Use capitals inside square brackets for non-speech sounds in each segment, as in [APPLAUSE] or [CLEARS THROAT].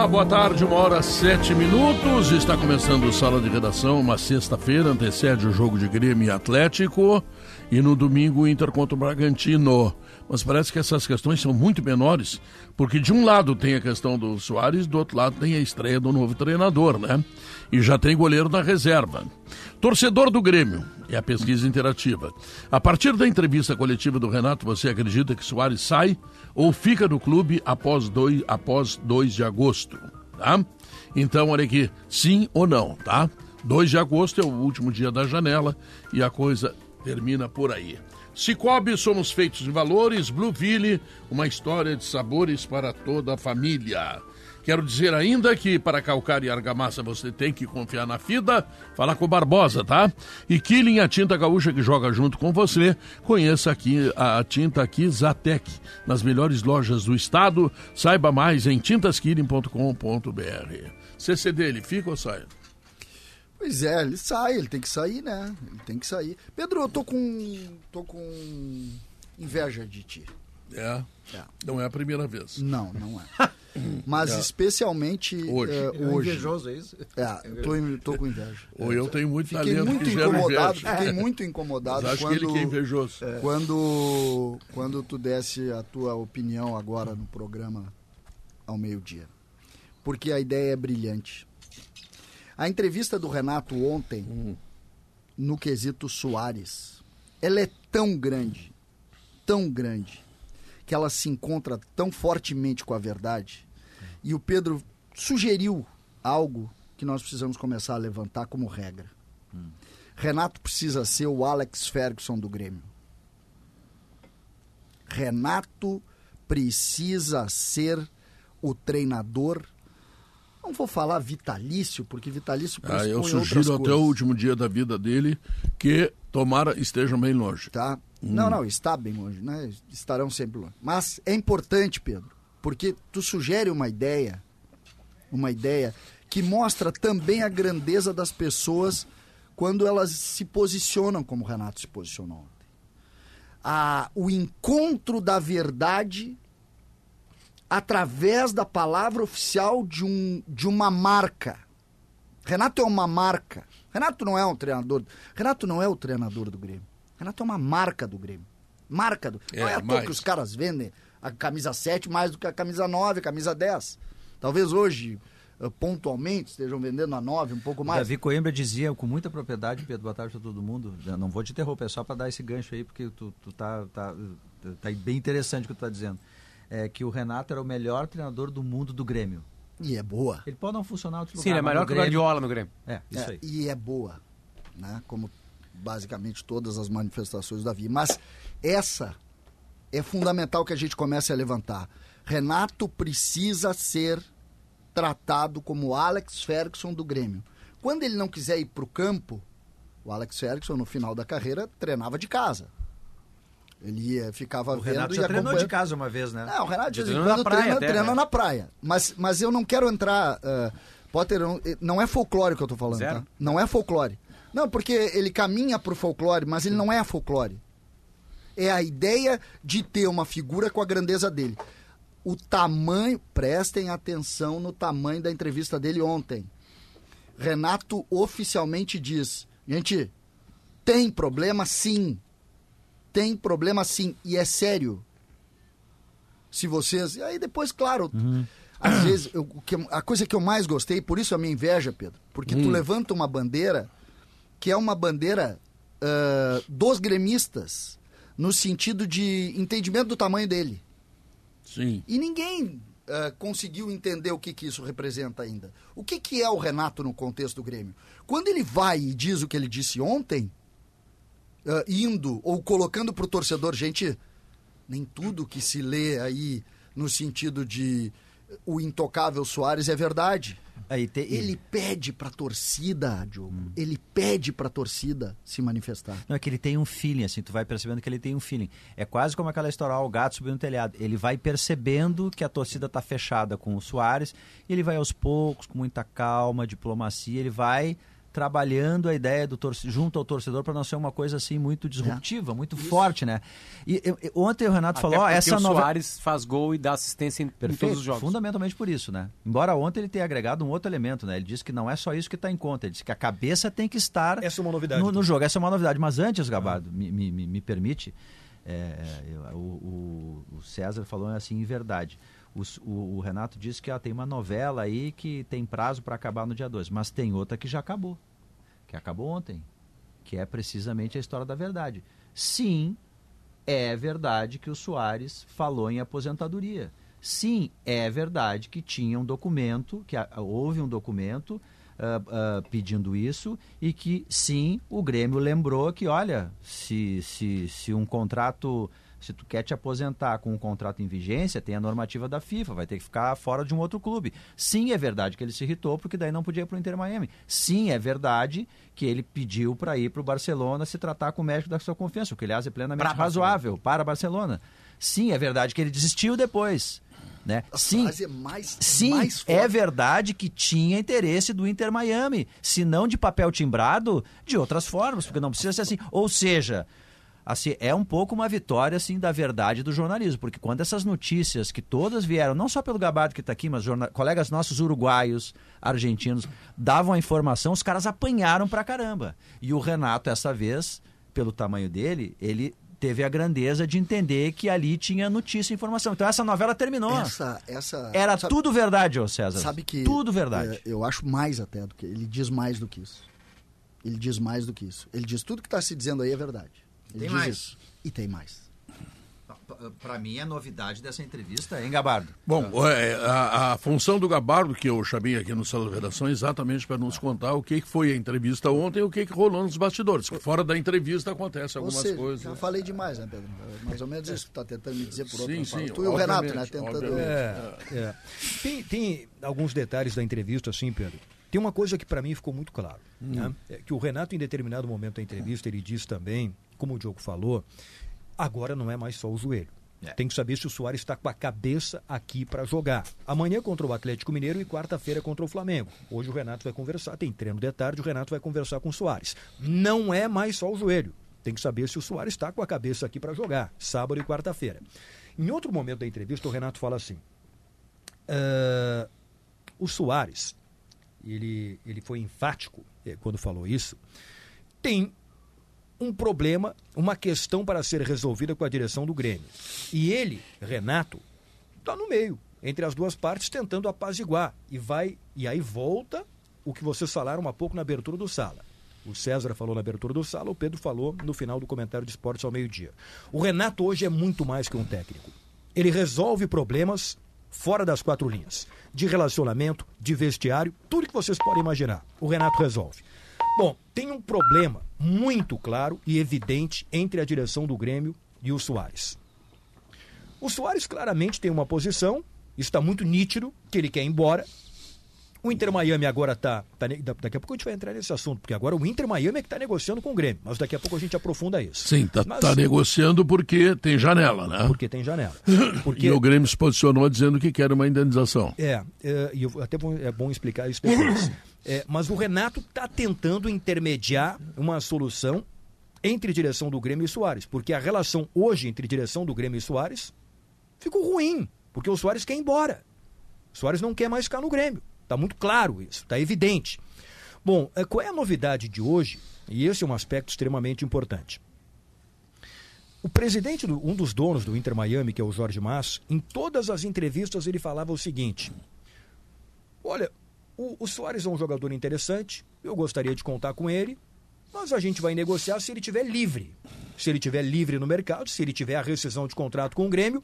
Olá, boa tarde, uma hora sete minutos. Está começando o Sala de Redação, uma sexta-feira, antecede o jogo de Grêmio e Atlético. E no domingo o Inter contra o Bragantino. Mas parece que essas questões são muito menores, porque de um lado tem a questão do Soares, do outro lado tem a estreia do novo treinador, né? E já tem goleiro na reserva. Torcedor do Grêmio, é a pesquisa interativa. A partir da entrevista coletiva do Renato, você acredita que Soares sai ou fica no clube após 2 após dois de agosto? Tá? Então, olha aqui, sim ou não, tá? 2 de agosto é o último dia da janela e a coisa termina por aí. Cicobi, somos feitos de valores. Blueville, uma história de sabores para toda a família. Quero dizer ainda que para calcar e argamassa você tem que confiar na FIDA, falar com o Barbosa, tá? E Killing, a tinta gaúcha que joga junto com você, conheça aqui a tinta aqui Zatec, nas melhores lojas do estado. Saiba mais em tintaskilling.com.br. CCD, ele fica ou sai? Pois é, ele sai, ele tem que sair, né? Ele tem que sair. Pedro, eu tô com. tô com inveja de ti. É. é. Não é a primeira vez. Não, não é. [LAUGHS] Mas é. especialmente hoje. É, é hoje. invejoso, é isso? É, tô, tô com inveja. Ou eu tenho muito fiquei talento muito incomodado, Fiquei muito incomodado Mas acho quando, que ele que é invejoso. É. Quando, quando tu desse a tua opinião agora no programa ao meio-dia. Porque a ideia é brilhante. A entrevista do Renato ontem, hum. no quesito Soares, ela é tão grande, tão grande, que ela se encontra tão fortemente com a verdade. E o Pedro sugeriu algo que nós precisamos começar a levantar como regra. Hum. Renato precisa ser o Alex Ferguson do Grêmio. Renato precisa ser o treinador. Não vou falar vitalício, porque vitalício ah, Eu sugiro até o último dia da vida dele que tomara esteja bem longe. Tá. Hum. Não, não, está bem longe, né? Estarão sempre longe. Mas é importante, Pedro, porque tu sugere uma ideia, uma ideia que mostra também a grandeza das pessoas quando elas se posicionam como o Renato se posicionou ontem. O encontro da verdade através da palavra oficial de, um, de uma marca. Renato é uma marca. Renato não é um treinador. Renato não é o treinador do Grêmio. Renato é uma marca do Grêmio. Marca do. É, não é à toa que os caras vendem a camisa 7 mais do que a camisa 9, a camisa 10. Talvez hoje, eh, pontualmente, estejam vendendo a 9, um pouco mais. Davi Coimbra dizia com muita propriedade, Pedro, boa tarde a todo mundo. Não vou te interromper, só para dar esse gancho aí, porque tu, tu tá, tá, tá bem interessante o que tu tá dizendo. É que o Renato era o melhor treinador do mundo do Grêmio. E é boa. Ele pode não funcionar em outro Sim, lugar. Sim, é melhor que o Guardiola no Grêmio. É, isso é, aí. E é boa, né? Como basicamente todas as manifestações da vida. Mas essa é fundamental que a gente comece a levantar. Renato precisa ser tratado como Alex Ferguson do Grêmio. Quando ele não quiser ir para o campo, o Alex Ferguson, no final da carreira, treinava de casa. Ele ia, ficava o vendo Renato já treinou de casa uma vez, né? Não, o Renato de vez em quando treina, até, treina né? na praia. Mas, mas eu não quero entrar... Uh, Potter, não é folclore que eu estou falando, tá? Não é folclore. Não, porque ele caminha para o folclore, mas ele não é folclore. É a ideia de ter uma figura com a grandeza dele. O tamanho, prestem atenção no tamanho da entrevista dele ontem. Renato oficialmente diz: gente, tem problema sim. Tem problema sim. E é sério. Se vocês. Aí depois, claro. Uhum. Às vezes, eu, a coisa que eu mais gostei, por isso a minha inveja, Pedro, porque tu hum. levanta uma bandeira que é uma bandeira uh, dos gremistas, no sentido de entendimento do tamanho dele. Sim. E ninguém uh, conseguiu entender o que, que isso representa ainda. O que, que é o Renato no contexto do Grêmio? Quando ele vai e diz o que ele disse ontem, uh, indo ou colocando para o torcedor, gente, nem tudo que se lê aí no sentido de o intocável Soares é verdade. Aí te... Ele pede pra torcida, Diogo. Hum. Ele pede pra torcida se manifestar. Não, é que ele tem um feeling, assim, tu vai percebendo que ele tem um feeling. É quase como aquela história, ah, o gato subindo no telhado. Ele vai percebendo que a torcida tá fechada com o Soares, e ele vai aos poucos, com muita calma, diplomacia, ele vai trabalhando a ideia do torcedor, junto ao torcedor para não ser uma coisa assim muito disruptiva, é. muito Isso. forte, né? E eu, ontem o Renato Até falou, ó, essa o nova Soares faz gol e dá assistência em, Perfeito, em todos os jogos. Fundamentalmente por isso, né? Embora ontem ele tenha agregado um outro elemento, né? Ele disse que não é só isso que está em conta, ele disse que a cabeça tem que estar essa é uma novidade no, no jogo. Essa é uma novidade. Mas antes, Gabardo, ah. me, me, me, permite, é, o, o, o César falou assim em verdade. O, o, Renato disse que ó, tem uma novela aí que tem prazo para acabar no dia 2, mas tem outra que já acabou que acabou ontem, que é precisamente a história da verdade. Sim, é verdade que o Soares falou em aposentadoria. Sim, é verdade que tinha um documento, que houve um documento uh, uh, pedindo isso e que sim, o Grêmio lembrou que, olha, se, se, se um contrato se tu quer te aposentar com um contrato em vigência, tem a normativa da FIFA, vai ter que ficar fora de um outro clube. Sim, é verdade que ele se irritou, porque daí não podia ir para o Inter Miami. Sim, é verdade que ele pediu para ir para o Barcelona se tratar com o médico da sua confiança, o que, aliás, é plenamente pra razoável Barcelona. para Barcelona. Sim, é verdade que ele desistiu depois. Né? Sim, é mais, sim mais é verdade que tinha interesse do Inter Miami, se não de papel timbrado, de outras formas, porque não precisa ser assim. Ou seja, assim, é um pouco uma vitória assim da verdade do jornalismo, porque quando essas notícias que todas vieram, não só pelo Gabardo que está aqui, mas colegas nossos uruguaios, argentinos, davam a informação, os caras apanharam pra caramba. E o Renato, essa vez, pelo tamanho dele, ele teve a grandeza de entender que ali tinha notícia e informação. Então essa novela terminou. Essa, essa Era sabe, tudo verdade, ô César. Sabe que tudo verdade. É, eu acho mais até do que ele diz mais do que isso. Ele diz mais do que isso. Ele diz tudo que está se dizendo aí é verdade. Ele tem mais. Isso. E tem mais. Para mim, a novidade dessa entrevista é em Gabardo. Bom, é, a, a, função do Gabardo, que eu chamei aqui no Sala de Redação, é exatamente para nos contar o que, foi a entrevista ontem e o que, rolou nos bastidores. Que fora da entrevista acontece algumas seja, coisas. Eu falei demais, né, Pedro? É mais ou menos isso que está tentando me dizer por sim, sim, Tu e o Renato, né? Tentando. É, é. Tem, tem alguns detalhes da entrevista, assim, Pedro. Tem uma coisa que para mim ficou muito claro, hum. né? é que o Renato, em determinado momento da entrevista, ele diz também como o Diogo falou, agora não é mais só o joelho. É. Tem que saber se o Soares está com a cabeça aqui para jogar. Amanhã contra o Atlético Mineiro e quarta-feira contra o Flamengo. Hoje o Renato vai conversar, tem treino de tarde, o Renato vai conversar com o Soares. Não é mais só o joelho. Tem que saber se o Soares está com a cabeça aqui para jogar, sábado e quarta-feira. Em outro momento da entrevista, o Renato fala assim: uh, o Soares, ele, ele foi enfático eh, quando falou isso, tem um problema, uma questão para ser resolvida com a direção do Grêmio. E ele, Renato, está no meio, entre as duas partes, tentando apaziguar. E vai, e aí volta o que vocês falaram há pouco na abertura do sala. O César falou na abertura do sala, o Pedro falou no final do comentário de esportes ao meio-dia. O Renato hoje é muito mais que um técnico. Ele resolve problemas fora das quatro linhas. De relacionamento, de vestiário, tudo que vocês podem imaginar. O Renato resolve. Bom, tem um problema muito claro e evidente entre a direção do Grêmio e o Soares. O Soares claramente tem uma posição, está muito nítido, que ele quer ir embora, o Inter Miami agora está. Tá, daqui a pouco a gente vai entrar nesse assunto, porque agora o Inter Miami é que está negociando com o Grêmio, mas daqui a pouco a gente aprofunda isso. Sim, está tá negociando porque tem janela, né? Porque tem janela. [COUGHS] Porque... E o Grêmio se posicionou dizendo que quer uma indenização. É, é e até é bom explicar isso depois. [COUGHS] é, mas o Renato está tentando intermediar uma solução entre direção do Grêmio e Soares, porque a relação hoje entre direção do Grêmio e Soares ficou ruim, porque o Soares quer ir embora. O Soares não quer mais ficar no Grêmio. Está muito claro isso, está evidente. Bom, eh, qual é a novidade de hoje? E esse é um aspecto extremamente importante. O presidente, do, um dos donos do Inter Miami, que é o Jorge Mas, em todas as entrevistas ele falava o seguinte: Olha, o, o Soares é um jogador interessante, eu gostaria de contar com ele, mas a gente vai negociar se ele estiver livre. Se ele estiver livre no mercado, se ele tiver a rescisão de contrato com o Grêmio,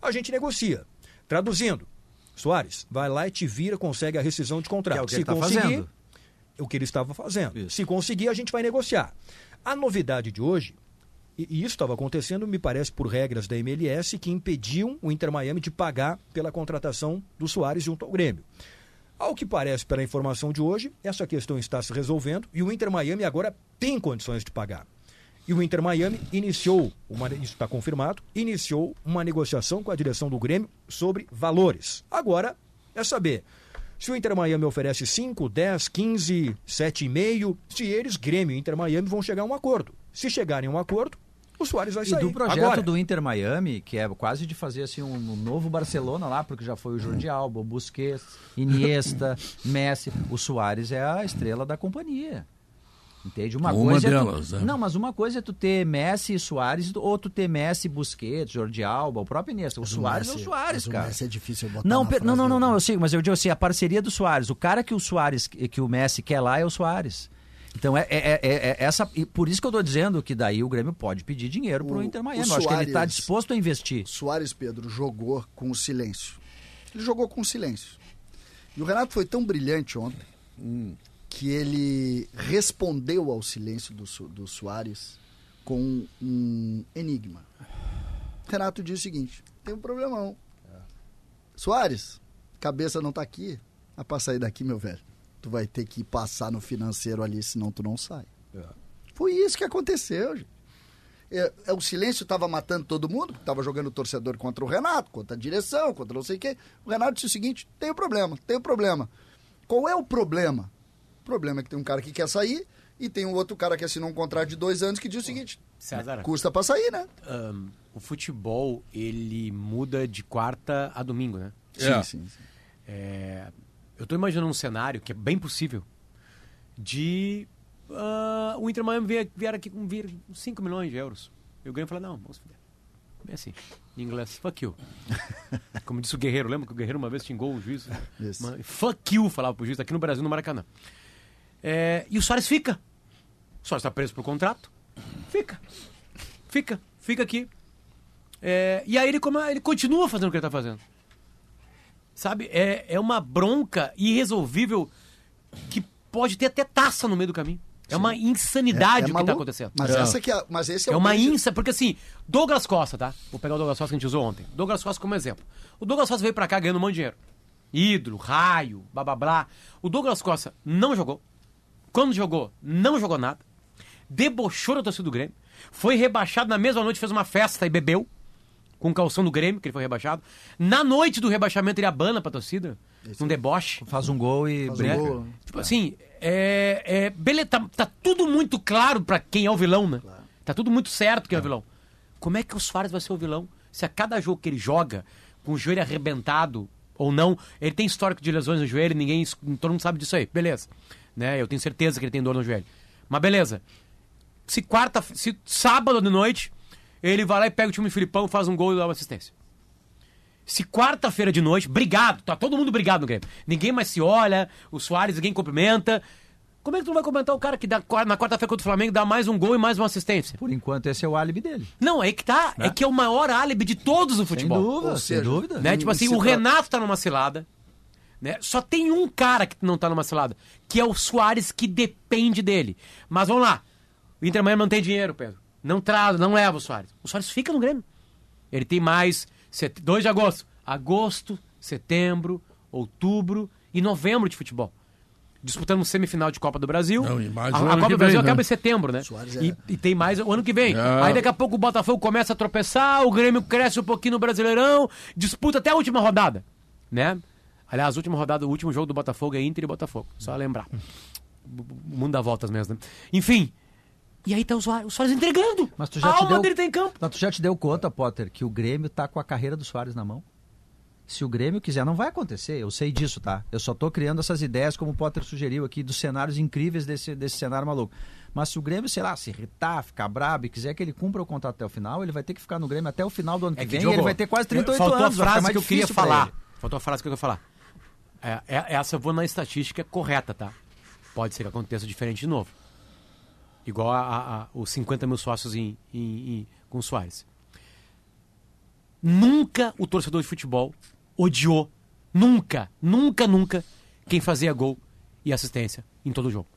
a gente negocia. Traduzindo, Soares, vai lá e te vira, consegue a rescisão de contrato. É o que Se ele tá conseguir, fazendo. o que ele estava fazendo. Isso. Se conseguir, a gente vai negociar. A novidade de hoje E, e isso estava acontecendo, me parece, por regras da MLS que impediam o Inter Miami de pagar pela contratação do Soares junto ao Grêmio. Ao que parece, pela informação de hoje, essa questão está se resolvendo e o Inter Miami agora tem condições de pagar. E o Inter Miami iniciou, uma, isso está confirmado, iniciou uma negociação com a direção do Grêmio sobre valores. Agora é saber se o Inter Miami oferece 5, 10, 15, 7,5, se eles, Grêmio e Inter Miami, vão chegar a um acordo. Se chegarem a um acordo, o Soares vai sair. E do projeto Agora, do Inter Miami, que é quase de fazer assim um novo Barcelona lá, porque já foi o Jordi Alba, o Busquets, Iniesta, [LAUGHS] Messi, o Soares é a estrela da companhia. Entende? Uma, uma coisa delas, é tu... Não, mas uma coisa é tu ter Messi e Soares, ou tu ter Messi, Busquets, Jordi Alba, o próprio Iniesta. O Soares é o Soares, cara. O Messi é difícil botar não, não, não, não, não, eu sei, mas eu digo assim, a parceria do Soares. O cara que o Soares, que o Messi quer lá é o Soares. Então é, é, é, é essa. Por isso que eu estou dizendo que daí o Grêmio pode pedir dinheiro para o Inter Miami. Eu acho que ele está disposto a investir. Soares Pedro jogou com o silêncio. Ele jogou com o silêncio. E o Renato foi tão brilhante ontem hum. Que ele respondeu ao silêncio do, do Soares com um enigma. Renato disse o seguinte: tem um problemão. É. Soares, cabeça não está aqui. Dá para sair daqui, meu velho tu vai ter que passar no financeiro ali, senão tu não sai. É. Foi isso que aconteceu, gente. É, é, o silêncio estava matando todo mundo, estava jogando o torcedor contra o Renato, contra a direção, contra não sei o quê. O Renato disse o seguinte: tem um problema, tem um problema. Qual é o problema? O problema é que tem um cara que quer sair e tem um outro cara que assinou um contrato de dois anos que diz o seguinte: César, custa para sair, né? Um, o futebol ele muda de quarta a domingo, né? Sim, é. sim. sim. É, eu estou imaginando um cenário que é bem possível de uh, o Inter Miami vier, vier aqui com vir 5 milhões de euros. E o Grêmio fala, não, vamos fazer. Bem assim, em inglês, fuck you. [LAUGHS] Como disse o Guerreiro, lembra que o Guerreiro uma vez xingou o juiz? Uma, fuck you, falava pro juiz aqui no Brasil, no Maracanã. É, e o Soares fica. O Soares está preso por contrato. Fica. Fica. Fica aqui. É, e aí ele, ele continua fazendo o que ele está fazendo. Sabe? É, é uma bronca irresolvível que pode ter até taça no meio do caminho. É uma insanidade é, é o que está acontecendo. Mas, essa que é, mas esse é, é uma insa, porque assim, Douglas Costa, tá? Vou pegar o Douglas Costa que a gente usou ontem. Douglas Costa como exemplo. O Douglas Costa veio para cá ganhando um monte de dinheiro. Ídolo, raio, blá blá blá. O Douglas Costa não jogou. Quando jogou, não jogou nada. Debochou da torcida do Grêmio. Foi rebaixado na mesma noite, fez uma festa e bebeu com o calção do Grêmio, que ele foi rebaixado. Na noite do rebaixamento, ele abana pra torcida. Esse um deboche. Faz um gol e Faz Um gol. Tipo assim, é, é, beleza, tá, tá, tudo muito claro pra quem é o vilão, né? Claro. Tá tudo muito certo quem é. é o vilão. Como é que o Soares vai ser o vilão? Se a cada jogo que ele joga, com o joelho arrebentado ou não, ele tem histórico de lesões no joelho, ninguém, todo mundo sabe disso aí, beleza. Né? Eu tenho certeza que ele tem dor no joelho. Mas beleza. Se quarta, se sábado de noite ele vai lá e pega o time do Filipão, faz um gol e dá uma assistência. Se quarta-feira de noite, brigado, tá todo mundo brigado no Grêmio. Ninguém mais se olha, o Soares ninguém cumprimenta. Como é que tu vai comentar o cara que dá, na quarta-feira contra o Flamengo dá mais um gol e mais uma assistência? Por enquanto, esse é o álibi dele. Não, é que tá. Né? É que é o maior álibi de todos no futebol. Sem dúvida, seja, sem dúvida. Né? Tipo assim, o Renato tá numa cilada. Né? Só tem um cara que não tá numa cilada, que é o Soares, que depende dele. Mas vamos lá. O Inter amanhã não tem dinheiro, Pedro. Não traz, não leva o Soares. O Soares fica no Grêmio. Ele tem mais 2 de agosto. Agosto, setembro, outubro e novembro de futebol. Disputando um semifinal de Copa do Brasil. Não, a, a Copa do Brasil vem, acaba né? em setembro, né? É... E, e, tem mais o ano que vem. É... Aí daqui a pouco o Botafogo começa a tropeçar, o Grêmio cresce um pouquinho no Brasileirão, disputa até a última rodada, né? Aliás, última rodada, o último jogo do Botafogo é Inter e Botafogo. Só lembrar. O mundo dá voltas mesmo, né? Enfim, e aí tá os, os Soares entregando. Mas tu já a alma deu, dele tá em campo. Mas tu já te deu conta, Potter, que o Grêmio tá com a carreira do Soares na mão? Se o Grêmio quiser, não vai acontecer, eu sei disso, tá? Eu só tô criando essas ideias, como o Potter sugeriu aqui, dos cenários incríveis desse, desse cenário maluco. Mas se o Grêmio, sei lá, se irritar, ficar brabo e quiser que ele cumpra o contrato até o final, ele vai ter que ficar no Grêmio até o final do ano que, é que vem. ele vai ter quase 38 faltou anos. Faltou a frase que eu queria falar. Faltou a frase que eu queria falar. É, é, essa eu vou na estatística correta, tá? Pode ser que aconteça diferente de novo igual a, a, a, os 50 mil sócios em, em, em, com o Soares. Nunca o torcedor de futebol odiou, nunca, nunca, nunca, quem fazia gol e assistência em todo jogo.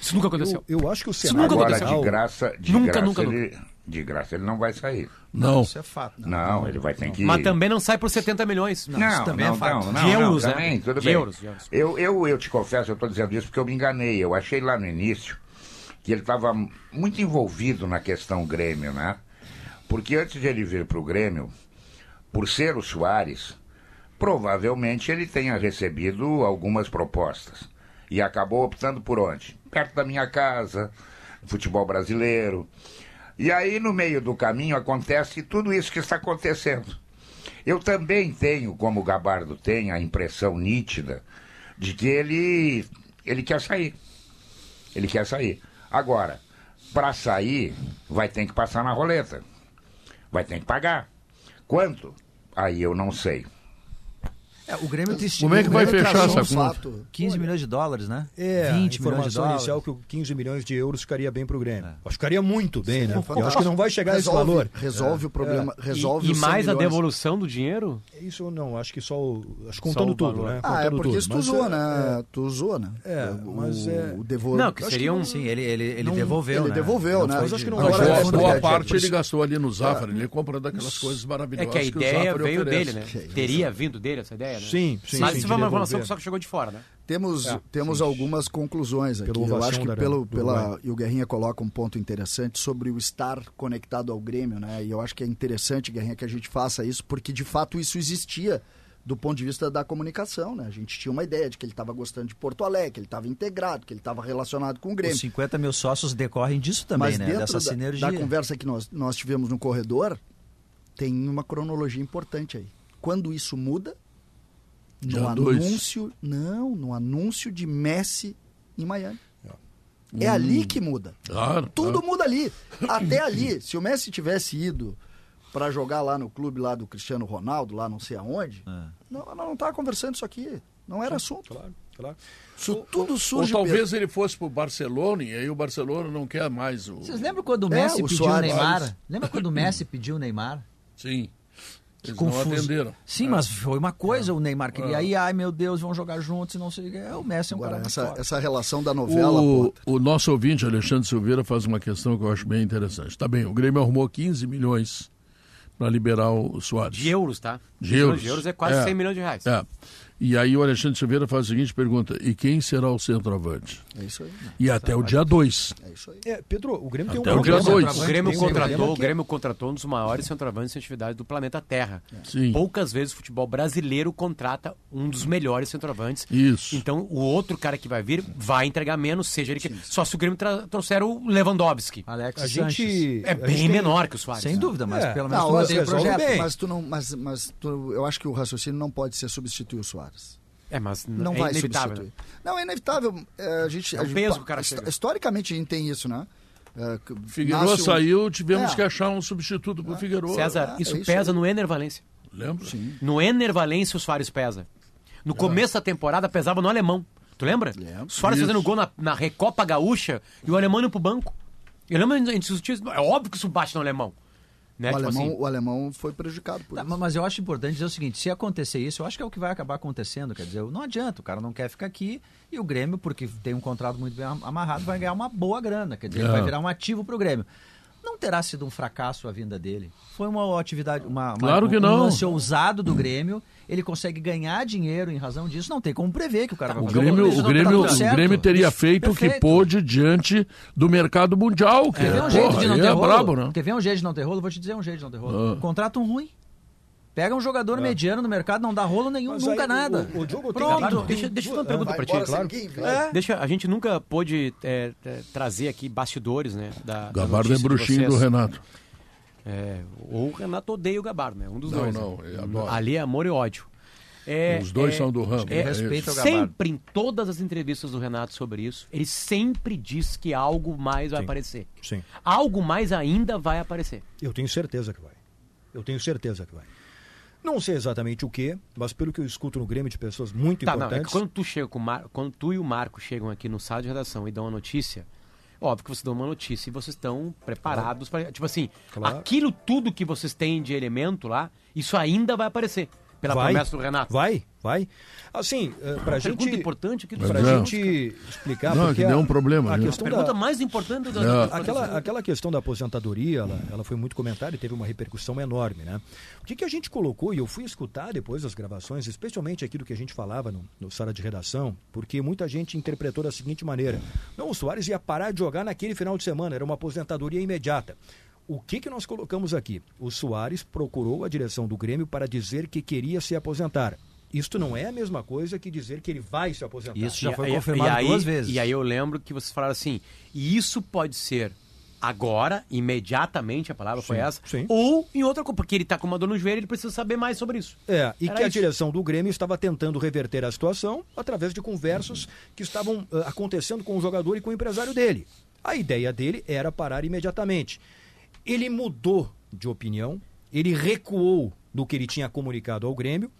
Isso nunca aconteceu. Eu, eu acho que o cenário... Agora, de graça, de nunca, graça nunca, ele, De graça ele não vai sair. Não. Isso é fato. Não, ele vai ter que. Mas também não sai por 70 milhões. Não, não, também não, é fato. não, não, De euros, não, né? também, tudo De bem. euros, de euros. Eu, eu, eu te confesso, eu estou dizendo isso porque eu me enganei. Eu achei lá no início que ele estava muito envolvido na questão Grêmio, né? Porque antes de ele vir para o Grêmio, por ser o Soares, provavelmente ele tenha recebido algumas propostas. E acabou optando por onde? Perto da minha casa, futebol brasileiro. E aí, no meio do caminho, acontece tudo isso que está acontecendo. Eu também tenho, como o Gabardo tem, a impressão nítida de que ele, ele quer sair. Ele quer sair. Agora, para sair, vai ter que passar na roleta. Vai ter que pagar. Quanto? Aí eu não sei. É, o Grêmio tem Como é que vai fechar essa conta? fato. 15 milhões de dólares, né? É, 20 a milhões de dólares. inicial que o 15 milhões de euros ficaria bem para o Grêmio. Acho que ficaria muito bem, né? fantástico. Eu acho que não vai chegar a esse Resolve- valor. Resolve o problema, E- resolve e, os 100 mais a milhões. devolução do dinheiro? Isso eu não, acho que só, o- acho que Só contando o tudo, valor. né? Ah, é Contando porque tudo. isso tu Mas, zoou, é, né? Tu zoou, né? É, o, mas é- o devol... Não, que seria um... Sim, ele, ele, ele Não, devolveu, ele né? devolveu, né? Mas acho que não vai boa, é, a é, parte é, ele gastou ali no Zafari. Ele comprando aquelas coisas É maravilhosas que a o ideia veio dele, né? É isso. Teria vindo dele essa ideia, né? Sim, sim. Mas sim, isso de foi uma informação que só que chegou de fora, né? Temos, É, temos sim. algumas conclusões aqui. Eu acho que da- pelo, pela, e o Guerrinha coloca um ponto interessante sobre o estar conectado ao Grêmio, né? E eu acho que é interessante, Guerrinha, que a gente faça isso, porque de fato isso existia do ponto de vista da comunicação, né? A gente tinha uma ideia de que ele estava gostando de Porto Alegre, que ele estava integrado, que ele estava relacionado com o Grêmio. Os 50 mil sócios decorrem disso também, Mas né? dentro Dessa da, sinergia. da conversa que nós, nós tivemos no corredor, tem uma cronologia importante aí. Quando isso muda, no dois. anúncio, não, no anúncio de Messi em Miami. É ali que muda. Claro, Tudo claro. muda ali. [COUGHS] Até ali. Se o Messi tivesse ido para jogar lá no clube lá do Cristiano Ronaldo, lá não sei aonde, É. não, nós não tava conversando isso aqui. Não era assunto. Claro, claro. Isso tudo Ou surge. talvez ele fosse pro Barcelona e aí o Barcelona não quer mais o. Vocês lembram quando o É, Messi o pediu o. Neymar? Lembra quando o Messi pediu o Neymar? Sim. Eles Confuso. não atenderam. Sim, mas foi uma coisa, o Neymar queria aí, ai meu Deus, vão jogar juntos e não sei o que. É, O Messi é um Agora, cara essa, essa relação da novela. O, o nosso ouvinte, Alexandre Silveira, faz uma questão que eu acho bem interessante. Tá bem, o Grêmio arrumou 15 milhões para liberar o Soares. De euros, tá? De euros. De euros é quase É. 100 milhões de reais. É. E aí o Alexandre Silveira faz a seguinte pergunta: e quem será o centroavante? É isso aí. E até o dia 2. É isso aí. É, Pedro, o Grêmio tem um Até o dia dois. O Grêmio Tem um contratou, problema o Grêmio contratou um dos maiores centroavantes em atividade do planeta Terra. Sim. Poucas vezes o futebol brasileiro contrata um dos melhores centroavantes. Isso. Então o outro cara que vai vir vai entregar menos, seja ele que. Só se o Grêmio tra- trouxer o Lewandowski. Alex A gente. É bem gente tem- menor que o Soares. Sem dúvida, mas É. pelo menos Não, tu o projeto. bem. Mas tu não, mas, mas tu- eu acho que o raciocínio não pode ser substituir o Soares. É, mas Não é vai inevitável. substituir. Não, é inevitável. É, a gente, É a o gente- peso que o cara chega. Historicamente a gente tem isso, né? É, Figueiredo nasce um- saiu, tivemos É. que achar um substituto pro Figueiredo. César, é isso isso pesa aí. no Ener Valência. Lembra? Sim. No Ener Valência o Soares pesa. No começo da temporada pesava no alemão. Tu lembra? Lembro. Soares Isso. fazendo gol na, na Recopa Gaúcha e o alemão indo pro banco. Eu lembro a gente discutiu isso. É óbvio que isso bate no alemão. Né? O, Tipo alemão, assim, o alemão foi prejudicado por Tá, isso. mas eu acho importante dizer o seguinte: se acontecer isso, eu acho que é o que vai acabar acontecendo. Quer dizer, não adianta, o cara não quer ficar aqui e o Grêmio, porque tem um contrato muito bem amarrado, vai ganhar uma boa grana. Quer dizer, ele É. vai virar um ativo para o Grêmio. Não terá sido um fracasso a vinda dele. Foi uma atividade, uma, uma- Claro que um, não. lance ousado do Grêmio. Ele consegue ganhar dinheiro em razão disso. Não tem como prever que o cara vai O fazer Grêmio, isso o terá Grêmio, tudo o. Grêmio teria Isso, feito o que perfeito. pôde diante do mercado mundial. Que Quer ver é, um jeito porra, de não ter é rolo? brabo, né? Quer ver um jeito de não ter rolo? Vou te dizer um jeito de não ter rolo. Ah. Contrato um ruim. Pega um jogador mediano no mercado, não dá rolo nenhum, Mas nunca aí, nada. O, o Diogo tem- Pronto, tem- deixa, deixa eu fazer uma pergunta Vai pra ti. claro. É. Deixa, a gente nunca pôde é, é, trazer aqui bastidores, né? Da, da Gabardo é notícia de bruxinho do. Renato. É, ou o Renato odeia o Gabardo, né? Um dos Não, dois. não, né? ele adora. Ali é amor e ódio. É, Os dois é, são do ramo. é, é respeito ao Gabardo. Sempre, em todas as entrevistas do Renato sobre isso, ele sempre diz que algo mais vai Sim. aparecer. Sim. Algo mais ainda vai aparecer. Eu tenho certeza que vai. Eu tenho certeza que vai. Não sei exatamente o que, mas pelo que eu escuto no Grêmio de pessoas muito Tá, não, é importantes. que quando tu chega com Mar... quando tu e o Marco chegam aqui no sala de redação e dão uma notícia, óbvio que vocês dão uma notícia e vocês estão preparados para, tipo assim, Claro. aquilo tudo que vocês têm de elemento lá, isso ainda vai aparecer. Pela vai, promessa do Renato. Vai, vai. Assim, uh, pra Uma gente. pergunta importante que Pra Não. gente explicar. Não, porque que deu a- um problema, A né? questão pergunta da, mais importante da, É. da- Aquela, aquela questão da aposentadoria, ela, ela foi muito comentada e teve uma repercussão enorme, né? O que, que a gente colocou, e eu fui escutar depois das gravações, especialmente aquilo que a gente falava no, no sala de redação, porque muita gente interpretou da seguinte maneira: não, o Soares ia parar de jogar naquele final de semana, era uma aposentadoria imediata. O que, que nós colocamos aqui? O Soares procurou a direção do Grêmio para dizer que queria se aposentar. Isto não é a mesma coisa que dizer que ele vai se aposentar. Isso já E- foi e- confirmado e aí- duas vezes. E aí eu lembro que vocês falaram assim, e isso pode ser agora, imediatamente, a palavra foi Sim, essa, sim. ou em outra coisa, porque ele tá com uma dor no joelho, ele precisa saber mais sobre isso. É, e Era que a isso. direção do Grêmio estava tentando reverter a situação através de conversas que estavam ah, acontecendo com o jogador e com o empresário dele. A ideia dele era parar imediatamente. Ele mudou de opinião, ele recuou do que ele tinha comunicado ao Grêmio,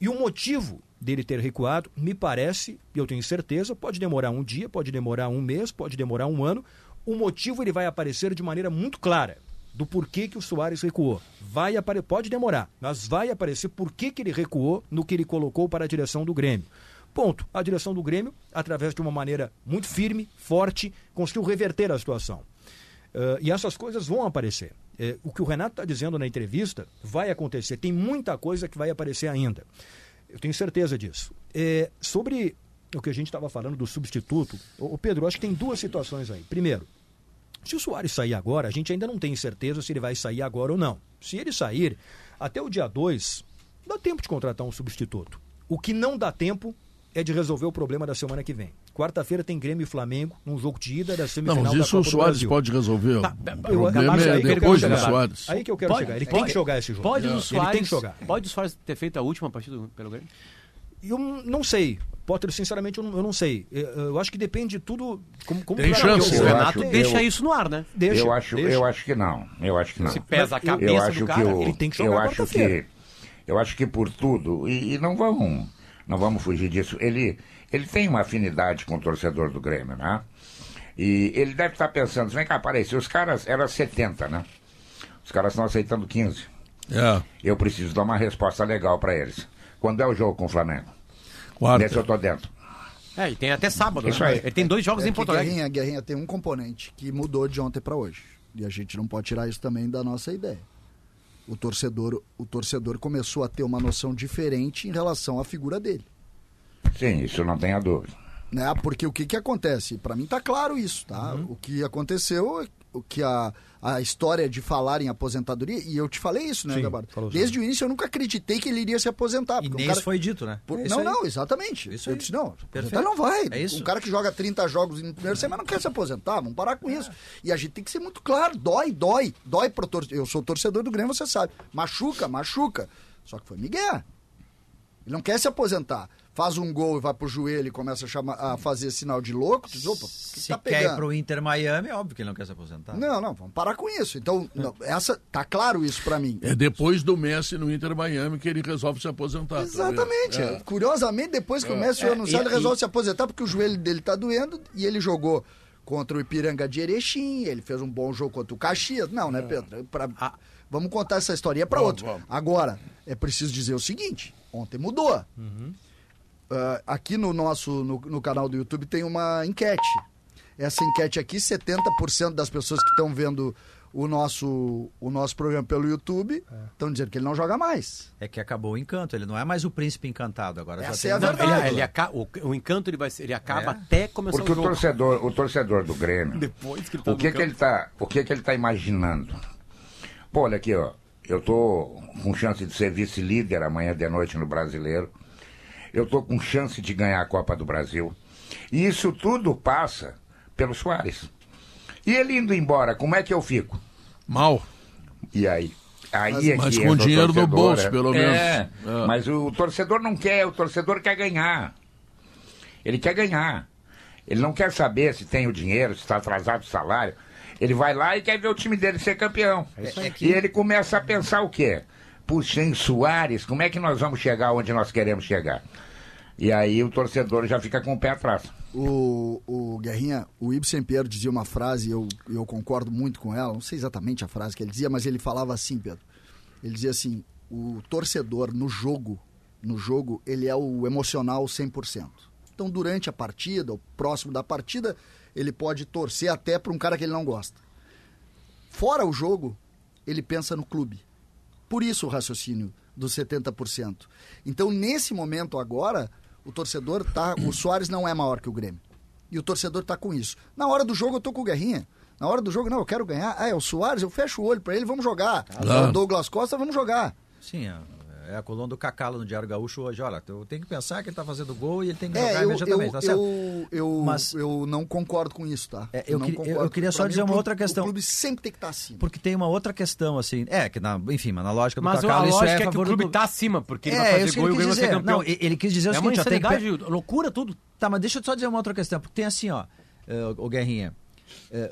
e o motivo dele ter recuado, me parece, e eu tenho certeza, pode demorar um dia, pode demorar um mês, pode demorar um ano. O motivo ele vai aparecer de maneira muito clara do porquê que o Soares recuou. Vai apare... Pode demorar, mas vai aparecer por que ele recuou no que ele colocou para a direção do Grêmio. Ponto. A direção do Grêmio, através de uma maneira muito firme, forte, conseguiu reverter a situação. Uh, e essas coisas vão aparecer. Eh, o que o Renato está dizendo na entrevista vai acontecer. Tem muita coisa que vai aparecer ainda. Eu tenho certeza disso. Eh, sobre o que a gente estava falando do substituto, o Pedro, acho que tem duas situações aí. Primeiro, se o Soares sair agora, a gente ainda não tem certeza se ele vai sair agora ou não. Se ele sair, até o dia 2, dá tempo de contratar um substituto. O que não dá tempo é de resolver o problema da semana que vem. Quarta-feira tem Grêmio e Flamengo, num jogo de ida da Não, semifinal mas da isso o Soares pode resolver. Tá, o Eu- problema mas aí é que eu depois quero do chegar. Soares. Aí que eu quero chegar. Ele tem que jogar esse jogo. Pode Ele o tem Soares, que jogar. Pode o Soares ter feito a última partida pelo Grêmio? Eu não sei. Potter, sinceramente, eu não, eu não sei. Eu, eu acho que depende de tudo. Como, como Tem chance, eu- O Eu Renato acho- deixa eu- isso no ar, né? Deixa, eu acho, deixa. eu acho que não. Eu acho que não. Se pesa a Mas eu- cabeça eu acho do cara. ele tem que eu jogar acho que quarta-feira. eu acho que por tudo e, e não vamos não vamos fugir disso. Ele ele tem uma afinidade com o torcedor do Grêmio, né? E ele deve estar pensando, vem cá, se os caras eram 70, né? Os caras estão aceitando 15. É, Eu preciso dar uma resposta legal para eles. Quando é o jogo com o Flamengo? Nesse eu quarta. tô dentro. É, e tem até sábado, Isso né? aí. Ele tem dois jogos É em Porto Alegre. Guerrinha, Guerrinha tem um componente que mudou de ontem para hoje. E a gente não pode tirar isso também da nossa ideia. O torcedor, o torcedor começou a ter uma noção diferente em relação à figura dele. Sim, isso não tenha dúvida. Né? Porque o que, que acontece? Para mim tá claro isso, tá? Uhum. O que aconteceu, o que a, a história de falar em aposentadoria, e eu te falei isso, né, Sim, Gabardo? falou Desde o início eu nunca acreditei que ele iria se aposentar. E nem um cara- isso foi dito, né? Por- É não, aí. não, exatamente. Isso eu aí. disse, não, aposentar não vai. É isso. Um cara que joga 30 jogos no primeiro semana não quer se aposentar, vamos parar com isso. E a gente tem que ser muito claro, dói, dói, dói pro torcedor. Eu sou torcedor do Grêmio, você sabe. Machuca, machuca. Só que foi Miguel. Ele não quer se aposentar. Faz um gol e vai pro joelho e começa a, chamar, a fazer sinal de louco. Diz, opa, que Se tá quer ir pegando? pro Inter Miami, é óbvio que ele não quer se aposentar. Não, não, vamos parar com isso. Então, não, essa tá claro isso pra mim. É depois do Messi no Inter Miami que ele resolve se aposentar. tá Exatamente. vendo? É. Curiosamente, depois que o Messi foi É, anunciado, e- ele resolve se aposentar porque o joelho dele tá doendo e ele jogou contra o Ipiranga de Erechim, ele fez um bom jogo contra o Caxias. Não, né, Pedro? Pra- Ah. Vamos contar essa história para outro. vamos. Agora, é preciso dizer o seguinte: ontem mudou. Ah, aqui no nosso no, no canal do YouTube tem uma enquete. Essa enquete aqui, 70% das pessoas que estão vendo o nosso, o nosso programa pelo YouTube estão dizendo que ele não joga mais. É que acabou o encanto, ele não é mais o príncipe encantado, agora Essa já tem é a Não, verdade. ele, ele aca- o, o encanto ele, vai, ser- ele acaba É. até começar Porque o o jogo. torcedor, o torcedor do Grêmio, Depois que ele tá o que que ele tá, o que que ele tá imaginando? Pô, olha aqui, ó, eu tô com chance de ser vice-líder amanhã de noite no Brasileiro. Eu tô com chance de ganhar a Copa do Brasil. E isso tudo passa pelo Soares. E ele indo embora, como é que eu fico? Mal. E aí? Aí Mas- é mas que com dinheiro no torcedor, bolso, é. pelo É, menos. É. mas o torcedor não quer, o torcedor quer ganhar. Ele quer ganhar. Ele não quer saber se tem o dinheiro, se está atrasado o salário. Ele vai lá e quer ver o time dele ser campeão. E ele começa a pensar o quê? Puxa, em Soares, como é que nós vamos chegar onde nós queremos chegar? E aí o torcedor já fica com o pé atrás. O, o Guerrinha, o Ibsen Pierre dizia uma frase, e eu, eu concordo muito com ela, não sei exatamente a frase que ele dizia, mas ele falava assim, Pedro. Ele dizia assim: o torcedor no jogo, no jogo, ele é o emocional 100%. Então, durante a partida, ou próximo da partida, ele pode torcer até para um cara que ele não gosta. Fora o jogo, ele pensa no clube. Por isso o raciocínio dos 70%. Então, nesse momento agora, o torcedor tá. O [CLEARS THROAT] Soares não é maior que o Grêmio. E o torcedor tá com isso. Na hora do jogo, eu tô com o Guerrinha. Na hora do jogo, não, eu quero ganhar. Ah, é o Soares, eu fecho o olho para ele, vamos jogar. Ah, o Douglas Costa, vamos jogar. Sim, é, é a coluna do Cacalo no Diário Gaúcho hoje. Olha, eu tenho que pensar que ele está fazendo gol e ele tem que jogar é, eu, imediatamente. Eu, tá certo? Eu, eu, Mas, eu não concordo com isso, tá? É, eu, que, eu, queria só dizer uma outra questão. O clube sempre tem que estar tá acima. Porque tem uma outra questão, assim. É, que na, enfim, mas na lógica do mas Cacalo, isso é, é que o clube está acima, porque ele é, vai fazer gol e o Grêmio vai ser campeão. Não, ele quis dizer o é seguinte, uma tem que... loucura tudo. Tá, mas deixa eu só dizer uma outra questão, porque tem assim, ó, uh, o Guerrinha. É,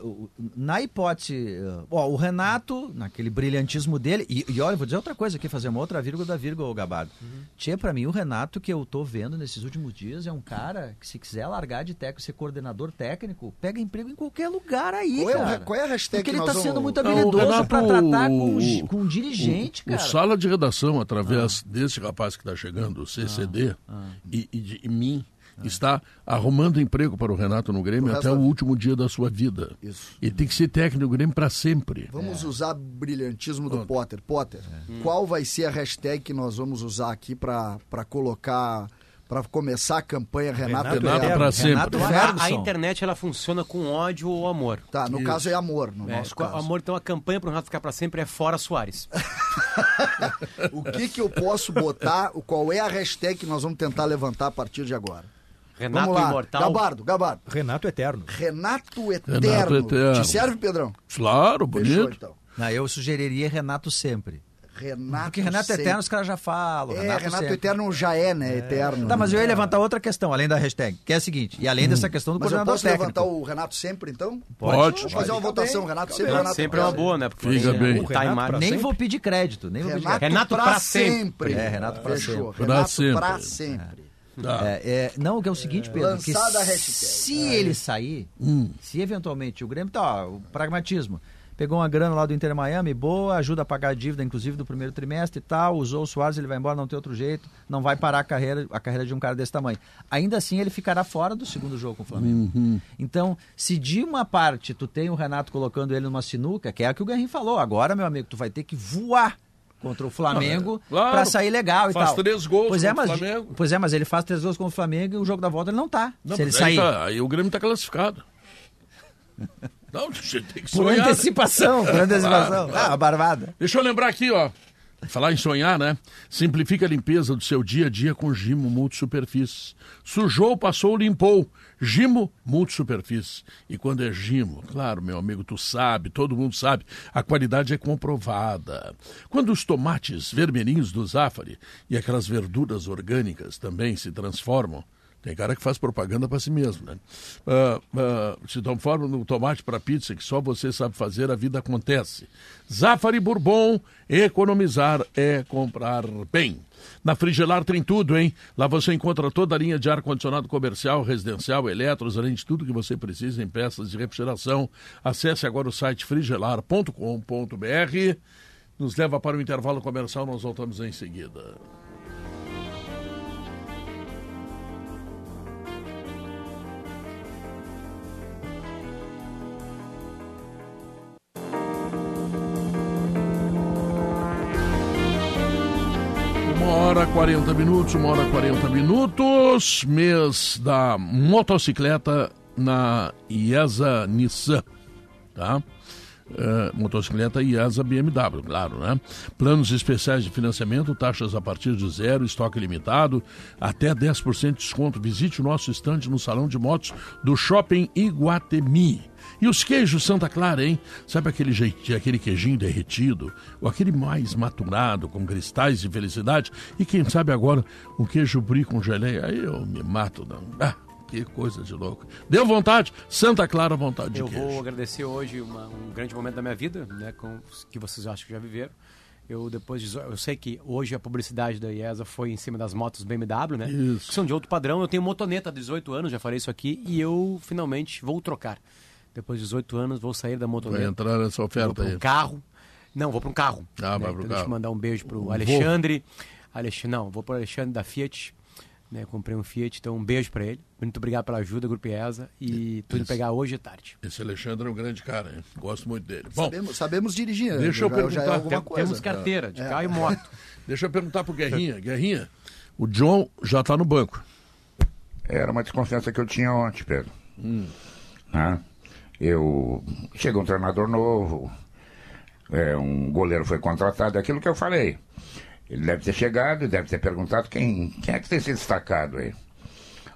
na hipótese, é, ó, o Renato, naquele brilhantismo dele, e, e, olha, vou dizer outra coisa aqui, fazer uma outra vírgula da vírgula, Gabardo. Uhum. Tchê, pra mim, o Renato que eu tô vendo nesses últimos dias é um cara que se quiser largar de técnico, ser coordenador técnico, pega emprego em qualquer lugar aí, qual cara. É, qual é a hashtag Porque ele tá sendo muito habilidoso Renato, pra tratar com, o, com um dirigente, o, cara. O sala de redação, através ah. desse rapaz que tá chegando, o CCD, ah. Ah. E, e, de, e mim, está arrumando emprego para o Renato no Grêmio até o último dia da sua vida. Isso. E tem que ser técnico do Grêmio para sempre. Vamos é. usar brilhantismo do Potter. Potter, é. qual vai ser a hashtag que nós vamos usar aqui para colocar para começar a campanha Renato, Renato, Renato para sempre. Renato a, a, internet ela funciona com ódio ou amor. Tá, no Isso. caso é amor, no é, nosso caso. Amor, então a campanha para o Renato ficar para sempre é fora Soares. [LAUGHS] o que que eu posso botar, qual é a hashtag que nós vamos tentar levantar a partir de agora? Renato Vamos lá. Imortal. Gabardo, Gabardo. Renato Eterno. Renato Eterno. Renato Eterno. Te serve, Pedrão? Claro, bonito. Fechou, então. Não, eu sugeriria Renato sempre. Renato Porque Renato sempre. Eterno os caras já falam. É, Renato, Renato Eterno já é, né? É. Eterno. Tá, mas eu ia levantar outra questão, além da hashtag, que é a seguinte, e além hum. dessa questão do mas coordenador eu posso técnico. levantar o Renato sempre, então? Pode. Vamos fazer uma votação, Renato sempre. Renato sempre é uma boa, né? Porque Fica bem. O nem vou pedir crédito, nem vou pedir crédito. Renato pra sempre. É, Renato pra sempre. Renato pra sempre. Tá. É, é, não, que é o seguinte, Pedro, que se ele sair, hum. se eventualmente o Grêmio, tá, ó, o pragmatismo, pegou uma grana lá do Inter Miami, boa, ajuda a pagar a dívida, inclusive, do primeiro trimestre e tal, usou o Soares, ele vai embora, não tem outro jeito, não vai parar a carreira, a carreira de um cara desse tamanho. Ainda assim, ele ficará fora do segundo jogo com o Flamengo. Uhum. Então, se de uma parte tu tem o Renato colocando ele numa sinuca, que é a que o Guerrinho falou, agora, meu amigo, tu vai ter que voar contra o Flamengo é. claro, para sair legal e faz tal. Faz três gols pois é, mas, o Flamengo. Pois é, mas ele faz três gols contra o Flamengo e o jogo da volta ele não tá. Não, se ele sair. Tá, aí o Grêmio tá classificado. [LAUGHS] Não, tem que sonhar. Por antecipação, por [LAUGHS] antecipação. Ah, ah, barbada. Deixa eu lembrar aqui, ó. Falar em sonhar, né? Simplifica a limpeza do seu dia a dia com Gimo Multisuperfície. Sujou, passou, limpou. Gimo Multisuperfície. E quando é Gimo, claro, meu amigo, tu sabe, todo mundo sabe, a qualidade é comprovada. Quando os tomates vermelhinhos do Zafari e aquelas verduras orgânicas também se transformam, tem cara que faz propaganda para si mesmo, né? Uh, uh, se transforma no tomate para pizza que só você sabe fazer, a vida acontece. Zafari Bourbon, economizar é comprar bem. Na Frigelar tem tudo, hein? Lá você encontra toda a linha de ar-condicionado comercial, residencial, eletros, além de tudo que você precisa em peças de refrigeração. Acesse agora o site frigelar.com.br. Nos leva para o intervalo comercial, nós voltamos em seguida. Minutos, uma hora 40 minutos, mês da motocicleta na IESA Nissan, tá? Uh, motocicleta IESA BMW, claro, né? Planos especiais de financiamento, taxas a partir de zero, estoque limitado, até 10% de desconto. Visite o nosso estande no Salão de Motos do Shopping Iguatemi. E os queijos Santa Clara, hein? Sabe aquele jeitinho, aquele queijinho derretido? Ou aquele mais maturado, com cristais de felicidade? E quem sabe agora um queijo brie com geleia? Aí eu me mato, não. Ah, que coisa de louco. Deu vontade? Santa Clara, vontade de eu queijo. Eu vou agradecer hoje uma, um grande momento da minha vida, né? Com, que vocês acham que já viveram. Eu depois de, eu sei que hoje a publicidade da IESA foi em cima das motos BMW, né? Isso. Que são de outro padrão. Eu tenho motoneta de 18 anos, já falei isso aqui, e eu finalmente vou trocar. Depois de 18 anos, vou sair da motoneta. Vai entrar nessa oferta vou aí. Um carro. Não, vou para um carro. Ah, né? vai pro então, carro. Deixa eu mandar um beijo para o Alexandre. Alexandre, não, vou para o Alexandre da Fiat. Né, comprei um Fiat, então um beijo para ele. Muito obrigado pela ajuda, Grupo IESA. E tô indo pegar hoje à tarde. Esse Alexandre é um grande cara, hein? Gosto muito dele. Bom, sabemos, sabemos dirigir. Né? Deixa eu perguntar. É Tem, temos carteira de é. carro e moto. [LAUGHS] deixa eu perguntar pro Guerrinha. Guerrinha, o John já está no banco. Era uma desconfiança que eu tinha ontem, Pedro. Hum. Né? Eu chega um treinador novo, é, um goleiro foi contratado, é aquilo que eu falei. Ele deve ter chegado e deve ter perguntado quem, quem é que tem se destacado aí.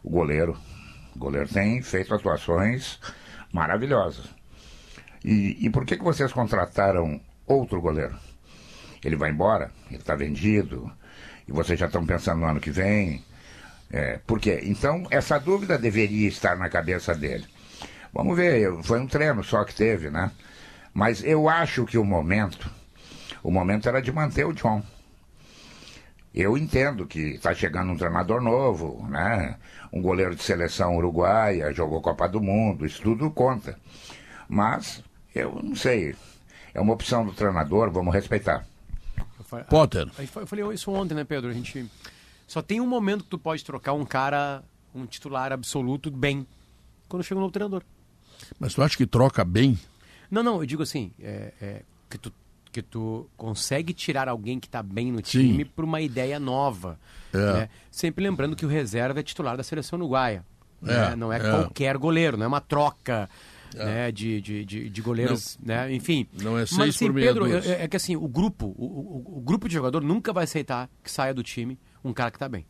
O goleiro. O goleiro tem feito atuações maravilhosas. E, e por que, que vocês contrataram outro goleiro? Ele vai embora? Ele está vendido? E vocês já estão pensando no ano que vem? É, por quê? Então, essa dúvida deveria estar na cabeça dele. Vamos ver, foi um treino só que teve, né? Mas eu acho que o momento, o momento era de manter o John. Eu entendo que está chegando um treinador novo, né? Um goleiro de seleção uruguaia, jogou Copa do Mundo, isso tudo conta. Mas, eu não sei. É uma opção do treinador, vamos respeitar. Potter. Eu falei isso ontem, né, Pedro? A gente só tem um momento que tu pode trocar um cara, um titular absoluto, bem, quando chega um novo treinador. Mas tu acha que troca bem? Não, não, eu digo assim, é, é, que tu que tu consegue tirar alguém que está bem no time para uma ideia nova. É. Né? Sempre lembrando que o reserva é titular da seleção uruguaia. É, né? Não é, é, qualquer goleiro, não é uma troca. É. Né, de, de, de, de goleiros, não, né, enfim. Não é seis Mas, assim, por Pedro, é, é, que assim, o grupo, o, o, o, grupo de jogador nunca vai aceitar que saia do time um cara que está bem.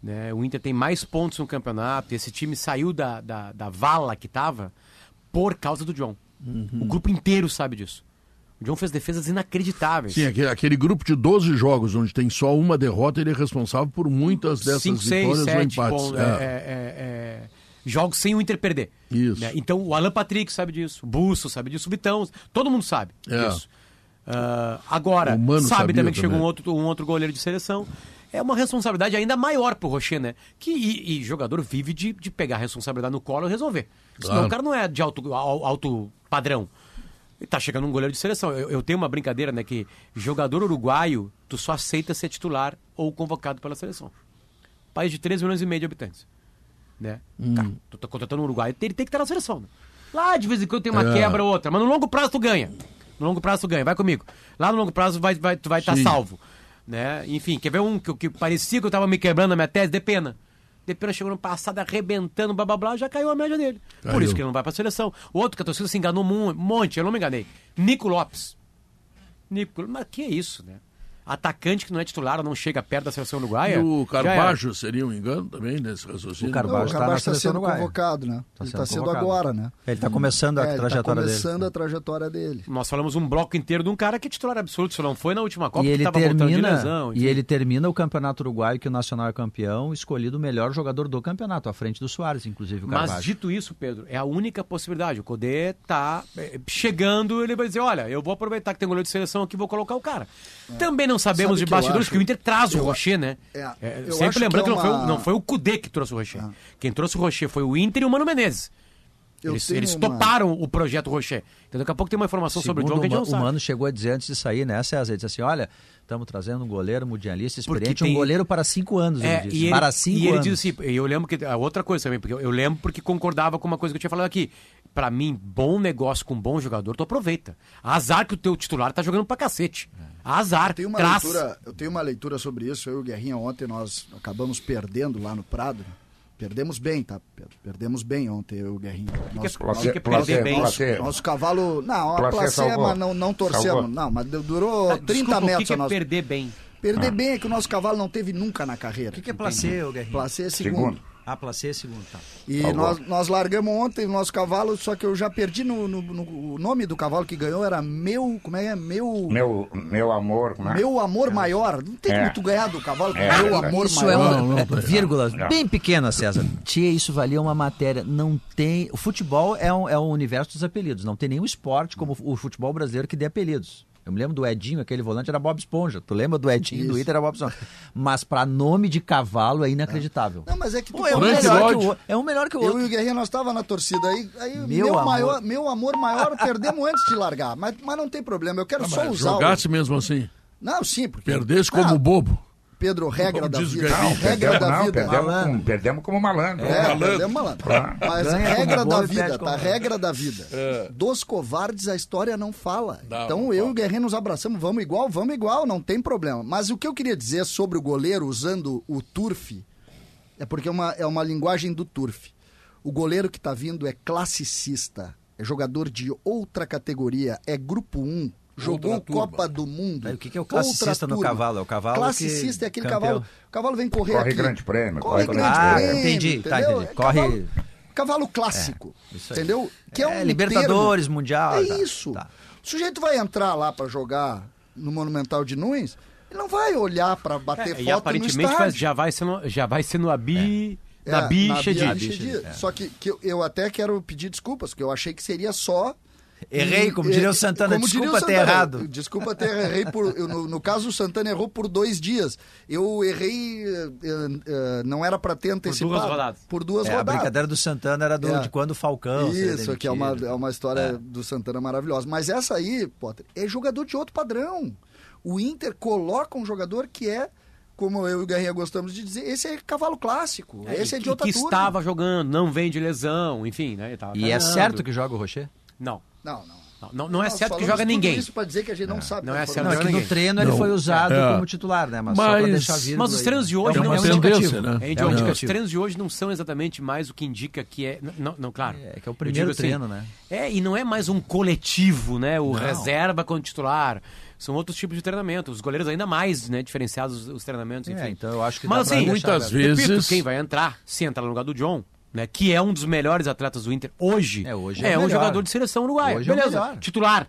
Né? O Inter tem mais pontos no campeonato, esse time saiu da, da, da vala que estava por causa do John. Uhum. O grupo inteiro sabe disso. O John fez defesas inacreditáveis. Sim, aquele, aquele, grupo de 12 jogos onde tem só uma derrota, ele é responsável por muitas dessas Cinco, vitórias seis, sete, ou empates. Bom, é. É, é, é, jogos sem o Inter perder. Isso. Né? Então o Alan Patrick sabe disso, o Busso sabe disso, o Vitão, todo mundo sabe é. disso. Uh, agora, sabe também que chegou um outro, um outro goleiro de seleção. É uma responsabilidade ainda maior pro Rocher, né? Que, e, e jogador vive de, de pegar a responsabilidade no colo e resolver. Senão claro. o cara não é de alto, alto padrão. E tá chegando um goleiro de seleção. Eu, eu, tenho uma brincadeira, né? Que jogador uruguaio, tu só aceita ser titular ou convocado pela seleção. País de 3 milhões e meio de habitantes. Né? Hum. Cara, tu tá contratando um uruguaio, ele tem que estar na seleção. Né? Lá de vez em quando tem uma é. quebra ou outra, mas no longo prazo tu ganha. No longo prazo tu ganha, vai comigo. Lá no longo prazo vai, vai, tu vai estar tá salvo. Né? Enfim, quer ver um que, que parecia que eu tava me quebrando na minha tese? De pena. Depena chegou no passado arrebentando, blá blá blá, já caiu a média dele. Caiu. Por isso que ele não vai pra seleção. O outro que a torcida se enganou um monte, eu não me enganei. Nico Lopes. Nico, mas que é isso, né? Atacante que não é titular não chega perto da seleção uruguaia. E o Carbajo seria um engano também nesse raciocínio? O Carbajo está tá sendo uruguaia. convocado, né? Tá ele está sendo, sendo agora, né? Ele está começando a é, tá trajetória tá começando dele. a trajetória dele. Nós falamos um bloco inteiro de um cara que é titular absoluto, se não foi na última Copa, e ele termina, lesão, E ele termina o Campeonato Uruguaio, que o Nacional é campeão, escolhido o melhor jogador do campeonato, à frente do Soares, inclusive o Carbajo. Mas dito isso, Pedro, é a única possibilidade. O Codê está é, chegando, ele vai dizer, olha, eu vou aproveitar que tem goleiro de seleção aqui, vou colocar o cara. É. Também não sabemos Sabe de bastidores jogadores que o Inter traz o Rocher, né? É, é, sempre lembrando que, é uma... que, não, foi, não foi o Cudê que trouxe o Rocher. É. Quem trouxe o Rocher foi o Inter e o Mano Menezes. Eles, eles uma... toparam o projeto Rocher. Então daqui a pouco tem uma informação Segundo sobre o John que a gente não sabe. O Mano chegou a dizer antes de sair, né, César? Ele disse assim, olha, estamos trazendo um goleiro mundialista experiente, tem... um goleiro para cinco anos, é, ele disse. Ele, para cinco e ele anos. disse assim, eu lembro que, a outra coisa também, porque eu, eu lembro porque concordava com uma coisa que eu tinha falado aqui. Para mim, bom negócio com bom jogador, tu aproveita. Azar que o teu titular tá jogando pra cacete. É. Azar, eu tenho uma leitura Eu tenho uma leitura sobre isso. Eu e o Guerrinha ontem nós acabamos perdendo lá no Prado. Perdemos bem, tá? Perdemos bem ontem, eu e o Guerrinha. Nosso, que, que, que bem? Nosso, nosso cavalo. Não, a placê, mas não, não torcemos. Salvou. Não, mas durou tá, 30 desculpa, metros. O que, que é nosso... perder bem? Perder ah. bem é que o nosso cavalo não teve nunca na carreira. O que, que é placê, Guerrinha? Placê é segundo. segundo. Ah, placê é segundo, tá. E tá nós, nós largamos ontem o nosso cavalo, só que eu já perdi no, no, no, o nome do cavalo que ganhou era meu, como é, meu... Meu, meu amor, como é? Meu amor é. maior. Não tem é. tu ganhar do cavalo é, meu amor isso maior. Isso é uma, não, vírgula, não. bem pequena, César. Tia, isso valia uma matéria. Não tem... O futebol é um, é um universo dos apelidos. Não tem nenhum esporte como o futebol brasileiro que dê apelidos. Eu me lembro do Edinho, aquele volante era Bob Esponja. Tu lembra do Edinho Isso. do Inter era Bob Esponja. Mas para nome de cavalo é inacreditável. Não, mas é que tu Pô, é, um melhor que o, é um melhor que o outro. Eu e o Guerrinha nós tava na torcida aí, aí meu, meu, amor. Maior, meu amor maior perdemos antes de largar, mas, mas não tem problema, eu quero ah, só usar. Jogasse o... mesmo assim? Não, sim, porque perdesse como bobo. Pedro, regra da vida. Não, regra da não, vida. Perdemos, com, perdemos como malandro. É, malandro. perdemos malandro. Mas Ganha regra da vida, tá? Regra da vida. É. Dos covardes a história não fala. Não, então não eu e o Guerreiro nos abraçamos, vamos igual, vamos igual, não tem problema. Mas o que eu queria dizer sobre o goleiro usando o turf, é porque é uma, é uma linguagem do turf. O goleiro que está vindo é classicista, é jogador de outra categoria, é grupo 1, jogou Copa do Mundo. o que, que é o classicista no cavalo? É o cavalo Classicista que... é aquele campeão. cavalo. O cavalo vem correr corre aqui. grande prêmio. Corre, corre grande ah, prêmio. Entendi, tá, entendi. É corre. Cavalo, cavalo clássico. É, entendeu? Que é, um Libertadores, termo. Mundial. É tá, isso. Tá. O sujeito vai entrar lá para jogar no Monumental de Nunes. Ele não vai olhar para bater é, foto e aparentemente vai, já vai ser no, já vai ser no Abi é. na bicha de, É. Só que, que eu, eu até quero pedir desculpas, porque eu achei que seria só Errei, como diria o Santana, como desculpa ter errado. Desculpa ter errei por. Eu, no, no, caso, o Santana errou por dois dias. Eu errei, uh, uh, não era para ter antecipado. Por duas rodadas. Por duas é, rodadas. A brincadeira do Santana era do, é. de quando o Falcão. Isso, que é uma, é uma história é. do Santana maravilhosa. Mas essa aí, Potter, é jogador de outro padrão. O Inter coloca um jogador que é como eu e o Guerrinha gostamos de dizer, esse é cavalo clássico. É, esse é de outra que turma. estava jogando, não vem de lesão, enfim, né? e é certo que joga o Rocher? Não. Não, não. Não, não é certo que joga ninguém. Isso para dizer que a gente não, não sabe. Não é certo. Não, é que no treino ele foi usado é. como titular, né? Mas, mas, só deixar vir mas os treinos de hoje é não é um indicativo. Né? É indicativo. Os treinos de hoje não são exatamente mais o que indica que é. Não, não claro. É que é o primeiro assim, treino, né? É, e não é mais um coletivo, né? O não. reserva com o titular são outros tipos de treinamento. Os goleiros ainda mais, né, diferenciados os treinamentos, enfim. É, então eu acho que Mas assim, muitas vezes repito, quem vai entrar, se entrar no lugar do John, né, que é um dos melhores atletas do Inter hoje, é, hoje é, é um jogador de seleção uruguaia. Hoje Beleza, é titular.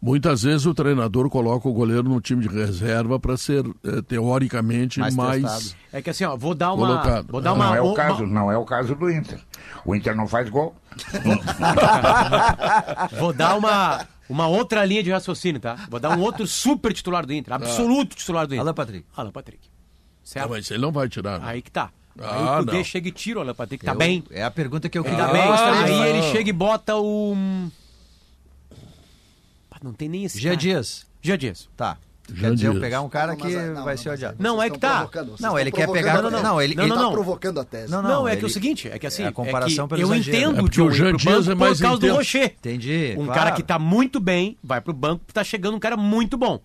Muitas vezes o treinador coloca o goleiro no time de reserva para ser eh, teoricamente mais, mais é que assim, ó, vou dar uma, colocado. vou dar uma não é o caso, uma... não é o caso do Inter. O Inter não faz gol. [LAUGHS] vou dar uma uma outra linha de raciocínio, tá? Vou dar um outro super titular do Inter, absoluto titular do Inter. Alan Patrick. Alan Patrick. Certo? Não, mas ele não vai tirar. Né? Aí que tá. Ah, aí o Kudê chega e tira o Alan Patrick, tá eu, bem. É a pergunta que eu queria. Tá bem. Aí ele chega e bota o não tem nem esse. Gia Dias. Gia Dias. Tá. Quer dizer, eu pegar um cara que não, vai ser odiado. Não, é que tá. Não, ele quer pegar. Não, não, não. Ele, não, não, tá provocando a tese. Não, não, é que é o seguinte, é que assim, é a comparação é pelo eu entendo é o Jean Dias é mais por causa do Rocher. Entendi. Um claro. cara que tá muito bem, vai pro banco, tá chegando um cara muito bom.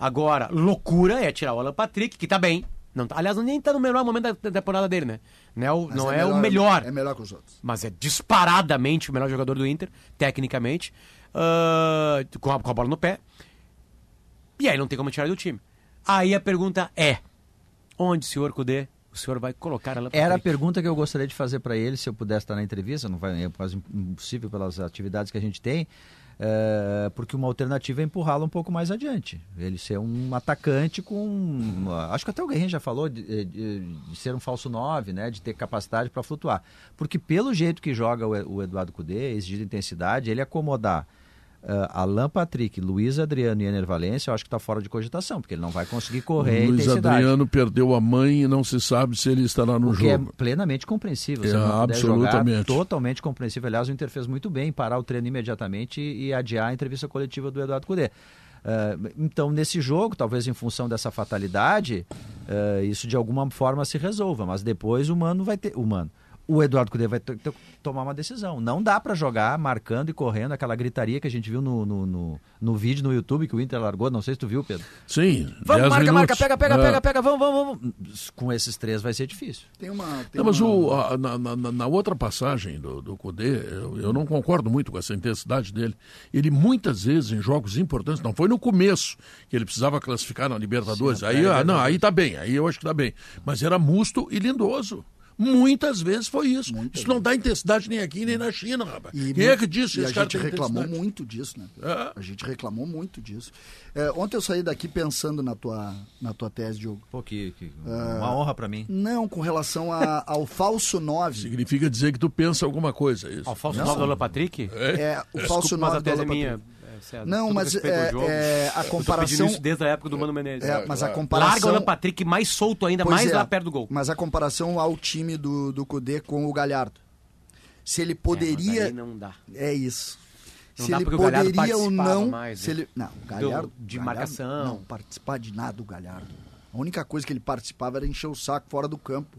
Agora, loucura é tirar o Alan Patrick, que tá bem. Não, tá, aliás, nem tá no melhor momento da, da temporada dele, né? Não é, o, não é, é melhor, o melhor. É melhor que os outros. Mas é disparadamente o melhor jogador do Inter, tecnicamente, uh, com, a, com a bola no pé. E aí não tem como tirar do time. Aí a pergunta é: onde, senhor Cudê, o senhor vai colocar ela Era a pergunta que eu gostaria de fazer para ele, se eu pudesse estar na entrevista, não vai, é quase impossível pelas atividades que a gente tem, é, porque uma alternativa é empurrá-lo um pouco mais adiante. Ele ser um atacante com. Acho que até o Guerrinho já falou de, de, de ser um falso 9, né? De ter capacidade para flutuar. Porque pelo jeito que joga o, o Eduardo Cudê, exigir intensidade, ele acomodar uh, Alan Patrick, Luiz Adriano e Ener Valência, eu acho que está fora de cogitação, porque ele não vai conseguir correr Luiz Adriano perdeu a mãe e não se sabe se ele estará no o jogo. Que é plenamente compreensível. É, absolutamente. Totalmente compreensível. Aliás, o Inter fez muito bem em parar o treino imediatamente e, e adiar a entrevista coletiva do Eduardo Cudê. Uh, então, nesse jogo, talvez em função dessa fatalidade, uh, isso de alguma forma se resolva, mas depois o Mano vai ter. O Mano o Eduardo Cudê vai ter que tomar uma decisão. Não dá para jogar marcando e correndo aquela gritaria que a gente viu no, no, no, no, vídeo no YouTube que o Inter largou. Não sei se tu viu, Pedro. Sim. Vamos, marca, minutos. marca, pega, pega, é. pega, pega, vamos, vamos, vamos. Com esses três vai ser difícil. Tem uma. Tem não, mas o, a, na, na, na, outra passagem do, do Cudê, eu, eu, não concordo muito com essa intensidade dele. Ele muitas vezes, em jogos importantes, não foi no começo que ele precisava classificar na Libertadores. Sim, aí, ah, não, aí tá bem, aí eu acho que tá bem. Mas era musto e lindoso. Muitas vezes foi isso. Muitas isso vezes. não dá intensidade nem aqui nem na China, rapaz. E Quem é que disse isso? A gente reclamou muito disso, né? É. A gente reclamou muito disso. É, ontem eu saí daqui pensando na tua, na tua tese, Diogo. Pô, que, que uma uh, honra para mim. Não, com relação a, ao falso 9. Significa dizer que tu pensa alguma coisa, é isso. Ao falso 9 do Patrick? É, é o falso 9 do Patrick. Certo. Não, mas é, é, a comparação. isso desde a época do Mano Menezes. É, mas a comparação. Larga o Alan Patrick mais solto ainda, pois mais é, lá perto do gol. Mas a comparação ao time do, do Cudê com o Galhardo. Se ele poderia. É, não dá. É isso. Não se ele poderia ou não. Mais, se ele... Não, o Galhardo. Do, de Galhardo, marcação. Não, participar de nada o Galhardo. A única coisa que ele participava era encher o saco fora do campo.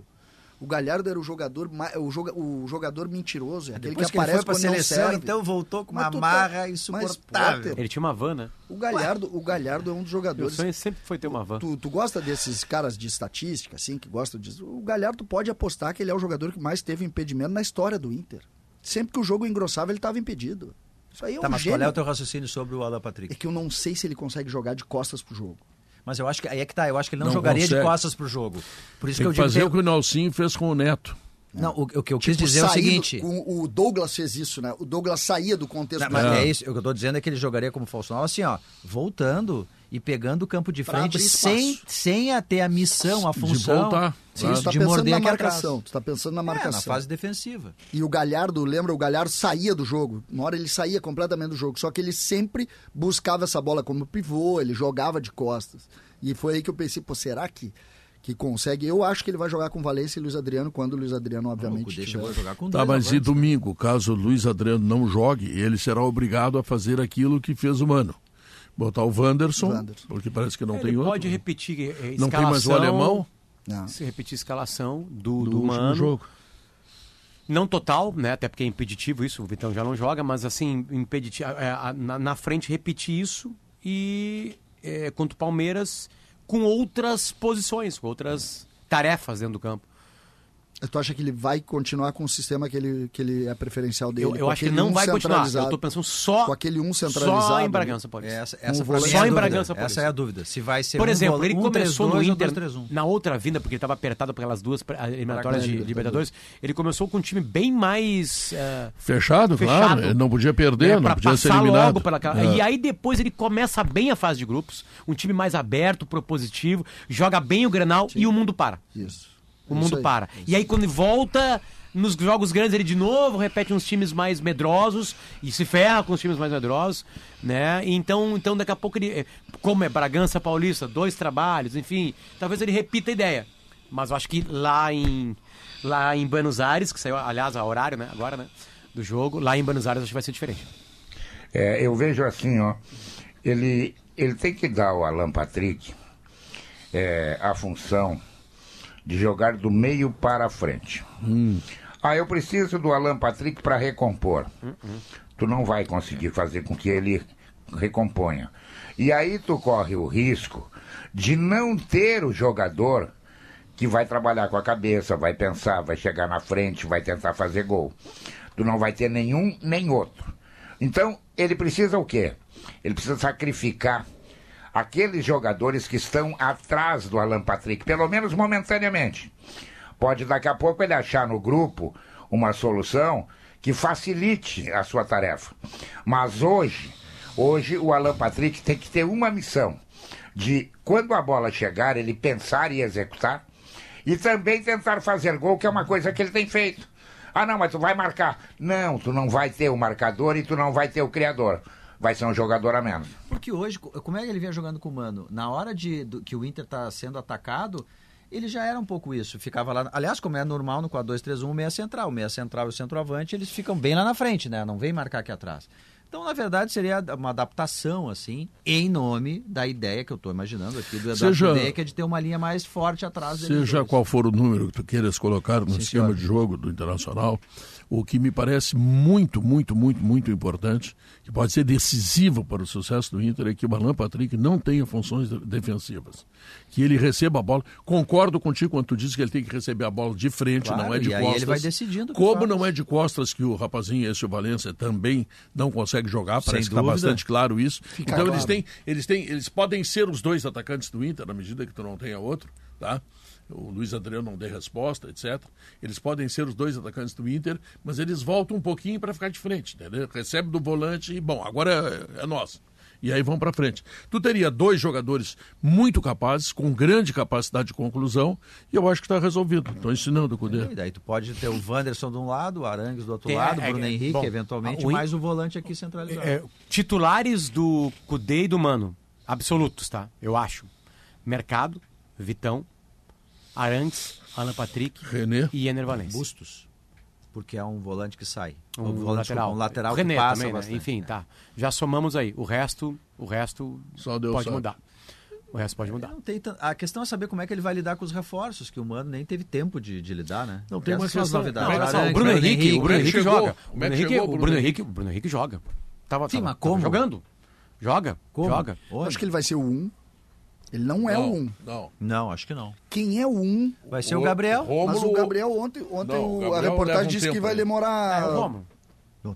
O Galhardo era o jogador, o, joga, o jogador mentiroso, é aquele Depois que aparece que ele foi pra seleção, então voltou com uma marra tá, insuportável. ele tinha uma van, né? O Galhardo, o Galhardo é um dos jogadores. O sonho sempre foi ter uma van. Tu, tu gosta desses caras de estatística, assim, que gostam disso? O Galhardo pode apostar que ele é o jogador que mais teve impedimento na história do Inter. Sempre que o jogo engrossava, ele estava impedido. Isso aí é tá, um mas gênio. qual é o teu raciocínio sobre o Alan Patrick? É que eu não sei se ele consegue jogar de costas pro jogo. Mas eu acho que aí é que tá, eu acho que ele não, não jogaria consegue. de costas pro jogo. Por isso Tem que eu que fazer digo o que o Nelson fez com o Neto. Não, o, o que eu quis tipo, dizer é o seguinte. O, o, Douglas fez isso, né? O Douglas saía do contexto não, Mas é isso. O que eu estou dizendo é que ele jogaria como falso assim, ó, voltando e pegando o campo de frente sem, sem a ter a missão, a função. De voltar. Sim, claro. tu tá de pensando na marcação. Tu tá pensando na marcação. É, na fase defensiva. E o Galhardo, lembra, o Galhardo saía do jogo. Uma hora ele saía completamente do jogo. Só que ele sempre buscava essa bola como pivô, ele jogava de costas. E foi aí que eu pensei, pô, será que que consegue. Eu acho que ele vai jogar com Valência e Luiz Adriano quando o Luiz Adriano, obviamente. deixa tiver... jogar com Tá, mas e domingo, caso o Luiz Adriano não jogue, ele será obrigado a fazer aquilo que fez o Mano. Botar o Wanderson, Wanderson. porque parece que não ele tem outro. Pode repetir escalação. Não tem mais o alemão? Não. Se repetir a escalação do, do, do Mano. Jogo. Não total, né? Até porque é impeditivo isso, o Vitão já não joga, mas assim, impeditivo, é, na, na frente repetir isso e é, contra o Palmeiras com outras posições, com outras tarefas dentro do campo. Tu acha que ele vai continuar com o sistema que ele, que ele é preferencial dele? Eu, eu acho que ele não um vai continuar. Eu estou pensando só com aquele um centralizado. Só em Bragança, pode ser. Essa, essa um só é em Bragança, pode Essa é a dúvida. Se vai ser Por um exemplo, ele um começou 3, no Inter 2, 3, na outra vinda porque ele estava apertado pelas duas eliminatórias de Libertadores. Ele começou com um time bem mais uh, fechado, fechado, claro. Ele não podia perder, né, não podia ser eliminado. Logo pela... É. E aí depois ele começa bem a fase de grupos, um time mais aberto, propositivo, joga bem o Grenal Sim. e o mundo para. Isso. O mundo para. E aí quando volta nos jogos grandes ele de novo repete uns times mais medrosos e se ferra com os times mais medrosos, né? Então, então daqui a pouco ele, eh, como é Bragança Paulista, dois trabalhos, enfim, talvez ele repita a ideia. Mas eu acho que lá em lá em Buenos Aires, que saiu aliás a horário, né, agora, né, do jogo, lá em Buenos Aires acho que vai ser diferente. É, eu vejo assim, ó, ele ele tem que dar ao Alan Patrick é, a função de jogar do meio para a frente. Hum. Ah, eu preciso do Alan Patrick para recompor. Uh -uh. Tu não vai conseguir fazer com que ele recomponha. E aí tu corre o risco de não ter o jogador que vai trabalhar com a cabeça, vai pensar, vai chegar na frente, vai tentar fazer gol. Tu não vai ter nenhum nem outro. Então, ele precisa o quê? Ele precisa sacrificar aqueles jogadores que estão atrás do Alan Patrick, pelo menos momentaneamente. Pode daqui a pouco ele achar no grupo uma solução que facilite a sua tarefa. Mas hoje, hoje o Alan Patrick tem que ter uma missão de quando a bola chegar, ele pensar e executar e também tentar fazer gol, que é uma coisa que ele tem feito. Ah, não, mas tu vai marcar. Não, tu não vai ter o marcador e tu não vai ter o criador vai ser um jogador a menos. Porque hoje, como é que ele vinha jogando com o Mano? Na hora de, do, que o Inter está sendo atacado, ele já era um pouco isso. Ficava lá. Aliás, como é normal no 4-2-3-1, meia central. O meia central e o centroavante, eles ficam bem lá na frente, né? Não vem marcar aqui atrás. Então, na verdade, seria uma adaptação, assim, em nome da ideia que eu estou imaginando aqui do Eduardo seja, que é de ter uma linha mais forte atrás dele. Seja qual for o número que tu queiras colocar no Sim, esquema de jogo do Internacional, o que me parece muito, muito, muito, muito importante, que pode ser decisivo para o sucesso do Inter, é que o Alan Patrick não tenha funções defensivas. Que ele receba a bola. Concordo contigo quando tu diz que ele tem que receber a bola de frente, claro, não é de e costas. Ele vai decidindo. Como não é de costas que o rapazinho, esse o Valência, também não consegue jogar, parece Sem que está bastante claro isso. Fica então claro. eles têm, eles têm, eles podem ser os dois atacantes do Inter, na medida que tu não tenha outro, tá? o Luiz Adriano não dê resposta, etc. Eles podem ser os dois atacantes do Inter, mas eles voltam um pouquinho para ficar de frente, entendeu? Recebe do volante e, bom, agora é, é nosso. E aí vão para frente. Tu teria dois jogadores muito capazes, com grande capacidade de conclusão, e eu acho que está resolvido. Estou ensinando o Cudê. E daí tu pode ter o Wanderson de um lado, o Arangues do outro é, lado, o Bruno é, Henrique, bom, eventualmente, o mais o volante aqui centralizado. É, titulares do Cudê e do Mano, absolutos, tá? Eu acho. Mercado, Vitão, Arantes, Alan Patrick René. e Ener. Bustos. Porque é um volante que sai. Um, um volante, lateral. Um lateral René que passa também, né? Enfim, tá. Já somamos aí. O resto, o resto pode mudar. O resto pode mudar. Não tem t... A questão é saber como é que ele vai lidar com os reforços, que o Mano nem teve tempo de, de lidar, né? Não tem uma questão. Não, não, o Bruno Henrique, o Bruno Henrique joga. O Bruno Henrique, o Bruno Henrique, o Bruno Henrique joga. Tava, Sim, tava, mas como? jogando. Joga, como? joga. Acho que ele vai ser o 1. Um. Ele não é não, o 1. Um. Não. Não, acho que não. Quem é o 1? Um? Vai ser o, o Gabriel. Rômulo... Mas o Gabriel ontem, ontem não, o Gabriel a reportagem um disse que vai demorar. É, o Rômulo.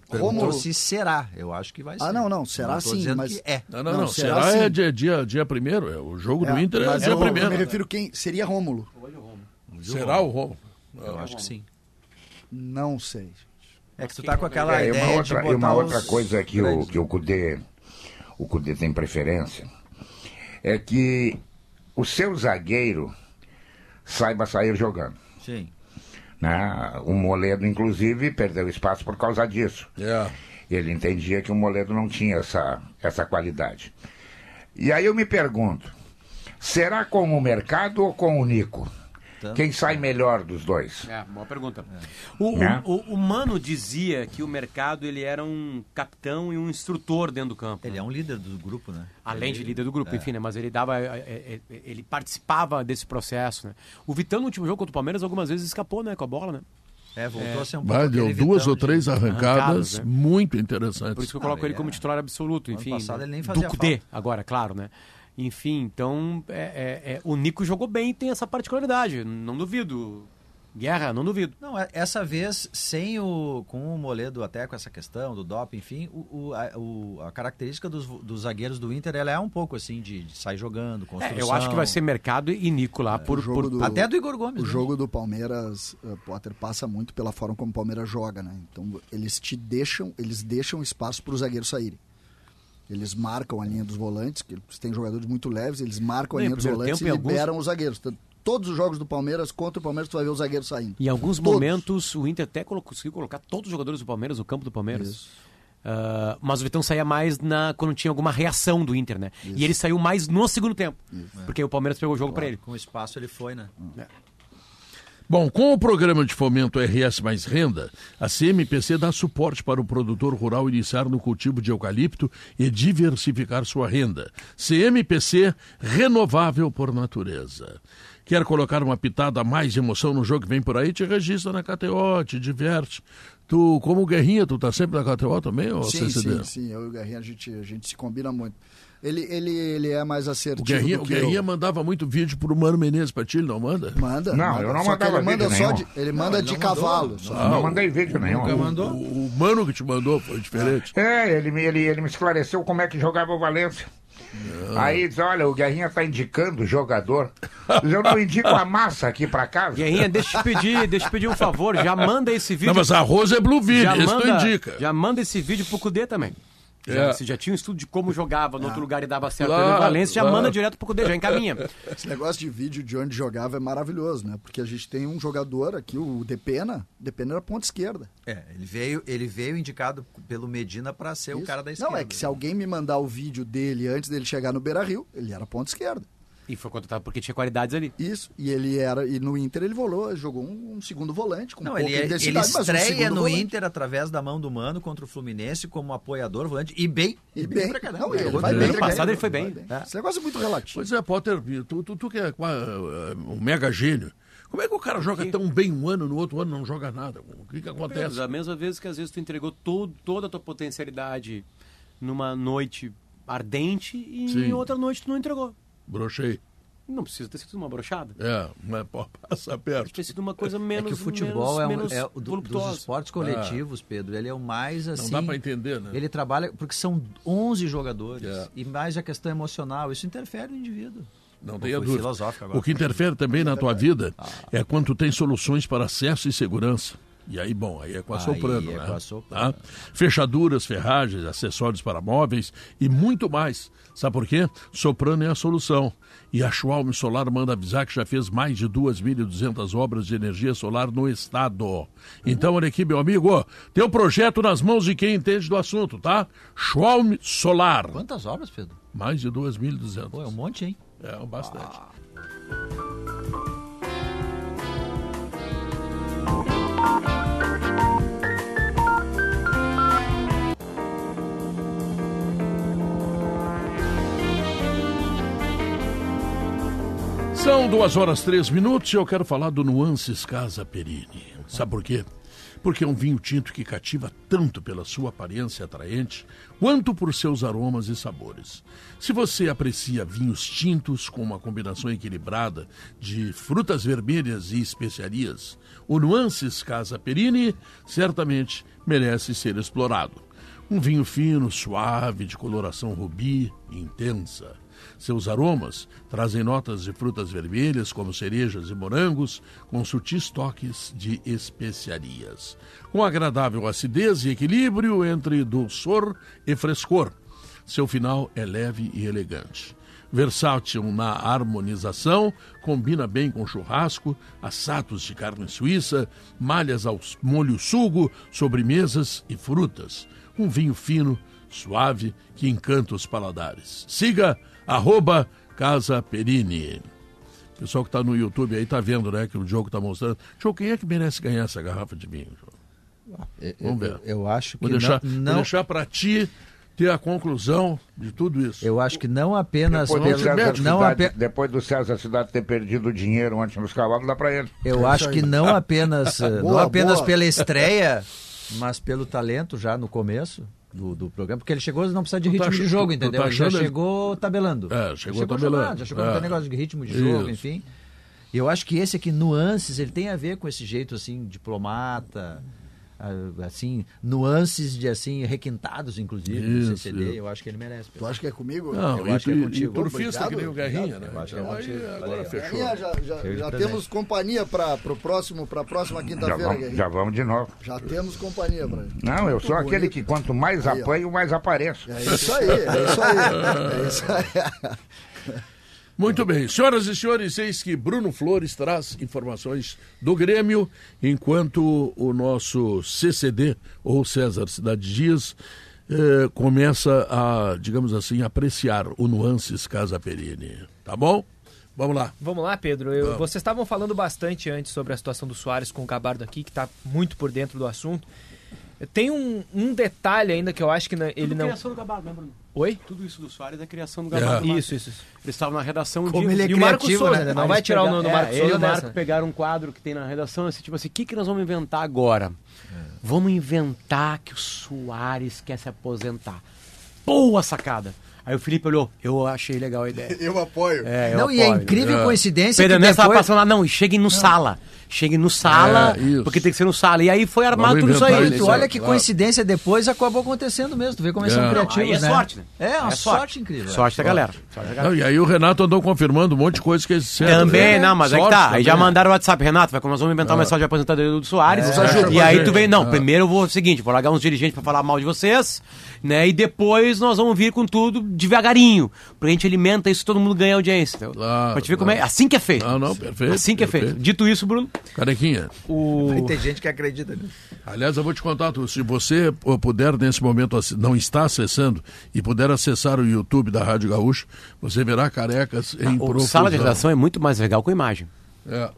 Perguntou se será. Eu acho que vai ah, ser. Ah, não, não. Será não sim, mas. é. Não, não, não. não será, será é dia, dia, dia primeiro. É, o jogo é, do Inter é dia eu, primeiro. Eu me refiro quem. Seria Rômulo. Será o Rômulo? Eu acho que sim. Não sei. É que tu tá com aquela é, ideia uma outra, de uma outra coisa que o, que o Cudê, o Cudê tem preferência é que o seu zagueiro saiba sair jogando. Sim. Né? O Moledo, inclusive, perdeu espaço por causa disso. Yeah. Ele entendia que o Moledo não tinha essa, essa qualidade. E aí eu me pergunto, será com o mercado ou com o Nico? Tanto. Quem sai melhor dos dois? É, boa pergunta. É. O, é. o, o, Mano dizia que o mercado ele era um capitão e um instrutor dentro do campo. Ele é um líder do grupo, né? Além ele... de líder do grupo, é. enfim, né? Mas ele dava, é, é, é, ele participava desse processo, né? O Vitão no último jogo contra o Palmeiras algumas vezes escapou, né, com a bola, né? É, voltou a ser um pouco. deu duas ou três arrancadas, arrancadas né? muito interessantes. Por isso que eu coloco ele como titular absoluto, enfim. Ano passado ele nem fazia do D, agora, claro, né? Enfim, então é, é, é, o Nico jogou bem e tem essa particularidade, não duvido. Guerra, não duvido. Não, é, essa vez, sem o. com o Moledo até com essa questão do doping, enfim, o, o, a, o, a, característica dos, dos, zagueiros do Inter ela é um pouco assim, de, de sair jogando, construção. É, eu acho que vai ser mercado e Nico lá, é, por, por... Do, até do Igor Gomes. O né? jogo do Palmeiras, uh, Potter, passa muito pela forma como o Palmeiras joga, né? Então eles te deixam, eles deixam espaço para os zagueiros saírem. Eles marcam a linha dos volantes, que eles têm jogadores muito leves, eles marcam a linha dos volantes e liberam alguns... os zagueiros. Todos os jogos do Palmeiras contra o Palmeiras, tu vai ver o zagueiro saindo. Em alguns Todos. momentos, o Inter até conseguiu colocar todos os jogadores do Palmeiras no campo do Palmeiras. Uh, mas o Vitão saía mais na, quando tinha alguma reação do Inter, né? Isso. E ele saiu mais no segundo tempo. Isso. Porque o Palmeiras pegou o jogo claro. para ele. Com o espaço ele foi, né? É. Bom, com o programa de fomento RS Mais Renda, a CMPC dá suporte para o produtor rural iniciar no cultivo de eucalipto e diversificar sua renda. CMPC, renovável por natureza. Quer colocar uma pitada mais de emoção no jogo que vem por aí? Te registra na KTO, te diverte. Tu, como Guerrinha, tu tá sempre na KTO também, ou sim, CCD? Sim, sim, eu e o Guerrinha, a gente, a gente se combina muito. Ele, ele, ele é mais assertivo. O Guerrinha, o Guerrinha eu. mandava muito vídeo pro Mano Menezes pra ti, ele não manda? Manda. Não, manda. eu não só mandava ele manda só de, Ele manda não, de ele cavalo. Mandou, não, não, mandei vídeo nenhum. Nunca mandou? O, o, Mano que te mandou foi diferente. É, ele, ele, ele me esclareceu como é que jogava o Valência. Não. Aí diz, olha, o Guerrinha tá indicando o jogador. Eu não indico a massa aqui pra casa. Guerrinha, deixa eu te pedir, deixa eu pedir um favor, já manda esse vídeo. Não, mas arroz é Blue Video, isso tu indica. Já manda esse vídeo pro Cudê também. Já, é. Você já tinha um estudo de como jogava no outro lugar e dava certo lá, no Valência, já lá. manda direto pro Cudê, já encaminha. [LAUGHS] Esse negócio de vídeo de onde jogava é maravilhoso, né? Porque a gente tem um jogador aqui, o Depena, Depena era ponta esquerda. É, ele veio, ele veio indicado pelo Medina para ser Isso. o cara da esquerda. Não, é que se alguém me mandar o vídeo dele antes dele chegar no Beira-Rio, ele era ponta esquerda. E foi contratado porque tinha qualidades ali. Isso, e ele era. E no Inter ele volou, jogou um, um segundo volante com Não, ele, é- ele estreia um no volante. Inter através da mão do Mano contra o Fluminense como apoiador volante e bem. E, e bem. bem Não, ele vai bem. No passado ele foi bem. bem. É. Esse negócio é muito relativo. Pois é, Potter, tu, tu, tu que é um mega gênio. Como é que o cara joga tão bem um ano, no outro ano não joga nada? O que, que acontece? a mesma vez que às vezes tu entregou todo, toda a tua potencialidade numa noite ardente e Sim. em outra noite tu não entregou. Brochei. Não precisa ter sido uma brochada. É, mas passa perto. Ter sido uma coisa menos. É que o futebol menos, é, um, é o do, dos esportes coletivos, é. Pedro. Ele é o mais assim. Não dá assim, para entender, né? Ele trabalha porque são 11 jogadores é. e mais a questão emocional. Isso interfere no indivíduo. Não tenha dúvida. O que interfere também na tua vida ah. é quando tu tem soluções para acesso e segurança. E aí, bom, aí é com a Soprano, é né? Com a soprano. Tá? Fechaduras, ferragens, acessórios para móveis e muito mais. Sabe por quê? Soprano é a solução. E a Schwalm Solar manda avisar que já fez mais de 2.200 obras de energia solar no estado. Então, olha aqui, meu amigo, tem um projeto nas mãos de quem entende do assunto, tá? Schwalm Solar. Quantas obras, Pedro? Mais de 2.200. Pô, é um monte, hein? É, bastante. Ah. São duas horas três minutos e eu quero falar do Nuances Casa Perini. Sabe por quê? Porque é um vinho tinto que cativa tanto pela sua aparência atraente, quanto por seus aromas e sabores. Se você aprecia vinhos tintos com uma combinação equilibrada de frutas vermelhas e especiarias, o Nuances Casa Perini certamente merece ser explorado. Um vinho fino, suave, de coloração rubi, intensa. Seus aromas trazem notas de frutas vermelhas, como cerejas e morangos, com sutis toques de especiarias. Com agradável acidez e equilíbrio entre dulçor e frescor. Seu final é leve e elegante. Versátil na harmonização, combina bem com churrasco, assados de carne suíça, malhas ao molho sugo, sobremesas e frutas. Um vinho fino, suave, que encanta os paladares. Siga arroba Casa Perini. O pessoal que está no YouTube aí está vendo, né, que o Diogo está mostrando. Diogo, quem é que merece ganhar essa garrafa de vinho? Vamos ver. Eu, eu acho que vou deixar, não... Vou deixar para ti ter a conclusão de tudo isso. Eu acho que não apenas depois, pelo, do não cidade, depois do César Cidade ter perdido o dinheiro antes nos cavalos, dá para ele. Eu é acho que não apenas, boa, não apenas boa. pela estreia, mas pelo talento já no começo do, do programa, porque ele chegou não precisa de ritmo tá, de jogo, entendeu? Tá ele já chegou tabelando. É, chegou, chegou tabelando. Jogando, já chegou é. com negócio de ritmo de jogo, Isso. enfim. E eu acho que esse aqui, nuances, ele tem a ver com esse jeito assim, diplomata, assim, nuances de assim, requintados, inclusive, Isso, do CCD, eu acho que ele merece. Tu acha que é comigo? Não, eu e, acho que é contigo. E turfista que nem o Guerrinha, né? Eu acho então, que é aí, agora fechou. Já, já, já temos companhia para o próximo, para a próxima quinta-feira, Guerrinha. Já vamos de novo. Já temos companhia ele. Não, eu sou aquele que quanto mais aí, apanho, mais apareço. É isso aí, é isso aí. É isso aí. [LAUGHS] Muito bem. Senhoras e senhores, eis que Bruno Flores traz informações do Grêmio, enquanto o nosso CCD, ou César Cidade Dias, eh, começa a, digamos assim, apreciar o Nuances Casa Perini. Tá bom? Vamos lá. Vamos lá, Pedro. Eu, Vocês estavam falando bastante antes sobre a situação do Soares com o Gabardo aqui, que está muito por dentro do assunto. Tem um, um detalhe ainda que eu acho que ele não. criação do Gabardo, né, Bruno? Oi? Tudo isso do Soares é criação do Gabardo. Yeah. Isso, isso, isso. Eles estavam na redação Como. Ele é e o Marco Souza, né? Não vai tirar o nome do Marco é, Souza. Ele e o Marco pegaram um quadro que tem na redação, assim, tipo assim, o que, que nós vamos inventar agora? É. Vamos inventar que o Soares quer se aposentar. Boa sacada! Aí o Felipe olhou, eu achei legal a ideia. [LAUGHS] eu apoio. É, eu não, apoio. e é incrível é. coincidência Pedro que depois... estava passando lá, não, cheguem no não. sala. Cheguem no sala, é, porque tem que ser no sala. E aí foi armado tudo isso aí. Tu olha que coincidência depois acabou acontecendo mesmo. Tu vê como eles são é. criativos, é né? sorte, né? É, uma é sorte. sorte. incrível. Sorte da galera. Sorte da galera. Não, e aí o Renato andou confirmando um monte de coisas que eles disseram. Também, né? não, mas sorte é que tá. Aí já mandaram o WhatsApp, Renato, vai, nós vamos inventar uma mensagem de aposentadoria do Soares. E aí tu vem, não, primeiro eu vou o seguinte, vou largar uns dirigentes pra falar mal de vocês né? E depois nós vamos vir com tudo devagarinho, porque a gente alimenta isso todo mundo ganha audiência. Então, claro, pra te ver claro. como é. Assim que é feito. Não, não, perfeito. Assim que perfeito. é feito. Dito isso, Bruno. Carequinha. O... Tem gente que acredita nisso. Aliás, eu vou te contar, se você puder nesse momento não está acessando e puder acessar o YouTube da Rádio Gaúcho, você verá carecas em ah, profusão. Sala de redação é muito mais legal com imagem. É.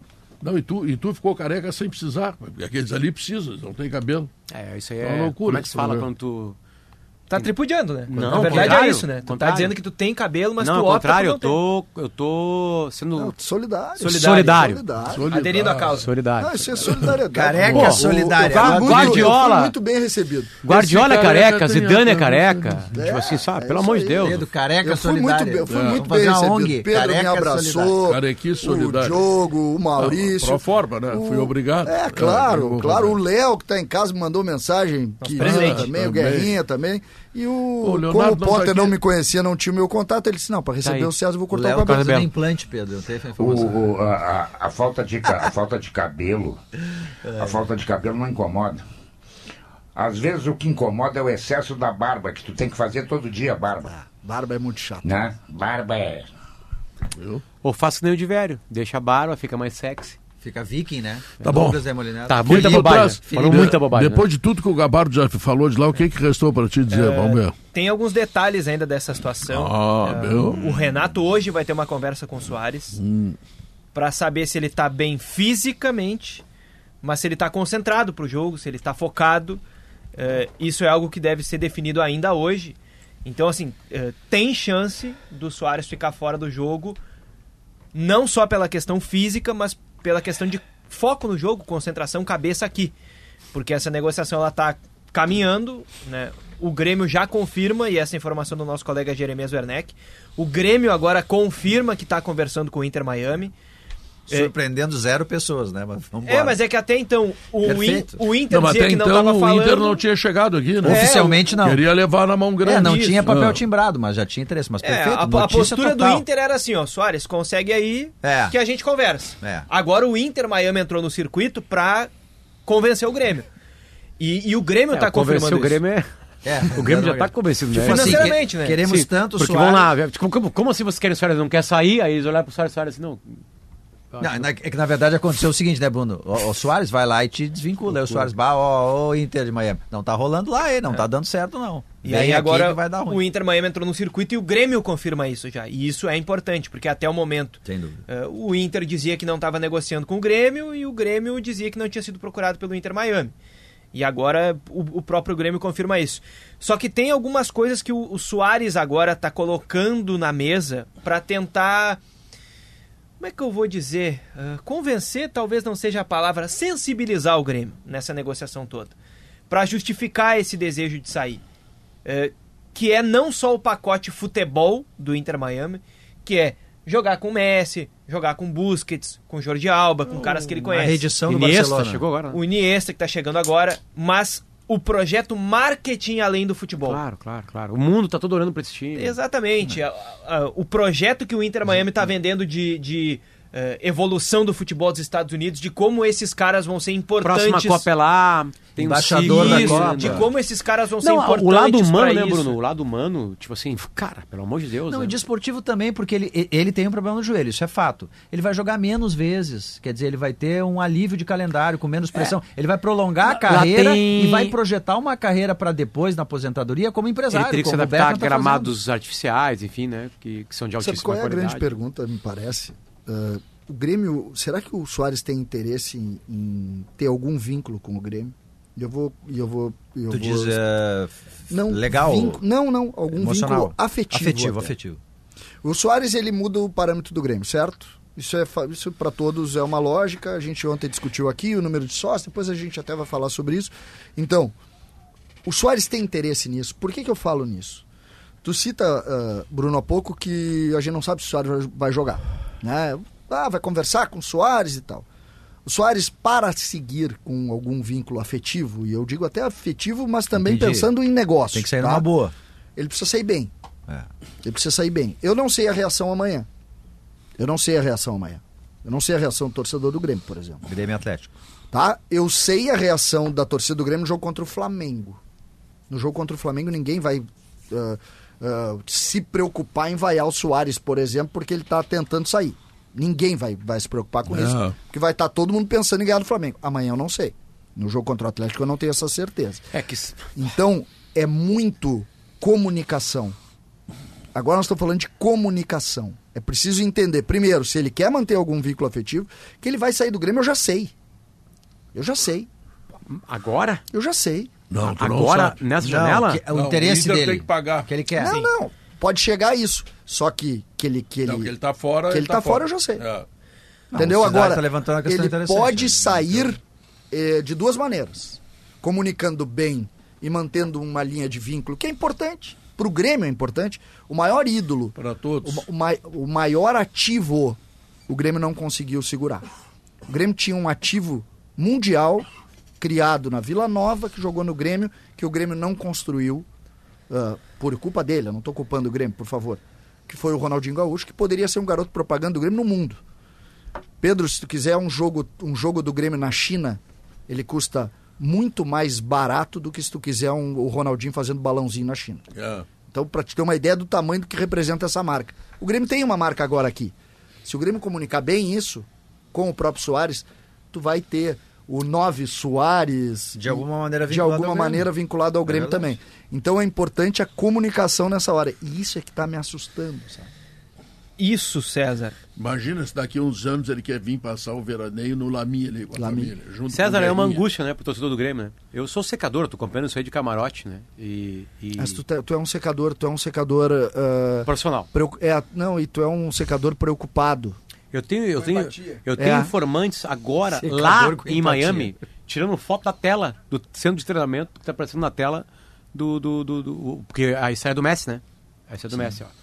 Não, e tu, e tu ficou careca sem precisar. Aqueles ali precisam, não tem cabelo. É, isso aí é. é uma loucura. Como é que se fala quando tu Tá tripudiando, né? Não, Na verdade é isso, né? Tu tá dizendo que tu tem cabelo, mas não, tu opta contrário, eu tô, eu tô sendo não, solidário. Solidário. solidário. solidário. Aderindo à causa. Solidário. Não, isso é solidariedade. Careca Pô, solidária. O, o Guardiola. muito bem recebido. Guardiola é careca, Zidane é careca. É, tipo assim, sabe? É pelo amor de Deus. Pedro, careca solidário. Eu fui muito bem recebido. Pedro me abraçou. Carequi solidário. O Diogo, o Maurício. Pro forma, né? Fui obrigado. É, claro. Claro, o Léo que tá em casa me mandou mensagem. Que também, o Guerrinha também. E o, o como o Potter não, não, me conhecia, não tinha o meu contato, ele disse, não, para receber tá o César eu vou cortar o, o cabelo. O implante, Pedro, não teve o, a, a, a, falta de, a falta de cabelo, a falta de cabelo não incomoda. Às vezes o que incomoda é o excesso da barba, que tu tem que fazer todo dia barba. Ah, barba é muito chato. Né? Barba é... Ou faço que nem o de velho, deixa a barba, fica mais sexy. Fica viking, né? Tá bom. Tá, muita bobagem. Falou muita bobagem. Depois né? de tudo que o Gabardo já falou de lá, o que, que restou para te dizer? É, Vamos ver. Tem alguns detalhes ainda dessa situação. Ah, é, meu. O Renato hoje vai ter uma conversa com o Soares hum. para saber se ele tá bem fisicamente, mas se ele tá concentrado pro jogo, se ele tá focado. É, isso é algo que deve ser definido ainda hoje. Então, assim, é, tem chance do Soares ficar fora do jogo Não só pela questão física, mas pela questão de foco no jogo, concentração, cabeça aqui. Porque essa negociação ela tá caminhando, né? O Grêmio já confirma, e essa informação do nosso colega Jeremias Werneck, o Grêmio agora confirma que está conversando com o Inter Miami. Surpreendendo zero pessoas, né? Mas é, mas é que até então o, in, o Inter não, dizia que não então, estava falando... o Inter não tinha chegado aqui, né? Oficialmente não. Queria levar na mão grande. É, não isso. tinha papel Ah. timbrado, mas já tinha interesse. Mas É, perfeito, a, a notícia postura total. do Inter era assim, ó, Soares, consegue aí É. que a gente conversa. É. Agora o Inter Miami entrou no circuito pra convencer o Grêmio. E, e o Grêmio É, tá convencer confirmando o Grêmio é... É, [LAUGHS] O Grêmio já tá convencido, né? Tipo assim, Financeiramente, que- né? Queremos Sim, tanto o Porque Soares... vão lá, tipo, como, como assim vocês querem o Soares não quer sair? Aí eles olharam pro Soares e Soares assim, não... Não, na- é que na verdade aconteceu o seguinte, né, Bruno? O, o Soares vai lá e te desvincula. Aí o Soares, bah, ó, ó, Inter de Miami. Não tá rolando lá aí, não tá dando certo, não. E Vem aí agora o Inter Miami entrou no circuito e o Grêmio confirma isso já. E isso é importante, porque até o momento Sem dúvida. eh, o Inter dizia que não estava negociando com o Grêmio e o Grêmio dizia que não tinha sido procurado pelo Inter Miami. E agora o, o próprio Grêmio confirma isso. Só que tem algumas coisas que o, o Soares agora está colocando na mesa para tentar. Como é que eu vou dizer? Ah, convencer talvez não seja a palavra, sensibilizar o Grêmio nessa negociação toda. Para justificar esse desejo de sair. É, que é não só o pacote futebol do Inter Miami, que é jogar com Messi, jogar com Busquets, com Jordi Alba, com caras que ele A conhece. reedição do Iniesta Barcelona. chegou agora, né? O Iniesta que tá chegando agora, mas o projeto marketing além do futebol. Claro, claro, claro. O mundo tá todo olhando pra esse time. Exatamente. A- o projeto que o Inter Miami tá vendendo de, de, eh, evolução do futebol dos Estados Unidos, de como esses caras vão ser importantes. Próxima Copa é lá, tem Embaixador um da Isso, Copa. de como esses caras vão ser Não, importantes. o lado humano, né. Bruno? O lado humano, tipo assim, cara, pelo amor de Deus. Não, né? e desportivo também, porque ele, ele tem um problema no joelho, isso é fato. Ele vai jogar menos vezes, quer dizer, ele vai ter um alívio de calendário, com menos pressão. Ele vai prolongar a carreira tem- e vai projetar uma carreira para depois na aposentadoria como empresário. Ele teria que se adaptar a tá gramados artificiais, enfim, né? Que, que são de Sabe altíssima qual é a qualidade. grande pergunta, me parece? Ah, o Grêmio, será que o Soares tem interesse em, em ter algum vínculo com o Grêmio? Eu vou, eu vou, eu Tu vou diz é, não legal? vínculo- não, não, algum emocional? vínculo afetivo. Afetivo, até. afetivo. O Soares ele muda o parâmetro do Grêmio, certo? Isso é isso para todos é uma lógica. A gente ontem discutiu aqui o número de sócios, depois a gente até vai falar sobre isso. Então, o Soares tem interesse nisso. Por que, que eu falo nisso? Tu cita, ah, Bruno, há pouco que a gente não sabe se o Soares vai jogar. Né? Ah, vai conversar com o Soares e tal. O Soares, para seguir com algum vínculo afetivo, e eu digo até afetivo, mas também Entendi. pensando em negócio. Tem que sair tá? numa boa. Ele precisa sair bem. É. Ele precisa sair bem. Eu não sei a reação amanhã. Eu não sei a reação amanhã. Eu não sei a reação do torcedor do Grêmio, por exemplo. Grêmio Atlético. Tá? Eu sei a reação da torcida do Grêmio no jogo contra o Flamengo. No jogo contra o Flamengo, ninguém vai ah, ah, se preocupar em vaiar o Soares, por exemplo, porque ele está tentando sair. Ninguém vai, vai se preocupar com Não. isso. Porque vai estar todo mundo pensando em ganhar do Flamengo. Amanhã eu não sei. No jogo contra o Atlético eu não tenho essa certeza. É que Então, é muito comunicação. Agora nós estamos falando de comunicação. É preciso entender, primeiro, se ele quer manter algum vínculo afetivo, que ele vai sair do Grêmio, eu já sei. Eu já sei. agora, Eu já sei. Não, tu não agora sabe. nessa Não, janela, que- é o Não, interesse o Inter dele. tem que pagar. Que ele quer. não, não. Pode chegar a isso. Só que que ele que ele, Não, que ele tá fora. que ele tá fora, eu já sei. É. entendeu o agora? tá levantando uma questão ele interessante, pode né? sair eh, de duas maneiras: comunicando bem e mantendo uma linha de vínculo que é importante. Para o Grêmio é importante. O maior ídolo Para todos. O, o maior ativo o Grêmio não conseguiu segurar. O Grêmio tinha um ativo mundial criado na Vila Nova, que jogou no Grêmio, que o Grêmio não construiu ah, por culpa dele. Eu não estou culpando o Grêmio, por favor. Que foi o Ronaldinho Gaúcho, que poderia ser um garoto propaganda do Grêmio no mundo. Pedro, se tu quiser um jogo, um jogo do Grêmio na China, ele custa muito mais barato do que se tu quiser um- o Ronaldinho fazendo balãozinho na China. É. Então, para te ter uma ideia do tamanho do que representa essa marca. O Grêmio tem uma marca agora aqui. Se o Grêmio comunicar bem isso com o próprio Soares, tu vai ter o 9 Soares De alguma maneira de vinculado alguma ao Grêmio. maneira vinculado ao Grêmio verdade. também. Então é importante a comunicação nessa hora. E isso é que tá me assustando, sabe? Isso, César. Imagina se daqui a uns anos ele quer vir passar o veraneio no Lami ali com a Lami. família. Junto César com o é uma angústia, né, pro torcedor do Grêmio, né? Eu sou secador, tô acompanhando isso aí de camarote, né? E. e... Mas tu, tu é um secador, tu é um secador. ah, Profissional. é, não, e tu é um secador preocupado. Eu tenho, eu tenho, eu tenho é. informantes agora Secador lá em Miami, tirando foto da tela do centro de treinamento que está aparecendo na tela do, do, do, do porque a estreia é do Messi, né? A estreia é do Sim. Messi, ó.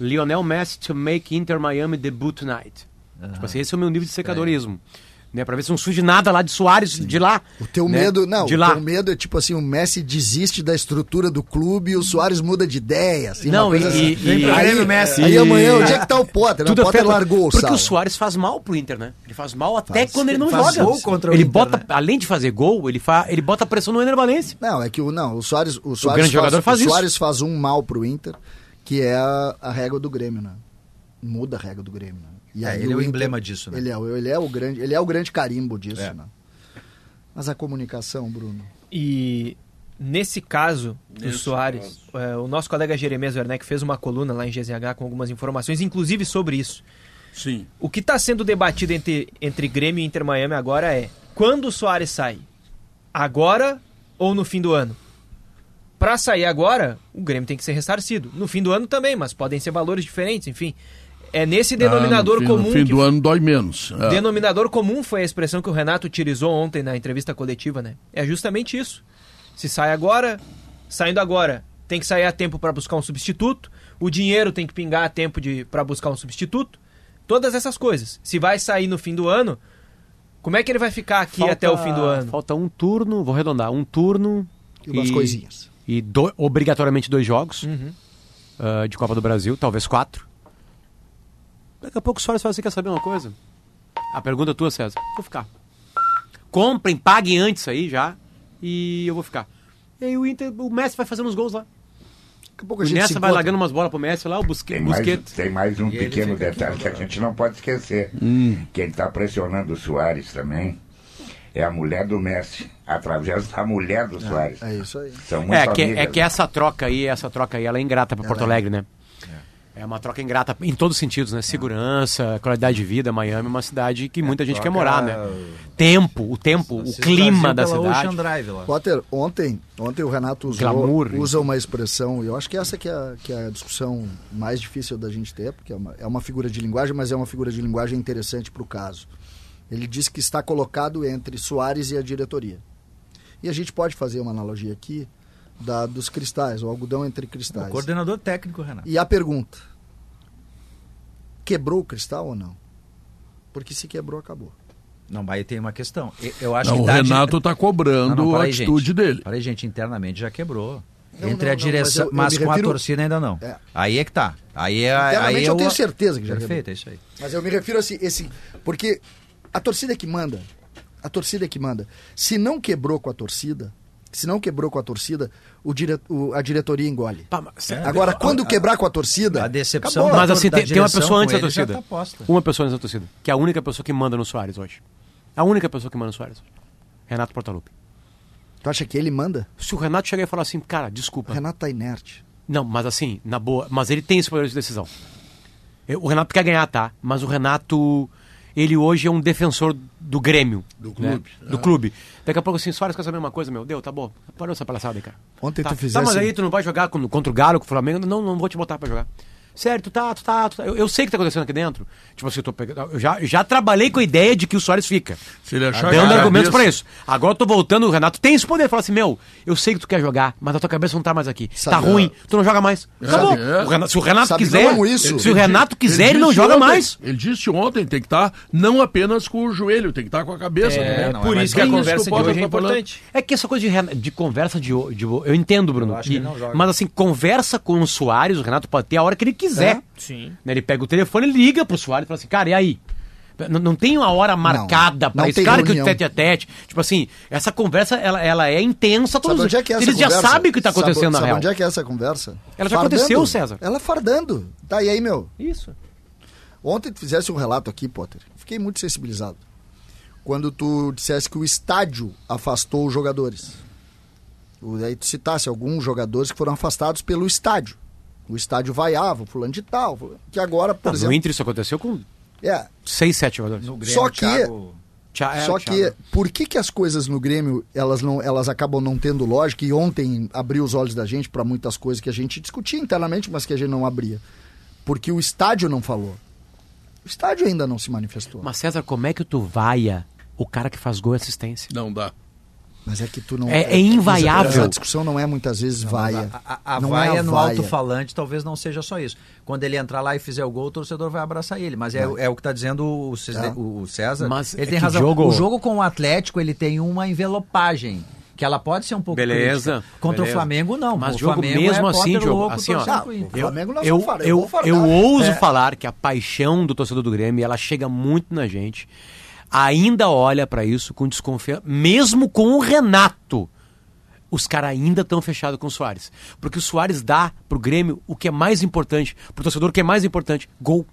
Lionel Messi to make Inter Miami debut tonight. Uhum. Tipo assim, esse é o meu nível de secadorismo. É né? Pra ver se não surge nada lá de Soares Sim. de lá. O teu né? medo, não, de o lá. teu medo é tipo assim, o Messi desiste da estrutura do clube e o Soares muda de ideia, assim, não, e, assim. e, e aí, Messi. aí amanhã, onde é que tá o Potter? Tudo o Potter largou o Porque o Soares faz mal pro Inter, né? Ele faz mal até faz, quando ele não faz joga. Gol contra o ele Inter, bota, né? além de fazer gol, ele, fa, ele bota pressão no Ener Valencia. Não, é que o não, o Soares, o Soares o grande faz, jogador faz o isso. Soares faz um mal pro Inter, que é a, a régua do Grêmio, né? Muda a régua do Grêmio, né? E é, ele é o Inter, emblema disso, né? Ele é, ele é o grande, ele é o grande carimbo disso, é. né? Mas a comunicação, Bruno. E nesse caso do Soares, é, o nosso colega Jeremias Werneck fez uma coluna lá em GZH com algumas informações, inclusive sobre isso. Sim. O que está sendo debatido entre, entre Grêmio e Inter Miami agora é quando o Soares sai? Agora ou no fim do ano? Para sair agora, o Grêmio tem que ser ressarcido. No fim do ano também, mas podem ser valores diferentes, enfim. É nesse denominador ah, no fim, comum. No fim que... do ano dói menos. É. Denominador comum foi a expressão que o Renato utilizou ontem na entrevista coletiva, né? É justamente isso. Se sai agora, saindo agora, tem que sair a tempo para buscar um substituto. O dinheiro tem que pingar a tempo para buscar um substituto. Todas essas coisas. Se vai sair no fim do ano, como é que ele vai ficar aqui falta, até o fim do ano? Falta um turno, vou arredondar, um turno. E umas e, coisinhas. E do, obrigatoriamente dois jogos uhum. uh, de Copa do Brasil, talvez quatro. Daqui a pouco o Soares fala assim, quer saber uma coisa? A pergunta é tua, César. Vou ficar. Comprem, paguem antes aí já e eu vou ficar. E aí o Inter, o Messi vai fazendo os gols lá. Daqui a pouco a gente Nessa vai largando umas bolas pro Messi lá, o Busquets. Tem mais, tem mais um e pequeno detalhe que a gente não pode esquecer. Hum. Quem tá pressionando o Soares também é a mulher do Messi, através da mulher do é, Soares. É, isso aí. São muito é, que, amigas, é que essa troca aí, essa troca aí, ela é ingrata para Porto é. Alegre, né? É uma troca ingrata em todos os sentidos, né? Segurança, qualidade de vida. Miami é uma cidade que muita é, gente quer morar, né? Tempo, o tempo, o clima da cidade. Drive, lá. Potter, ontem, ontem o Renato usou, Glamour, usa uma expressão, e eu acho que essa que é, que é a discussão mais difícil da gente ter, porque é uma, é uma figura de linguagem, mas é uma figura de linguagem interessante para o caso. Ele diz que está colocado entre Soares e a diretoria. E a gente pode fazer uma analogia aqui da, dos cristais, o algodão entre cristais. O coordenador técnico, Renato. E a pergunta: quebrou o cristal ou não? Porque se quebrou, acabou. Não, mas aí tem uma questão. Eu acho não, que o Renato está cobrando não, não, a atitude gente. dele. Falei, gente, internamente já quebrou. Não, Entre a direção, mas, eu, eu mas com refiro... a torcida ainda não. É. Aí é que tá. Aí é, Internamente aí eu, eu tenho certeza que já Perfeito, quebrou. é isso aí. Mas eu me refiro a esse, esse. Porque a torcida é que manda. A torcida é que manda. Se não quebrou com a torcida, se não quebrou com a torcida, o dire... o, a diretoria engole. Pá, mas, é, Agora, quando quebrar com a torcida. A decepção. Acabou. Mas assim, tem, tem, uma pessoa antes da torcida. Tá uma pessoa antes da torcida. Que é a única pessoa que manda no Soares hoje. A única pessoa que manda no Soares. Renato Portaluppi. Tu acha que ele manda? Se o Renato chegar e falar assim, cara, desculpa. O Renato tá inerte. Não, mas assim, na boa. Mas ele tem esse poder de decisão. O Renato quer ganhar, tá? Mas o Renato ele hoje é um defensor do Grêmio. Do clube. Né? Do é. clube. Daqui a pouco assim, Soares quer saber uma coisa, meu. Deu, tá bom. Parou essa palhaçada aí, cara. Ontem tá, tu fizesse... Tá, mas aí tu não vai jogar contra o Galo, com o Flamengo? Não, não vou te botar pra jogar. Tu tá, tu tá, tu tá. Eu, eu, sei o que tá acontecendo aqui dentro. Tipo assim, eu, tô pegando, eu já, já trabalhei com a ideia de que o Soares fica. Se ele achar Dando argumentos para isso. Agora eu tô voltando, o Renato tem esse poder. Fala assim, meu, eu sei que tu quer jogar, mas a tua cabeça não tá mais aqui. Sabe, tá ruim, tu não joga mais. É. Acabou. É. O Renato, se o Renato Sabe quiser. Isso. Se o Renato quiser, ele, ele não joga ontem, mais. Ele disse ontem, tem que estar tá não apenas com o joelho, tem que estar tá com a cabeça. É, né? por é isso que a conversa de hoje é importante. É que essa coisa de, de conversa de, de, Eu entendo, Bruno. Eu que, mas assim, conversa com o Soares, o Renato pode ter a hora que ele quiser. Sim. Né, ele pega o telefone, liga pro Soares e fala assim, cara, e aí? Não, não tem uma hora marcada para esse cara reunião. que o tete a tete. Tipo assim, essa conversa ela, ela é intensa. Todos, onde é que é eles conversa? já sabem o que está acontecendo sabe, na sabe real. onde é que é essa conversa? Ela já fardando. aconteceu, César. Ela fardando. Tá, e aí, meu? Isso. Ontem tu fizesse um relato aqui, Potter. Fiquei muito sensibilizado. Quando tu dissesse que o estádio afastou os jogadores. Aí tu citasse alguns jogadores que foram afastados pelo estádio. O estádio vaiava, fulano de tal. Que agora, por não, exemplo. No Inter isso aconteceu com é. seis, sete jogadores. No Grêmio, só que. Thiago... É, só que, por que, que as coisas no Grêmio elas, não, elas acabam não tendo lógica? E ontem abriu os olhos da gente para muitas coisas que a gente discutia internamente, mas que a gente não abria. Porque o estádio não falou. O estádio ainda não se manifestou. Mas César, como é que tu vaia o cara que faz gol e assistência? Não dá. Mas é que tu não. É, é invaiável. A discussão não é muitas vezes não, vaia. A, a, a não vaia é a no alto-falante talvez não seja só isso. Quando ele entrar lá e fizer o gol, o torcedor vai abraçar ele. Mas é, é o que está dizendo o, César. O César. Mas ele é tem razão. Jogo... O jogo com o Atlético ele tem uma envelopagem que ela pode ser um pouco beleza crítica. contra beleza. o Flamengo não mas o jogo Flamengo mesmo é assim jogo louco, assim ó eu, eu, eu, eu ouso é. falar que a paixão do torcedor do Grêmio ela chega muito na gente ainda olha para isso com desconfiança mesmo com o Renato os caras ainda estão fechados com o Soares porque o Soares dá pro Grêmio o que é mais importante pro torcedor o que é mais importante gol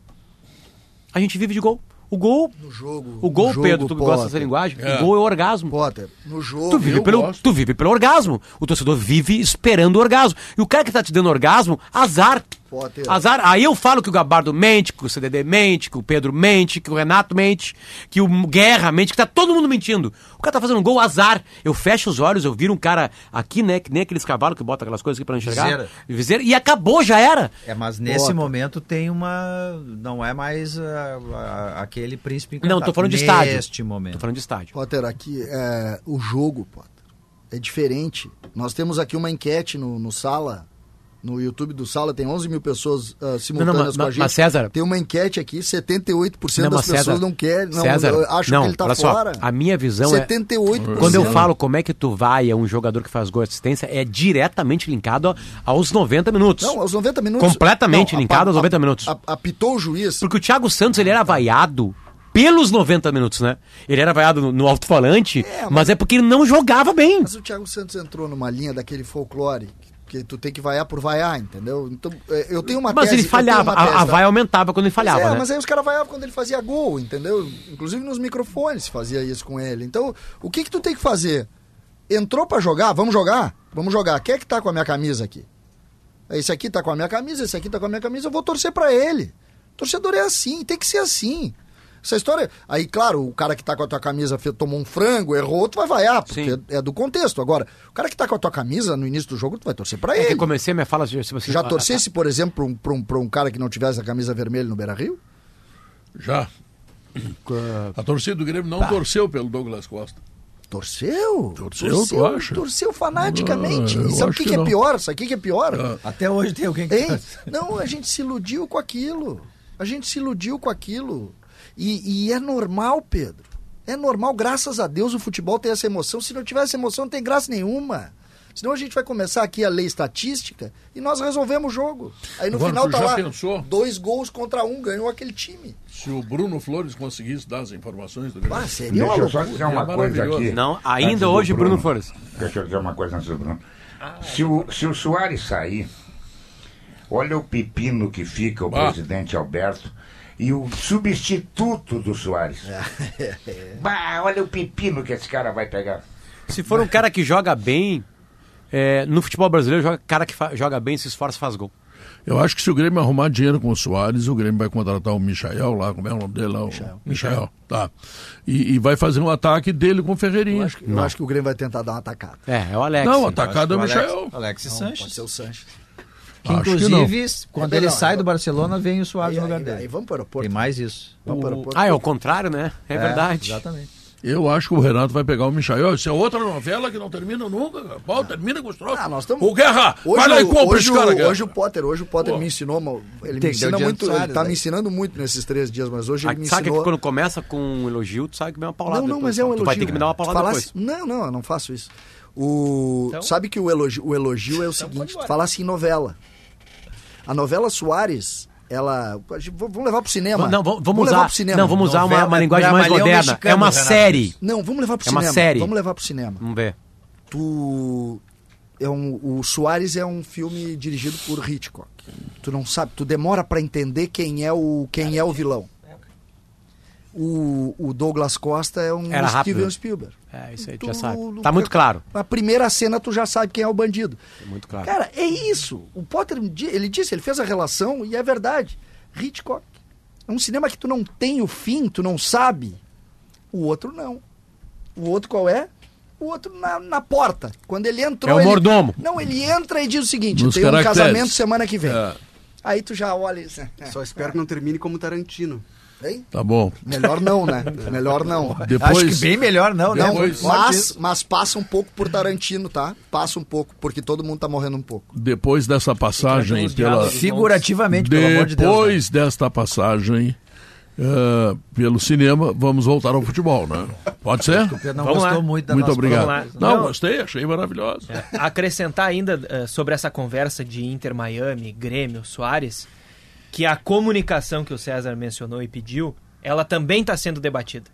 a gente vive de gol o gol. No jogo. O gol, no Pedro, jogo, tu Potter. gosta dessa linguagem? É. O gol é o orgasmo. Potter, no jogo. Tu vive, eu pelo, gosto. tu vive pelo orgasmo. O torcedor vive esperando o orgasmo. E o cara que tá te dando orgasmo, azar. Potter. Azar. Aí eu falo que o Gabardo mente, que o CDD mente, que o Pedro mente, que o Renato mente, que o Guerra mente, que tá todo mundo mentindo. O cara tá fazendo um gol, azar. Eu fecho os olhos, eu viro um cara aqui, né, que nem aqueles cavalos que botam aquelas coisas aqui pra não enxergar. Viseira. Viseira. E acabou, já era. É, mas nesse Bota. momento tem uma. Não é mais aquele príncipe Não, encantado. tô falando de Neste estádio. Tô momento. falando de estádio. Potter, aqui é o jogo, Potter. É diferente. Nós temos aqui uma enquete no, no Sala. No YouTube do Sala tem 11 mil pessoas ah, simultâneas mas- com a gente. mas, César- Tem uma enquete aqui, 78% Não, das mas, pessoas César, não querem. Não, César, acham não, que ele tá olha fora. só, a minha visão é 78%. Quando eu falo como é que tu vai a um jogador que faz gol e assistência, é diretamente linkado aos 90 minutos. Não, aos 90 minutos. Completamente Não, linkado aos a- 90 minutos. a- apitou o juiz. Porque o Thiago Santos, ele era vaiado pelos 90 minutos, né? Ele era vaiado no, no alto-falante, É, mas- mas... é porque ele não jogava bem. Mas o Thiago Santos entrou numa linha daquele folclore. Que tu tem que vaiar por vaiar, entendeu? Então, é, eu tenho uma Mas tese. ele falhava, a, a vaia aumentava quando ele falhava, Pois é, né? mas aí os caras vaiavam quando ele fazia gol, entendeu? Inclusive nos microfones fazia isso com ele. Então, o que que tu tem que fazer? Entrou pra jogar? Vamos jogar? Vamos jogar. Quem é que tá com a minha camisa aqui? Esse aqui tá com a minha camisa, esse aqui tá com a minha camisa, eu vou torcer pra ele. Torcedor é assim, tem que ser assim. Essa história. Aí, claro, o cara que tá com a tua camisa tomou um frango, errou, tu vai vaiar, porque Sim. é do contexto. Agora, o cara que tá com a tua camisa no início do jogo, tu vai torcer pra É que ele. eu comecei a minha fala se você Já torcesse, por exemplo, pra um, pra um, pra um cara que não tivesse a camisa vermelha no Beira Rio? Já. A torcida do Grêmio não Tá. torceu pelo Douglas Costa. Torceu? Torceu, tu acha? Torceu fanaticamente. Ah, sabe o que, que que é pior? Sabe o que, que é pior? Ah. Até hoje tem alguém que. Hein? Não, a gente se iludiu com aquilo. A gente se iludiu com aquilo. E, e é normal, Pedro. É normal, graças a Deus o futebol tem essa emoção. Se não tivesse emoção, não tem graça nenhuma. Senão a gente vai começar aqui a ler estatística e nós resolvemos o jogo. Aí no Agora, final tá lá, pensou? dois gols contra um, ganhou aquele time. Se o Bruno Flores conseguisse dar as informações do Grêmio. Ah, seria Deixa eu só dizer uma É coisa aqui. Não, ainda hoje, Bruno Flores. Deixa eu dizer uma coisa antes do Bruno. Se o, se o Soares sair, olha o pepino que fica o Ah. presidente Alberto e o substituto do Soares. [LAUGHS] bah, olha o pepino que esse cara vai pegar. Se for um cara que joga bem, é, no futebol brasileiro, joga, cara que joga bem, se esforça, faz gol. Eu acho que se o Grêmio arrumar dinheiro com o Soares, o Grêmio vai contratar o Michael lá, como é o nome dele lá? O Michael. Tá. E, e vai fazer um ataque dele com o Eu Ferreirinha. acho, que- eu acho que o Grêmio vai tentar dar uma atacada. É, é o Alex. Não, atacado é o Alex, Michael. Alex Não, Sanches. pode ser o Sanches. Que, Acho que inclusive, quando É ele melhor, sai eu- do Barcelona, vem o Soares Aí, no lugar aí, dele. aí vamos para o aeroporto. Tem mais isso. Vamos para o aeroporto. Ah, é o contrário, né? É, verdade. Exatamente. Eu acho que o Renato vai pegar o Michael. Isso é outra novela que não termina nunca. Pô, termina com os trocos. Ah, nós tamo- O Guerra, Hoje, vai lá e o- compra hoje, esse cara, Guerra. hoje o Potter, hoje o Potter Pô. me ensinou, ele Tem me que ensina muito, Soares, ele tá né? me ensinando muito nesses três dias, mas hoje ele Ah, me sabe que ensinou. quando começa com um elogio, tu sabe que vem uma paulada Não, não, depois. mas é um Tu elogio. vai ter que me dar uma paulada Falasse- depois. Não, não, eu não faço isso. O... Então? Sabe que o elogio, o elogio é o seguinte, tu falasse em novela. A novela Soares, ela... Vamos levar pro cinema. Não, vamos, vamos levar usar, pro cinema. não, vamos usar uma, Novela- uma linguagem mais moderna. mexicano, é uma Renato. série. Não, vamos levar pro É uma cinema. série. Vamos levar pro cinema. Vamos ver. Tu... É um, o Soares é um filme dirigido por Hitchcock. Tu não sabe, tu demora pra entender quem é o, quem é o vilão. O, o Douglas Costa é um Era rápido. Steven Spielberg. É, isso aí, tu Tu- já sabe. no- Tá muito claro. Na primeira cena tu já sabe quem é o bandido. Muito claro. Cara, é isso. O Potter, ele disse, ele fez a relação e é verdade. Hitchcock. É um cinema que tu não tem o fim, tu não sabe. O outro não. O outro qual é? O outro na, na porta. Quando ele entrou. É o ele- mordomo. Não, ele entra e diz o seguinte: Nos tem um caracteres. casamento semana que vem. É. Aí tu já olha isso. Só espero que não termine como Tarantino. Hein? Tá bom. Melhor não, né? [LAUGHS] Melhor não. Depois, Acho que bem melhor não, né? Não, Depois- mas, mas passa um pouco por Tarantino, tá? Passa um pouco, porque todo mundo tá morrendo um pouco. depois dessa passagem pela diálogos. Figurativamente, pelo amor de Deus. né? depois desta passagem eh, pelo cinema, vamos voltar ao futebol, né? Pode ser? O não Vamos gostou lá. muito da Muito nossa obrigado. vamos lá. Não, Não. gostei, achei maravilhoso. acrescentar ainda eh, sobre essa conversa de Inter Miami, Grêmio, Soares, que a comunicação que o César mencionou e pediu, ela também está sendo debatida.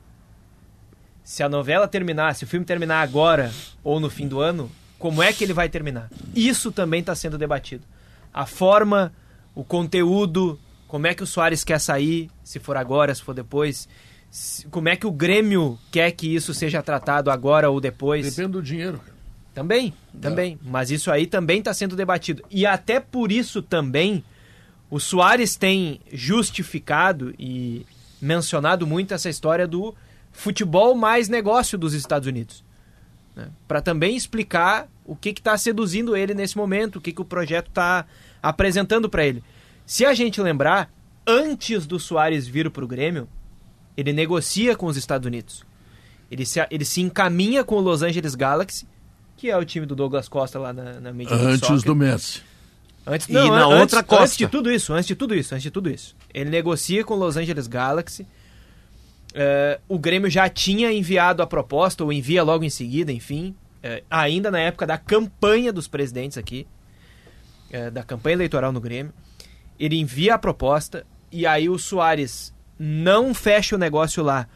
Se a novela terminar, se o filme terminar agora ou no fim do ano, como é que ele vai terminar? Isso também está sendo debatido. A forma, o conteúdo, como é que o Soares quer sair, se for agora, se for depois, como é que o Grêmio quer que isso seja tratado agora ou depois. Depende do dinheiro. Também, também. Mas isso aí também está sendo debatido. E até por isso também o Soares tem justificado e mencionado muito essa história do futebol mais negócio dos Estados Unidos. Para também explicar o que está seduzindo ele nesse momento, o que, que o projeto está apresentando para ele. Se a gente lembrar, antes do Soares vir para o Grêmio, ele negocia com os Estados Unidos. Ele se, ele se encaminha com o Los Angeles Galaxy, que é o time do Douglas Costa lá na, na Major Antes do Messi. Antes, E não, na an- outra antes, costa. Antes de tudo isso, antes de tudo isso, antes de tudo isso. Ele negocia com o Los Angeles Galaxy. É, o Grêmio já tinha enviado a proposta, ou envia logo em seguida, enfim, é, ainda na época da campanha dos presidentes aqui, é, da campanha eleitoral no Grêmio. Ele envia a proposta e aí o Soares não fecha o negócio lá,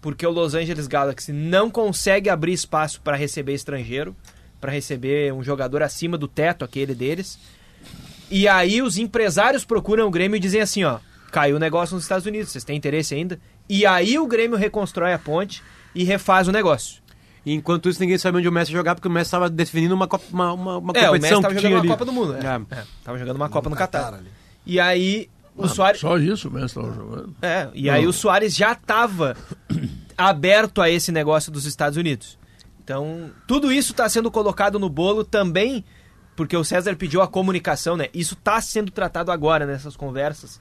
porque o Los Angeles Galaxy não consegue abrir espaço para receber estrangeiro, para receber um jogador acima do teto, aquele deles. E aí os empresários procuram o Grêmio e dizem assim, ó, caiu o negócio nos Estados Unidos, vocês têm interesse ainda? E aí o Grêmio reconstrói a ponte e refaz o negócio. E enquanto isso, ninguém sabia onde o Messi ia jogar, porque o Messi estava definindo uma, copa- uma, uma, uma É, o Messi competição tava que jogando tinha uma ali. Copa do Mundo. É, É. é, tava jogando uma Copa no Catar Catar. ali. E aí o Soares... Só isso o Messi estava jogando. É, e aí o Soares já estava aberto a esse negócio dos Estados Unidos. Então, tudo isso está sendo colocado no bolo também, porque o César pediu a comunicação, né? Isso está sendo tratado agora nessas conversas.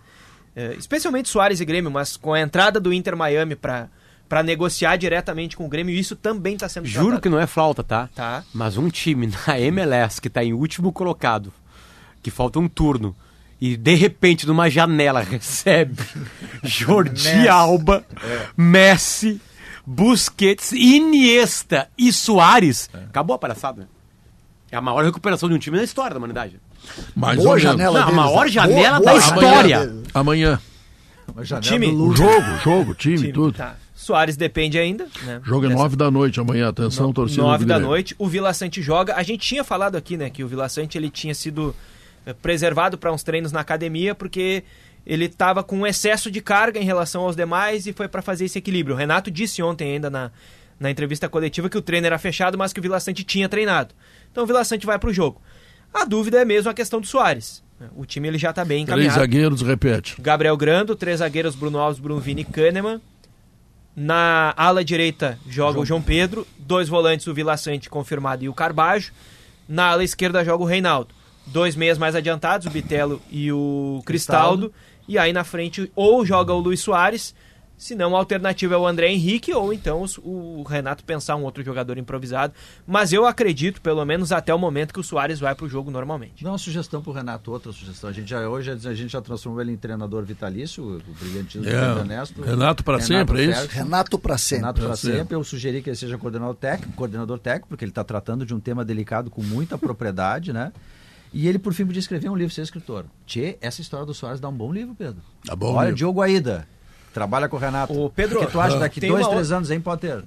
É, especialmente Soares e Grêmio, mas com a entrada do Inter Miami para para negociar diretamente com o Grêmio, isso também está sendo Juro que tratado. não é flauta, tá? Tá. Mas um time na [LAUGHS] MLS que tá em último colocado, que falta um turno, e de repente numa janela [LAUGHS] recebe [LAUGHS] Jordi Alba, Messi, Busquets, Iniesta e Soares. Acabou a palhaçada. É a maior recuperação de um time na história da humanidade. Mais Boa ou menos. janela Não, a deles, maior né? janela Boa- da boa história. Amanhã. Uma janela Time. Jogo, jogo, time, Time, tudo. tá. Soares depende ainda, né? Jogo é Dessa- nove da noite amanhã. Atenção, torcida do Nove da Grêmio. noite, o Vila Sante joga. A gente tinha falado aqui, né, que o Vila Sante ele tinha sido eh, preservado para uns treinos na academia porque ele estava com excesso de carga em relação aos demais e foi para fazer esse equilíbrio. O Renato disse ontem ainda na, na entrevista coletiva que o treino era fechado, mas que o Vila Sante tinha treinado. Então o Vila Sante vai para o jogo. A dúvida é mesmo a questão do Soares. O time ele já está bem Três encaminhado. zagueiros, repete. Gabriel Grando, três zagueiros, Bruno Alves, Bruno Vini e Kahneman. Na ala direita joga o João Pedro, dois volantes, o Vila Sante confirmado e o Carbajo. Na ala esquerda joga o Reinaldo. Dois meias mais adiantados, o Bitelo e o Cristaldo. E aí na frente ou joga o Luiz Soares, se não a alternativa é o André Henrique, ou então os- o Renato pensar um outro jogador improvisado. Mas eu acredito, pelo menos até o momento, que o Soares vai pro jogo normalmente. Dá uma sugestão pro Renato, outra sugestão. A gente já, hoje a gente já transformou ele em treinador vitalício, o brilhantismo do É. Ernesto. Renato pra sempre, é isso? Renato pra sempre. Renato para sempre. sempre. Eu sugeri que ele seja coordenador técnico, coordenador técnico, porque ele está tratando de um tema delicado com muita propriedade, né? E ele, por fim, podia escrever um livro, ser escritor. Tchê, essa história do Soares dá um bom livro, Pedro. Tá bom. Olha, livro. Diogo Aida, trabalha com o Renato. Ô, Pedro, o que tu acha daqui tem dois, uma três anos, hein, Potter?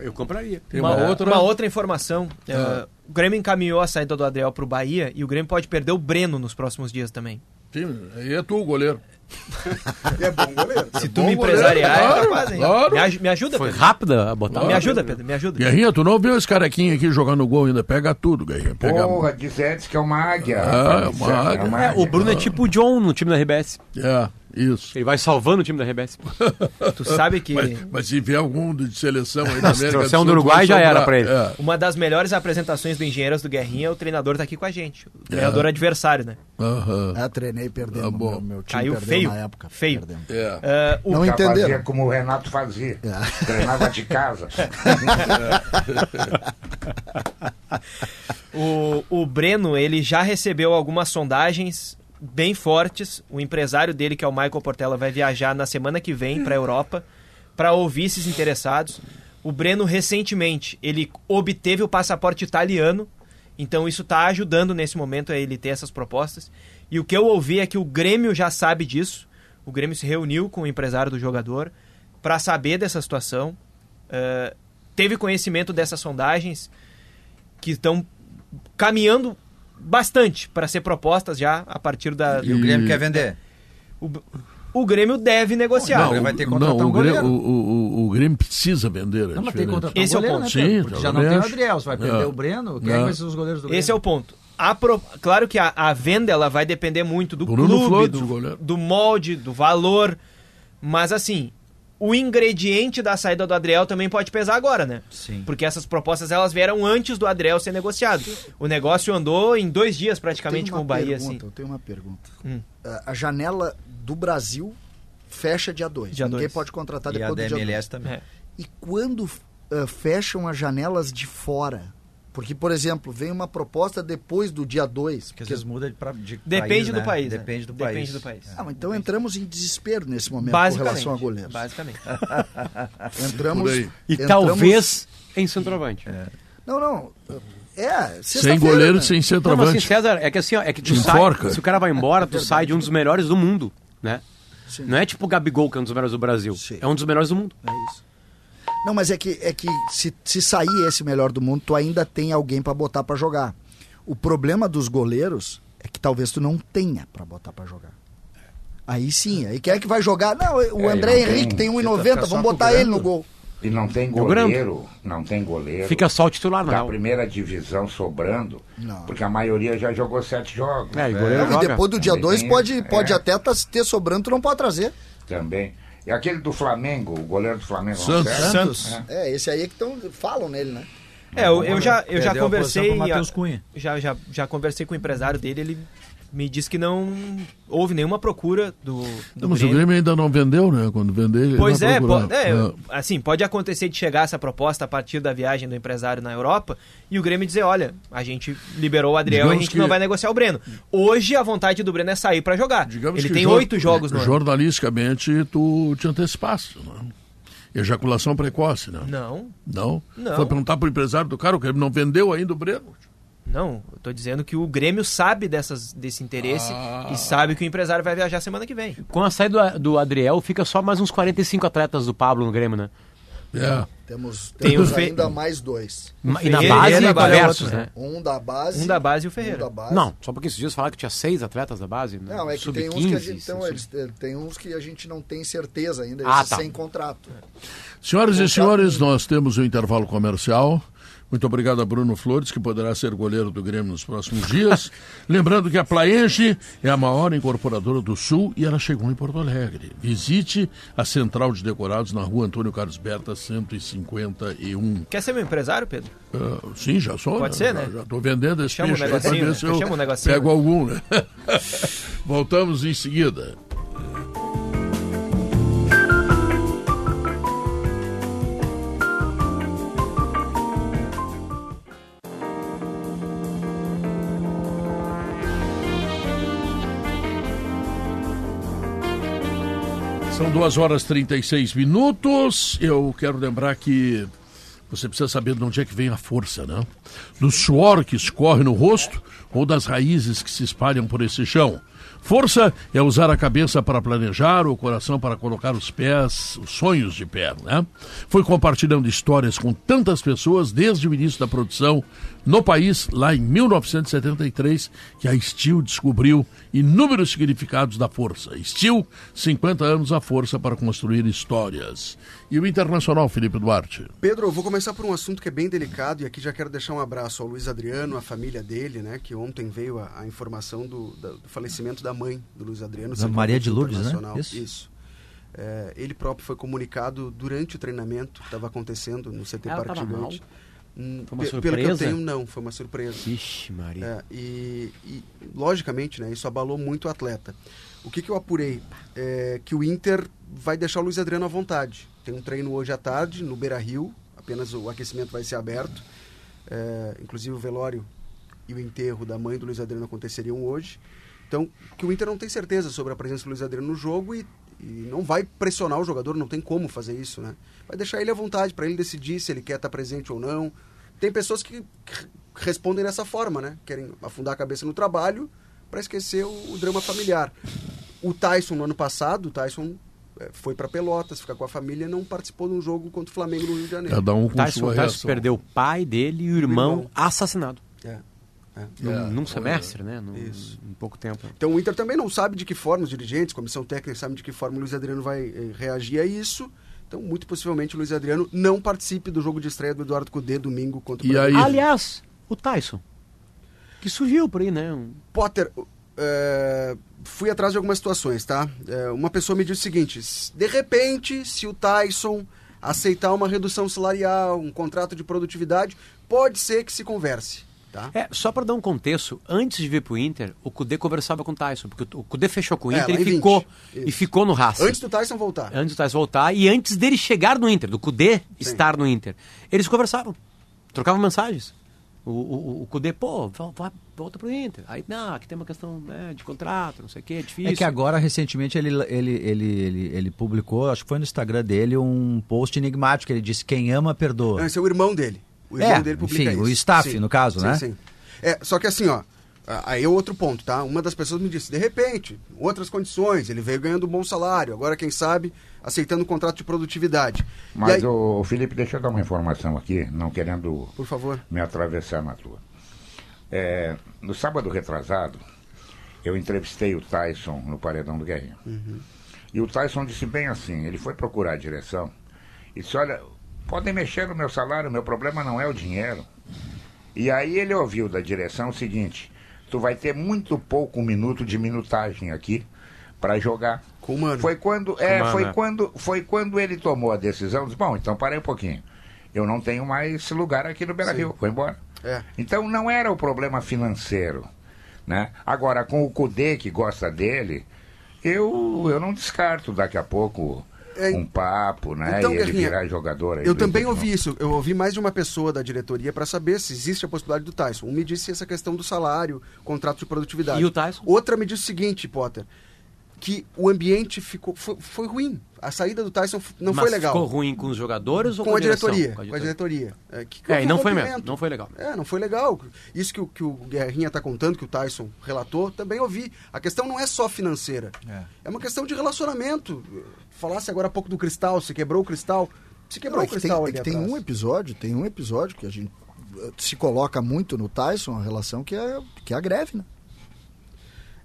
Eu compraria. Tem uma, uma outra... outra. uma outra informação. eh, o Grêmio encaminhou a saída do Adriel pro Bahia e o Grêmio pode perder o Breno nos próximos dias também. Sim, aí é tu o goleiro. [LAUGHS] É bom goleiro. Se tu me empresariar, é claro, claro. Me, aj- me ajuda, Foi Pedro. rápida a botar. Me ajuda, Pedro, me ajuda. Guerrinha, tu não viu esse carequinha aqui jogando gol ainda? Pega tudo, Guerrinha. Pega. Porra, diz Edson que é uma águia. Ah, rapaz, é uma Edson, águia. É, o Bruno é tipo o John no time da RBS. É, isso. Ele vai salvando o time da RBS. [LAUGHS] Tu sabe que Mas, mas se vier algum de seleção aí [LAUGHS] da América trouxer um Sul, do Uruguai, já era pra ele. É. uma das melhores apresentações do Engenheiros do Guerrinha, o treinador tá aqui com a gente. O treinador adversário, né? Aham. É, treinei perdendo. Tá bom. meu, meu time Caiu feio. na época. época. Feio. É. Uh, o não entenderam. fazia como o Renato fazia. É. [LAUGHS] Treinava de casa. o, o Breno, ele já recebeu algumas sondagens bem fortes. O empresário dele, que é o Michael Portela, vai viajar na semana que vem para a Europa para ouvir esses interessados. O Breno, recentemente, ele obteve o passaporte italiano, então isso está ajudando nesse momento a ele ter essas propostas. E o que eu ouvi é que o Grêmio já sabe disso. O Grêmio se reuniu com o empresário do jogador para saber dessa situação. Uh, teve conhecimento dessas sondagens que estão caminhando bastante para ser propostas já a partir da. E o Grêmio quer vender? O, o Grêmio deve negociar. Não, vai ter que contratar não, um goleiro. O, o, o, Grêmio precisa vender. É não, mas tem que contratar Esse um goleiro, é o ponto. Né, Sim, Porque já não tem o Adriel, você vai perder é. o Breno. Quem é. vai ser os goleiros do Grêmio? Esse é o ponto. Pro... Claro que a, a, venda ela vai depender muito do Bruno clube, Flores, do, do molde, do valor. Mas assim, o ingrediente da saída do Adriel também pode pesar agora, né? Sim. Porque essas propostas elas vieram antes do Adriel ser negociado. O negócio andou em dois dias praticamente com o Bahia. Pergunta, assim. Eu tenho uma pergunta. Hum. A janela do Brasil fecha dia 2. Ninguém dois. pode contratar e depois do dia 2. também. É. E quando uh, fecham as janelas de fora? Porque, por exemplo, vem uma proposta depois do dia 2. Que às vezes muda de, pra, de Depende país, do país. Né? Depende do Depende país. do país. Ah, então Depende. entramos em desespero nesse momento com relação a goleiros. Basicamente. [LAUGHS] entramos. E entramos... talvez em centroavante. É. Não, não. É, sem goleiro, né? sem centroavante. Não, assim, César, é que assim, ó, é que tu sai, se o cara vai embora, tu sai de um dos melhores do mundo, né? Sim. Não é tipo o Gabigol, que é um dos melhores do Brasil. Sim. É um dos melhores do mundo. É isso. Não, mas é que, é que se, se sair esse melhor do mundo, tu ainda tem alguém para botar para jogar. O problema dos goleiros é que talvez tu não tenha para botar para jogar. Aí sim, aí quem é que vai jogar? Não, o é, André Henrique tem 1,90, tá vamos botar ele no gol. E não tem goleiro, não tem goleiro. Fica só o titular, não. Da primeira divisão sobrando, não. porque a maioria já jogou sete jogos. É, e, não, e depois do dia 2 pode, pode é. até tá, ter sobrando, tu não pode trazer. Também. E aquele do Flamengo, o goleiro do Flamengo, Santos. Santos. É. é, esse aí é que tão, falam nele, né? É, eu, eu já, eu já conversei. Já, já, já conversei com o empresário dele, ele me disse que não houve nenhuma procura do, do Mas Grêmio. o Grêmio ainda não vendeu, né? Quando vender, ele Pois é, pode, é, é, assim, pode acontecer de chegar essa proposta a partir da viagem do empresário na Europa e o Grêmio dizer, olha, a gente liberou o Adriel e a gente que... não vai negociar o Breno. Hoje a vontade do Breno é sair para jogar. Digamos ele tem oito jogos no Jornalisticamente, tu te antecipaste, né? Ejaculação precoce, né? Não. Não? Não. Foi perguntar pro empresário do cara, o Grêmio não vendeu ainda o Breno. Não, eu tô dizendo que o Grêmio sabe dessas, desse interesse ah. e sabe que o empresário vai viajar semana que vem. Com a saída do, do Adriel, fica só mais uns 45 atletas do Pablo no Grêmio, né? É. Temos, temos Tem ainda mais dois. E na base e versus, né? Um da base. Um da base e o Ferreira. Um base. Não, só porque esses dias falaram que tinha seis atletas da base. Né? Não, é que tem uns que a gente, então, eles, tem uns que a gente não tem certeza ainda, ah, tá. sem contrato. Senhoras contrato e senhores, nós temos o um intervalo comercial. Muito obrigado a Bruno Flores, que poderá ser goleiro do Grêmio nos próximos dias. [LAUGHS] Lembrando que a Plaenge é a maior incorporadora do Sul e ela chegou em Porto Alegre. Visite a Central de Decorados na rua Antônio Carlos Berta, 151. Quer ser meu empresário, Pedro? Uh, sim, já sou. Pode né? ser, né? Já estou vendendo esse Chama peixe. Um negocinho, né? eu, eu um negocinho. Pego algum, né? [LAUGHS] Voltamos em seguida. São duas horas e 36 minutos. Eu quero lembrar que você precisa saber de onde é que vem a força, né? Do suor que escorre no rosto ou das raízes que se espalham por esse chão. Força é usar a cabeça para planejar, o coração para colocar os pés, os sonhos de pé, né? Foi compartilhando histórias com tantas pessoas desde o início da produção no país, lá em 1973, que a Steel descobriu inúmeros significados da força. Steel, 50 anos a força para construir histórias. E o Internacional, Felipe Duarte? Pedro, eu vou começar por um assunto que é bem delicado e aqui já quero deixar um abraço ao Luiz Adriano, à família dele, né? Que ontem veio a, a informação do, do, falecimento da mãe do Luiz Adriano. Da Maria de Lourdes, né? Isso. Isso. É, ele próprio foi comunicado durante o treinamento que estava acontecendo no CT Ela. Foi uma surpresa? Pelo que eu tenho, não, foi uma surpresa. Ixi, Maria. É, e, e, logicamente, né, isso abalou muito o atleta. O que, que eu apurei? É que o Inter vai deixar o Luiz Adriano à vontade. Tem um treino hoje à tarde no Beira Rio, apenas o aquecimento vai ser aberto. É, inclusive o velório e o enterro da mãe do Luiz Adriano aconteceriam hoje. Então, que o Inter não tem certeza sobre a presença do Luiz Adriano no jogo e, e não vai pressionar o jogador, não tem como fazer isso, né? Vai deixar ele à vontade para ele decidir se ele quer estar presente ou não. Tem pessoas que, respondem dessa forma, né? Querem afundar a cabeça no trabalho para esquecer o, o, drama familiar. O Tyson no ano passado, o Tyson é, foi para Pelotas, ficar com a família, não participou de um jogo contra o Flamengo no Rio de Janeiro. Cada um com Tyson, sua Tyson perdeu o pai dele e o irmão, irmão. assassinado. É. É. Num, é, num semestre, né? Num, Isso. Em pouco tempo. Então o Inter também não sabe de que forma os dirigentes, comissão técnica, sabem de que forma o Luiz Adriano vai eh, reagir a isso. Então, muito possivelmente, o Luiz Adriano não participe do jogo de estreia do Eduardo Cudê domingo contra o e aí... Aliás, o Tyson, que surgiu por aí, né? Um... Potter, é, fui atrás de algumas situações, tá? É, uma pessoa me disse o seguinte: de repente, se o Tyson aceitar uma redução salarial, um contrato de produtividade, pode ser que se converse. Tá? É, só para dar um contexto, antes de vir pro Inter, o Cudê conversava com o Tyson, porque o Cudê fechou com o é, Inter é, e, ficou, e ficou no Racing. Antes do Tyson voltar. Antes do Tyson voltar e antes dele chegar no Inter, do Cudê Sim. estar no Inter. Eles conversavam, trocavam mensagens. O, o, o Cudê, pô, volta pro Inter. Aí, não, aqui tem uma questão né, de contrato, não sei o que, é difícil. É que agora, recentemente, ele, ele, ele, ele, ele publicou, acho que foi no Instagram dele, um post enigmático. Ele disse: quem ama, perdoa. Esse é o irmão dele. O irmão é, dele publica enfim, isso. o staff, sim, no caso, sim, né? Sim, sim. É, só que assim, ó, aí é outro ponto, tá? Uma das pessoas me disse, de repente, outras condições, ele veio ganhando um bom salário, agora quem sabe aceitando um contrato de produtividade. Mas aí... o Felipe, deixa eu dar uma informação aqui, não querendo Por favor. me atravessar na tua. É, no sábado retrasado, eu entrevistei o Tyson no Paredão do Guerrinho. Uhum. E o Tyson disse bem assim, ele foi procurar a direção e disse, olha, podem mexer no meu salário, meu problema não é o dinheiro. E aí ele ouviu da direção o seguinte: tu vai ter muito pouco minuto de minutagem aqui para jogar. Com mano. Foi quando, é, foi né? quando, foi quando ele tomou a decisão. Disse, Bom, então parei um pouquinho. Eu não tenho mais lugar aqui no Beira Rio. Vou embora. É. Então não era o problema financeiro, né? Agora com o Cudê que gosta dele, eu eu não descarto daqui a pouco é, um papo, né? Então, e ele virar jogador. eu também ouvi isso. Eu ouvi mais de uma pessoa da diretoria para saber se existe a possibilidade do Tyson. Um me disse essa questão do salário, contrato de produtividade. E o Tyson? Outra me disse o seguinte, Potter, que o ambiente ficou foi, foi ruim. A saída do Tyson não Mas foi legal. Ficou ruim com os jogadores ou com, com a, diretoria, com a diretoria? Com a diretoria. É, que, é e não foi mesmo. Não foi legal. É, não foi legal. Isso que, o, que o Guerrinha está contando, que o Tyson relatou, também ouvi. A questão não é só financeira. É, é uma questão de relacionamento. Falasse agora há pouco do cristal, se quebrou o cristal. Se quebrou não, é o cristal tem, é que tem um episódio, tem um episódio que a gente eh, se coloca muito no Tyson, a relação que é, que é a greve, né?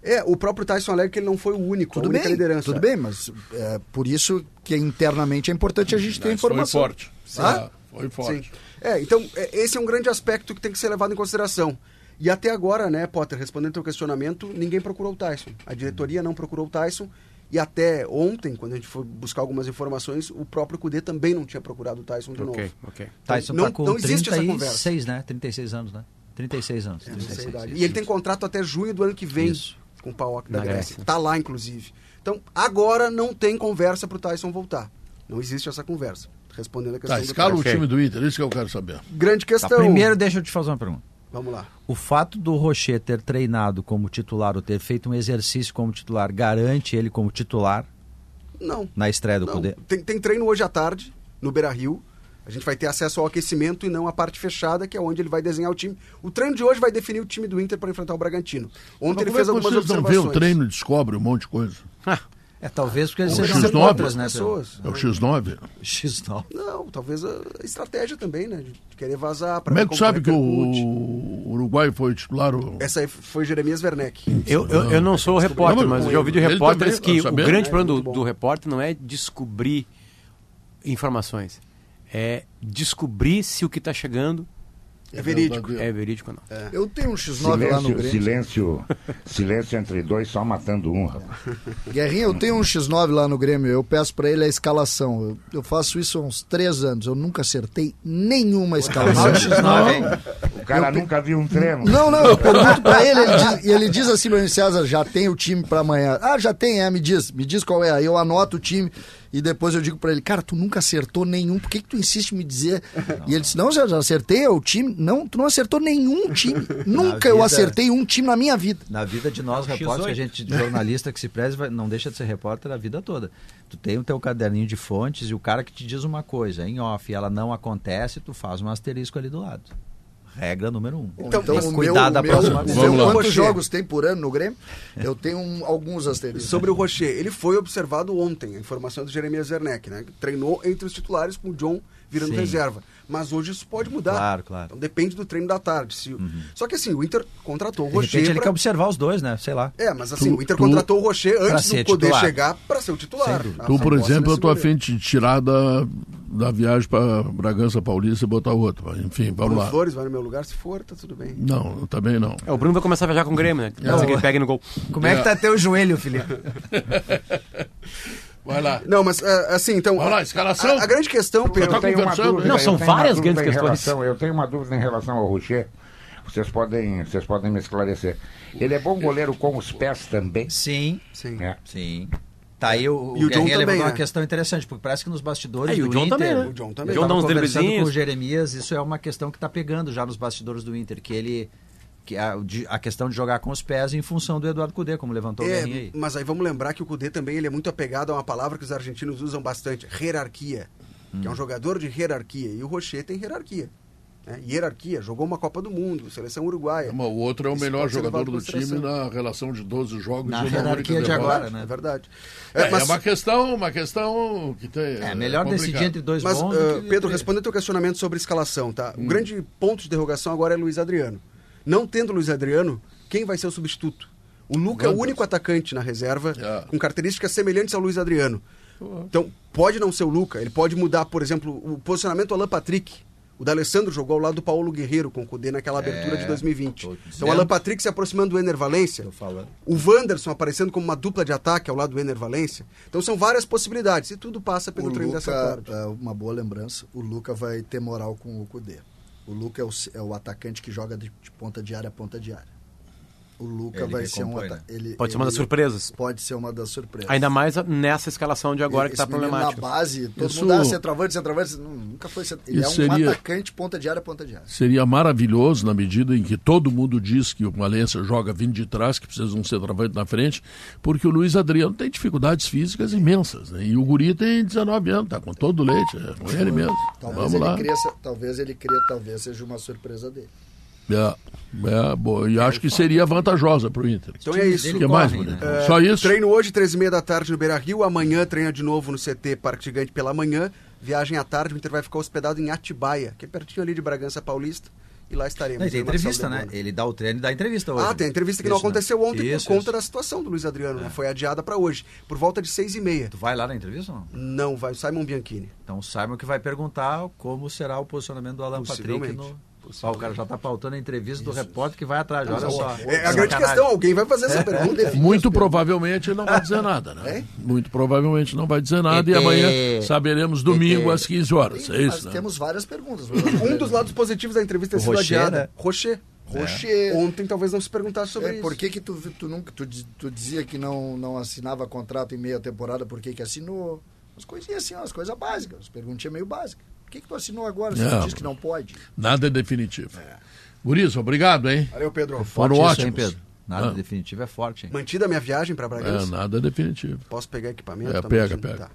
É, o próprio Tyson alega que ele não foi o único, tudo a única bem, liderança. Tudo bem, mas é por isso que internamente é importante a gente ter informação. Foi forte. Ah? Foi forte. Sim. É, então, é, esse é um grande aspecto que tem que ser levado em consideração. E até agora, né, Potter, respondendo ao teu questionamento, ninguém procurou o Tyson. A diretoria não procurou o Tyson. E até ontem, quando a gente foi buscar algumas informações, o próprio Cudê também não tinha procurado o Tyson de okay, novo. Ok, então, Tyson não, tá com não existe 36, né? 36 anos, né? 36 anos. É, 36, e ele tem contrato até junho do ano que vem. Isso com o PAOK da Grécia. Está lá, inclusive. Então, agora não tem conversa para o Tyson voltar. Não existe essa conversa. Respondendo a questão tá, escala o time do Inter, isso que eu quero saber. Grande tá, questão. Tá, primeiro, deixa eu te fazer uma pergunta. Vamos lá. O fato do Rocher ter treinado como titular ou ter feito um exercício como titular garante ele como titular? Não. Na estreia do não. Poder? Tem, tem treino hoje à tarde, no Beira Rio. A gente vai ter acesso ao aquecimento e não à parte fechada, que é onde ele vai desenhar o time. O treino de hoje vai definir o time do Inter para enfrentar o Bragantino. Ontem ele fez é algumas vocês observações. não vê o treino e descobre um monte de coisa? É, talvez porque eles é sejam X9, outras, né? Pessoas. É o X9? X9. Não, talvez a estratégia também, né? De querer vazar. Como é que sabe que o Uruguai foi titular? O... Essa aí foi Jeremias Werneck. Eu, eu, eu não sou repórter, mas eu já ouvi de repórteres que o grande problema do, do repórter não é descobrir informações é descobrir se o que está chegando é verídico. É verídico não. É. Eu tenho um X9 silêncio, lá no Grêmio. Silêncio, silêncio entre dois, só matando um, rapaz. Guerrinha, eu tenho um X9 lá no Grêmio. Eu peço para ele a escalação. Eu, eu, faço isso há uns três anos. Eu nunca acertei nenhuma escalação. X9, hein? cara eu, nunca viu um treino. Não, não, eu pergunto pra ele, ele diz, e ele diz assim, meu César, já tem o time pra amanhã. Ah, já tem, é, me diz, me diz qual é. Aí eu anoto o time e depois eu digo pra ele, cara, tu nunca acertou nenhum, por que, que tu insiste em me dizer? Não. E ele disse, não, já, já acertei é o time. Não, tu não acertou nenhum time. [LAUGHS] nunca vida, eu acertei um time na minha vida. Na vida de nós, repórteres, que a gente, jornalista que se preze, não deixa de ser repórter a vida toda. Tu tem o teu caderninho de fontes e o cara que te diz uma coisa em off e ela não acontece, tu faz um asterisco ali do lado regra número um. Então, então cuidar da próxima vez. Quantos jogos tem por ano no Grêmio? Eu tenho um, alguns asteriscos. Sobre o Rocher, ele foi observado ontem, a informação do Jeremias Werneck, né? Treinou entre os titulares com o John virando Sim. reserva. Mas hoje isso pode mudar. Claro, claro. Então depende do treino da tarde. Se... Uhum. Só que assim, o Inter contratou o Rocher. De repente ele quer observar os dois, né? Sei lá. É, mas assim, tu, o Inter tu... contratou o Rocher antes de poder titular. chegar para ser o titular. Tu, por exemplo, eu tô afim de tirar da, da viagem para Bragança Paulista e botar outro. Enfim, vamos Bruno lá. Flores vai no meu lugar, se for, tá tudo bem. Não, também não. É, o Bruno vai começar a viajar com o Grêmio, né? Não, que ele pegue no gol. Como é, é que tá teu joelho, Felipe? [LAUGHS] Vai lá. Não, mas é, assim, então. Vai lá, escalação. A, a grande questão, Pedro. Eu tenho uma dúvida, não, são várias grandes questões. Relação, eu tenho uma dúvida em relação ao Rocher. Vocês podem, vocês podem me esclarecer. Ele é bom goleiro com os pés também? Sim. Sim. É. Sim. Tá aí o, o, o Guerrinha levantou uma é. questão interessante, porque parece que nos bastidores é, do o John Inter... Também, né? O John também. O John dá uns conversando com o Jeremias, isso é uma questão que está pegando já nos bastidores do Inter, que ele que a, a, questão de jogar com os pés em função do Eduardo Cudê, como levantou é, o aí. Mas aí vamos lembrar que o Cudê também ele é muito apegado a uma palavra que os argentinos usam bastante, hierarquia, hum. que é um hum. jogador de hierarquia, e o Rocher tem hierarquia. Né? Hierarquia, jogou uma Copa do Mundo, seleção uruguaia. o outro é o Isso melhor jogador do time na relação de 12 jogos. Na hierarquia de agora, né? É verdade. É, é, mas... é, uma questão, uma questão que tem. É, melhor é decidir entre dois Mas, bons. Uh, Pedro, respondendo ao teu questionamento sobre escalação, tá? Hum. O grande ponto de interrogação agora é Luiz Adriano. Não tendo Luiz Adriano, quem vai ser o substituto? O Luca é o único atacante na reserva yeah. com características semelhantes ao Luiz Adriano. Então, pode não ser o Luca, ele pode mudar, por exemplo, o posicionamento do Alan Patrick. O D'Alessandro jogou ao lado do Paulo Guerreiro com o Cudê naquela abertura é, de 2020. Então, o Alan Patrick se aproximando do Ener Valência. O Wanderson aparecendo como uma dupla de ataque ao lado do Ener Valência. Então, são várias possibilidades. E tudo passa pelo o treino Luca, dessa tarde. É uma boa lembrança. O Luca vai ter moral com o Cudê. O Luca é o, é o atacante que joga de, de, ponta de área a ponta de área. O Luca ele vai ser um né? ele, Pode ser uma das surpresas. Pode ser uma das surpresas. Ainda mais nessa escalação de agora que está problemática. Na base, todo Isso... mundo ah, centroavante, centroavante, nunca foi Ele Isso é um seria... atacante ponta de área, ponta de área. Seria maravilhoso na medida em que todo mundo diz que o Valência joga vindo de trás, que precisa de um centroavante na frente, porque o Luiz Adriano tem dificuldades físicas imensas. Né? E o Guri tem 19 anos, está com todo o leite, é com ele mesmo. Talvez Vamos ele lá. Cresça, talvez ele cresça, talvez seja uma surpresa dele. É, é boa. E acho que seria vantajosa para o Inter. Então é isso. Que mais, né? é, Só isso? Treino hoje, 13h30 da tarde no Beira Rio. Amanhã treina de novo no CT Parque Gigante pela manhã. Viagem à tarde, o Inter vai ficar hospedado em Atibaia, que é pertinho ali de Bragança Paulista. E lá estaremos. Não, tem entrevista, né? Ele dá o treino e dá entrevista hoje. Ah, tem entrevista que isso, não aconteceu né? ontem isso, por conta isso. da situação do Luiz Adriano, né? é. né? Foi adiada para hoje, por volta de seis e meia. Tu vai lá na entrevista ou não? Não, vai o Simon Bianchini. Então o Simon que vai perguntar como será o posicionamento do Alan Patrick no, Ó, o cara já está pautando a entrevista Isso. do repórter que vai atrás. Olha só. É a grande questão, alguém vai fazer essa é. pergunta. Muito provavelmente ele não vai dizer nada, né? É? Muito provavelmente não vai dizer nada e, e amanhã saberemos domingo às 15 horas. É isso, né? Temos várias perguntas. um dos lados positivos da entrevista é sido adiada. Né? Rocher. Rocher. É. Ontem talvez não se perguntasse sobre é, isso. Por que, que tu, tu, nunca, tu, tu dizia que não, não assinava contrato em meia temporada, por que, que assinou? Umas coisinhas assim, umas coisas básicas, as perguntinhas meio básicas. Por que, que tu assinou agora? Você não, diz que não pode? Nada é definitivo. É. Guriz, obrigado, hein? Valeu, Pedro. Foram forte ótimos. Isso, hein, Pedro? Nada ah. definitivo é forte, hein? Mantida a minha viagem para Bragança? É, nada definitivo. Posso pegar equipamento? É, pega, pega. Tá,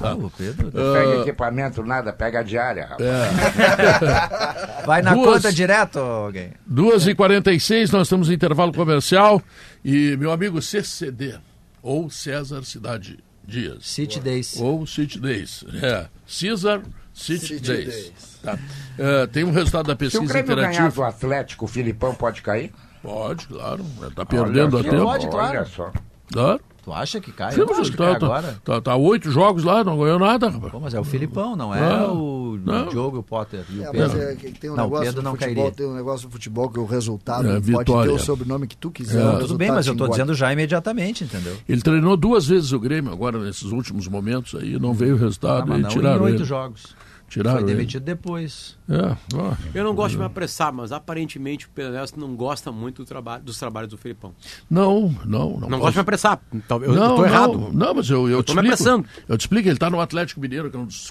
[LAUGHS] ah, o Pedro. Não pega equipamento, nada, pega a diária, rapaz. É. [LAUGHS] Vai na Duas, conta direto, alguém. 2h46, nós estamos em intervalo comercial e meu amigo CCD, ou César Cidade Dias. City Days. Ou City Days. É. César City, City Days. Days. Tá. Uh, tem um resultado da pesquisa Se o Grêmio ganhar do Atlético, o Filipão pode cair? Pode, claro. Está perdendo a tempo. Pode, claro. Olha só. Claro. Tu acha que cai? Sim, mas tá, tá, agora. Tá, tá, oito jogos lá, não ganhou nada, rapaz. Pô, mas é o Filipão, não é, é. o o não. Diogo, o Potter e o é, Pedro. É, tem um não, negócio Pedro não futebol, cairia. Tem um negócio do futebol que o resultado é, pode ter o sobrenome que tu quiser. É. Tudo bem, mas eu estou dizendo já imediatamente, entendeu? Ele treinou duas vezes o Grêmio agora nesses últimos momentos aí, não veio o resultado ah, e tiraram em oito jogos. Tiraram Foi demitido ele. depois. É, eu não gosto de me apressar, mas aparentemente o Pedro não gosta muito do trabalho, dos trabalhos do Filipão. Não, não. Não, não gosto de me apressar. Eu, não, estou errado. Não, mas eu, eu, eu te explico. Me apressando. Eu te explico, ele está no Atlético Mineiro, que é um dos,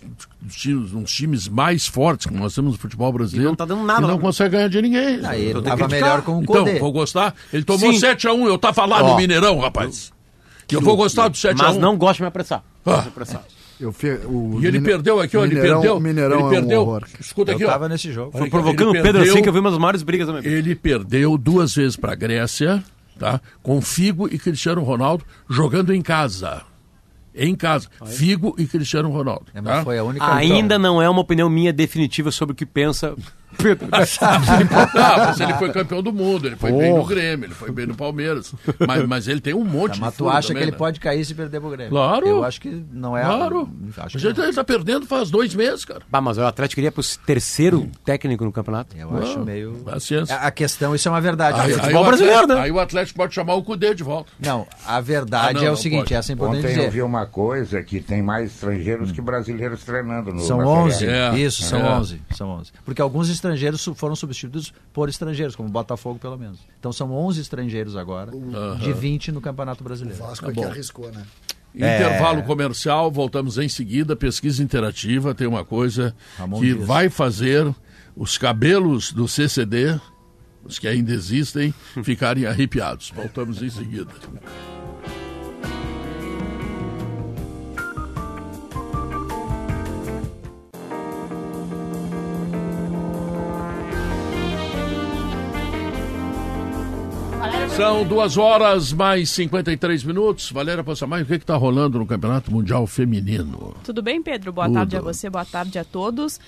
times, um dos times mais fortes que nós temos no futebol brasileiro. E não está dando nada. E não consegue ganhar de ninguém. Ah, ele estava melhor com o Codê. Então, vou gostar. Ele tomou 7x1, eu estava lá no Mineirão, rapaz. Eu, eu vou gostar do 7x1. Mas não gosto de me apressar. Ah. Me apressar. Eu fi, o e ele Mine... perdeu aqui, ó, ele perdeu. Mineirão ele perdeu. É um Escuta aqui, eu tava ó. nesse jogo. Foi provocando o Pedro assim que eu vi umas maiores brigas também. Ele perdeu duas vezes para a Grécia, tá? Com Figo e Cristiano Ronaldo jogando em casa. Em casa. Figo e Cristiano Ronaldo. É, tá? foi a única Ainda não é uma opinião minha definitiva sobre o que pensa Pedro. mas [LAUGHS] ele foi campeão do mundo, ele foi Porra. bem no Grêmio, ele foi bem no Palmeiras. Mas, mas ele tem um monte tá, mas tu acha também, que ele né? pode cair se perder pro Grêmio? Claro. Eu acho que não é. Claro. Acho que ele está perdendo faz dois meses, cara. Bah, mas o Atlético queria pro terceiro técnico no campeonato. Eu acho meio. Paciência. A questão, isso é uma verdade. Aí, aí, o brasileiro, né? aí o Atlético pode chamar o Cudê de volta. Não, a verdade ah, não, é o seguinte, pode. essa é importante Ontem dizer. eu vi uma coisa que tem mais estrangeiros hum. que brasileiros treinando no São 11, é. isso, são é. 11, são 11. Porque alguns estrangeiros foram substituídos por estrangeiros, como o Botafogo pelo menos. Então são 11 estrangeiros agora, uhum. de 20 no Campeonato Brasileiro. O Vasco tá é que arriscou, né? Intervalo é... comercial, voltamos em seguida. Pesquisa interativa tem uma coisa Ramon que Dias. vai fazer os cabelos do CCD, os que ainda existem, [LAUGHS] ficarem arrepiados. Voltamos em seguida. São duas horas mais 53 minutos. Valéria mais o que está rolando no Campeonato Mundial Feminino? Tudo bem, Pedro? Boa Tudo. tarde a você, boa tarde a todos.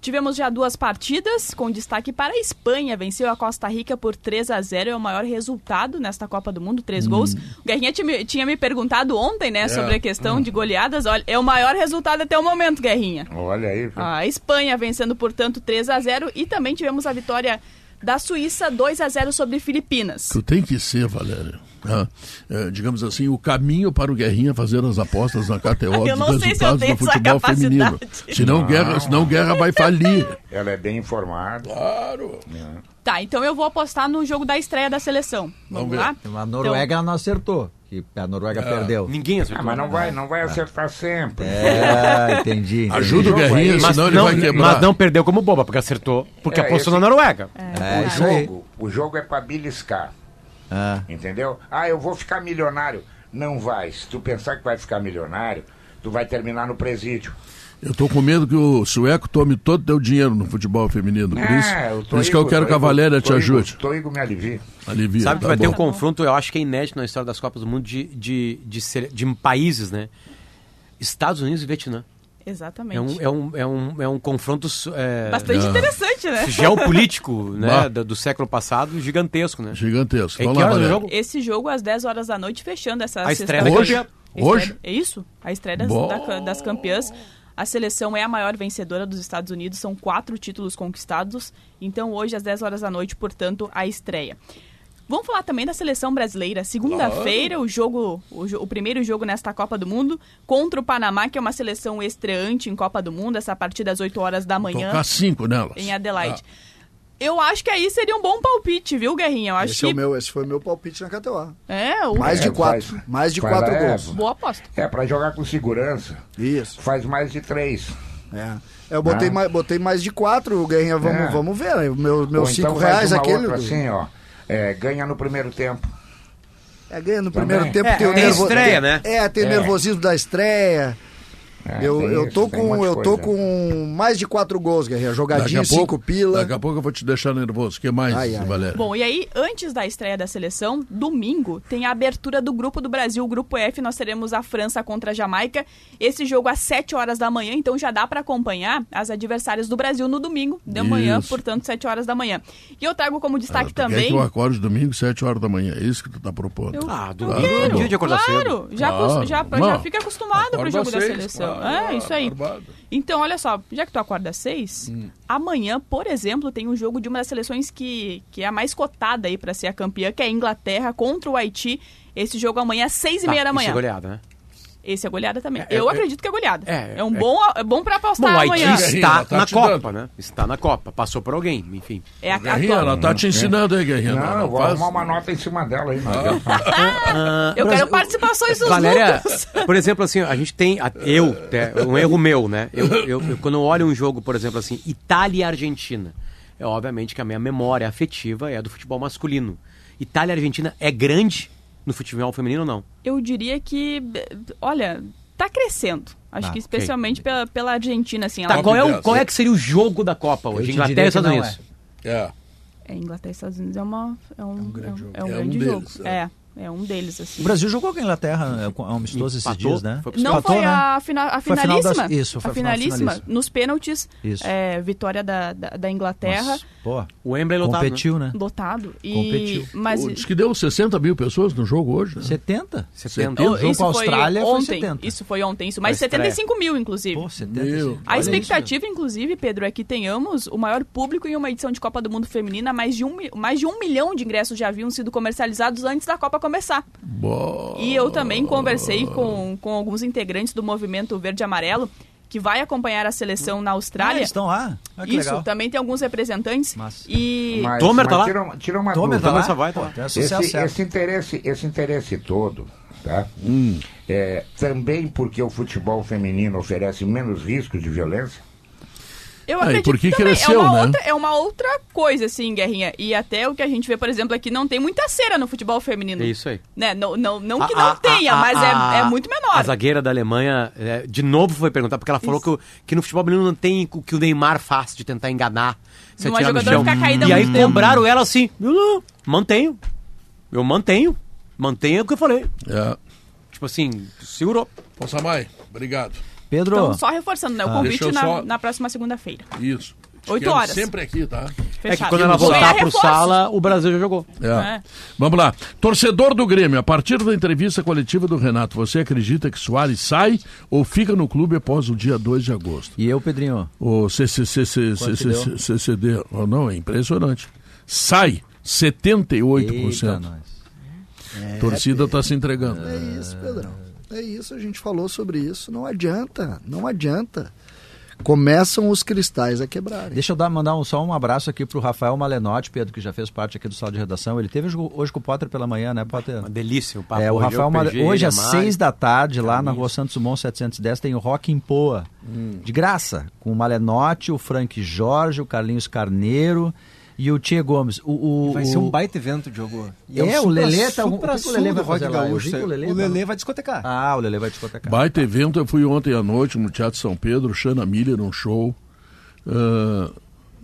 Tivemos já duas partidas, com destaque para a Espanha. Venceu a Costa Rica por 3 a 0 é o maior resultado nesta Copa do Mundo, três hum. gols. O Guerrinha tinha, me perguntado ontem, né, é. sobre a questão hum. de goleadas. Olha, é o maior resultado até o momento, Guerrinha. Olha aí. A Espanha vencendo, portanto, 3 a 0 e também tivemos a vitória da Suíça 2 a 0 sobre Filipinas. Tu tem que ser, Valéria. Ah, é, digamos assim, o caminho para o Guerrinha fazer as apostas na KTO [LAUGHS] dos resultados do futebol feminino. Senão, guerra, senão Guerra vai falir. Ela é bem informada. Claro. É. Tá, então eu vou apostar no jogo da estreia da seleção. Vamos, Vamos lá? A Noruega então... não acertou que a Noruega é. perdeu. Ninguém acertou. Ah, mas não vai, não vai acertar sempre. É, [LAUGHS] entendi. entendi. Ajuda o Guerrinha, mas senão não, ele vai quebrar. Mas não perdeu como boba, porque acertou, porque é, apostou esse... na Noruega. É, é o, jogo, o jogo é para beliscar. Ah. Entendeu? Ah, eu vou ficar milionário. Não vai. Se tu pensar que vai ficar milionário, tu vai terminar no presídio. Eu tô com medo que o sueco tome todo o teu dinheiro no futebol feminino. Por isso, é, por isso que eu quero que a Valéria te ajude. Toigo me alivia. alivia Sabe tá que vai bom. ter um confronto, eu acho que é inédito na história das Copas do Mundo de, de, de, de, de países, né? Estados Unidos e Vietnã. Exatamente. É um, é um, é um, é um confronto. É, Bastante é. interessante, né? [LAUGHS] Geopolítico, né? Do, do, século passado, gigantesco, né? Gigantesco. É que lá, jogo? Esse jogo às 10 horas da noite, fechando essa A estreia da Hoje? Hoje? É isso, a estreia das, da, das campeãs. A seleção é a maior vencedora dos Estados Unidos, são quatro títulos conquistados. Então, hoje, às 10 horas da noite, portanto, a estreia. Vamos falar também da seleção brasileira. Segunda-feira, claro. o jogo, o, o, primeiro jogo nesta Copa do Mundo contra o Panamá, que é uma seleção estreante em Copa do Mundo, essa partida às 8 horas da manhã. Tocar cinco nelas. Em Adelaide. Ah. Eu acho que aí seria um bom palpite, viu, Guerrinha? Eu acho esse que... É o meu, esse foi o meu palpite na KTO. É, o... Mais de quatro. Faz, mais de quatro é, gols. Boa aposta. É, pra jogar com segurança. Isso. Faz mais de três. É. Eu botei, ah. mais, botei mais de quatro, Guerrinha, vamos, é. vamos ver. Né? Meu, meus então cinco reais aquele. Outra, assim, ó. É, ganha no primeiro tempo. É, ganha no primeiro Também. tempo. É, tem o nervo... estreia, né? É, tem é. nervosismo da estreia. É, eu, eu tô, com, eu tô com mais de quatro gols, Guerreiro. Jogadinho, cinco pouco, pila. Daqui a pouco eu vou te deixar nervoso. O que mais, ai, ai. Valéria? Bom, e aí, antes da estreia da seleção, domingo, tem a abertura do grupo do Brasil, o grupo F. Nós teremos a França contra a Jamaica. Esse jogo às 7 horas da manhã, então já dá para acompanhar as adversárias do Brasil no domingo, de manhã, portanto, 7 horas da manhã. E eu trago como destaque ah, também. Quer que eu acorde domingo, 7 horas da manhã. É isso que tu tá propondo. Eu, ah, domingo é dia de acordar claro, cedo. Já, claro, já, já, já fica acostumado pro jogo da seleção. É, isso aí. Barbado. Então, olha só, já que tu acorda às seis, hum. amanhã, por exemplo, tem um jogo de uma das seleções que, que é a mais cotada aí para ser a campeã, que é a Inglaterra contra o Haiti. Esse jogo amanhã às seis e meia da manhã. Isso é goleada, né? Esse é goleada também. É, eu é, acredito que é goleada. É, é um bom, é bom para apostar bom, o Haiti está tá na Copa, dando. né? Está na Copa. Passou por alguém, enfim. É a Guerrinha, ela tá te ensinando aí, Guerrinha. Não, não, vou arrumar uma nota em cima dela aí. Ah, [LAUGHS] eu quero participações dos Valéria, [LAUGHS] por exemplo, assim, a gente tem... Eu, um erro meu, né? Eu, eu, eu, quando eu olho um jogo, por exemplo, assim, Itália e Argentina, é obviamente que a minha memória afetiva é a do futebol masculino. Itália e Argentina é grande no futebol feminino ou não? Eu diria que, olha, tá crescendo. Acho ah, que especialmente okay. pela, pela Argentina, assim. Tá, qual, é o, qual é que seria o jogo da Copa hoje? Inglaterra e Estados Unidos. É. é. é. Inglaterra e Estados Unidos é, uma, é, um, é um grande jogo. É um, é um grande jogo. Deles, é. É. É um deles, assim. O Brasil jogou com a Inglaterra, é, um amistoso esses dias, né? Foi não, Empatou, foi a, né? fina, a finalíssima. Final das, isso, foi a finalíssima. finalíssima. Nos pênaltis, é, vitória da, da, da Inglaterra. Pô, o Wembley lotado, Competiu, né? né? Lotado. E, Competiu. Mas... Diz que deu 60 mil pessoas no jogo hoje. Né? 70? 70. O jogo com a Austrália ontem, foi 70. Isso foi ontem. Isso, mas 75 mil, inclusive. Pô, 75. A expectativa, isso, inclusive, Pedro, é que tenhamos o maior público em uma edição de Copa do Mundo Feminina. Mais de um, mais de um milhão de ingressos já haviam sido comercializados antes da Copa começar. Boa. E eu também conversei com, com alguns integrantes do movimento Verde Amarelo que vai acompanhar a seleção na Austrália. Ah, eles estão lá? Ah, Isso, legal. também tem alguns representantes. Mas, e... Mas, Tomer tá lá? Tira, tira uma Tomer dúvida. Tá lá? Vai, tá esse, esse, interesse, esse interesse todo, tá? Hum. É, também porque o futebol feminino oferece menos risco de violência? Eu acredito porque também. cresceu, é uma, né? outra, é uma outra coisa, assim, Guerrinha. E até o que a gente vê, por exemplo, aqui não tem muita cera no futebol feminino. É isso aí. Né? Não, não, não que a, não a, tenha, a, mas é, é muito menor. A zagueira da Alemanha, é, de novo foi perguntar, porque ela falou que, que no futebol feminino não tem o que o Neymar faz de tentar enganar. Se Uma jogadora ficar caída E aí cobraram ela assim, eu não, mantenho. Eu mantenho. Mantenho o que eu falei. É. Tipo assim, segurou. Samai, obrigado. Pedro. Então, só reforçando, né? O ah, convite na, só... na próxima segunda-feira. Isso. Oito horas. Sempre aqui, tá? Fechado. É que quando ela voltar pro sala, o Brasil já jogou. É. É. Vamos lá. Torcedor do Grêmio, a partir da entrevista coletiva do Renato, você acredita que Soares sai ou fica no clube após o dia 2 de agosto? E eu, Pedrinho? O CCD. Não, é impressionante. Sai 78%. Eita, nós. É, torcida está se entregando. É isso, Pedrão. É isso, a gente falou sobre isso. Não adianta, não adianta. Começam os cristais a quebrarem. Deixa eu dar, mandar um, só um abraço aqui para o Rafael Malenotti, Pedro, que já fez parte aqui do sala de redação. Ele teve hoje com o Potter pela manhã, né, Potter? Uma delícia o papo. É, o Rafael Male... Hoje às seis da tarde, lá na rua Santos Dumont 710, tem o Rock em Poa. Hum. De graça, com o Malenotti, o Frank Jorge, o Carlinhos Carneiro e o Tia Gomes. O, o vai ser um baita evento, Diogo. E é, é um o Lelê tá. O que o Lelê vai fazer lá? Gaúcho, o Lelê, o Lelê vai discotecar. Ah, o Lelê vai discotecar. Baita evento, eu fui ontem à noite no Teatro São Pedro, Xana Miller, um show. Uh,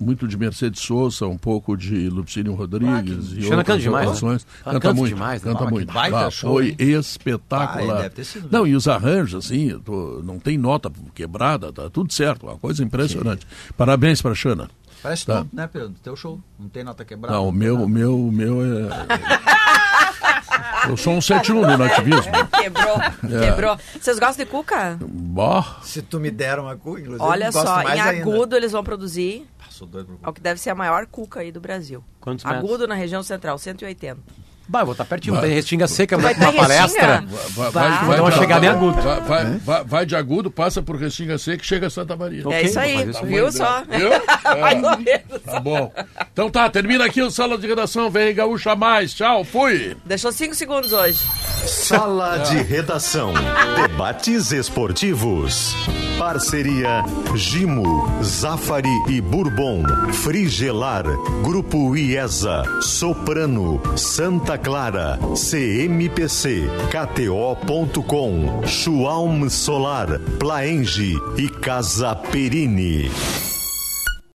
muito de Mercedes Sosa, um pouco de Lupicínio Rodrigues ah, e Xana canta demais, né? canta, canta muito, demais, canta né? muito. Ah, foi espetacular. Ah, sido, não, e os arranjos assim, tô, não tem nota quebrada, tá tudo certo, uma coisa impressionante. Sim. Parabéns para Xana. Parece tá. tu, né, Pedro? Teu show. Não tem nota quebrada. Não, o meu, o meu, o meu é. [LAUGHS] Eu sou um 71 no nativismo. [LAUGHS] Quebrou, é. quebrou. Vocês gostam de cuca? Bah. Se tu me der uma cuca, inclusive. Olha só, em agudo ainda. eles vão produzir. Passou doido pro É o que deve ser a maior cuca aí do Brasil. Quantos Agudo metros? na região central, 180. Bah, eu vou estar pertinho. Vai. Tem Restinga Seca, vai uma palestra. Vai, vai, vai, vai, uma chegada em agudo. Vai, vai, vai, vai, de agudo, passa por Restinga Seca e chega a Santa Maria. É isso aí, tá viu só? Viu? [LAUGHS] É. Tá bom. Então tá, termina aqui o Sala de Redação. Vem Gaúcha Mais. Tchau, fui. Deixou cinco segundos hoje. Sala de Redação. Debates esportivos. Parceria Gimo, Zafari e Bourbon. Frigelar. Grupo IESA. Soprano. Clara. CMPC. KTO.com. Schwalm Solar. Plaenge e Casa Perini.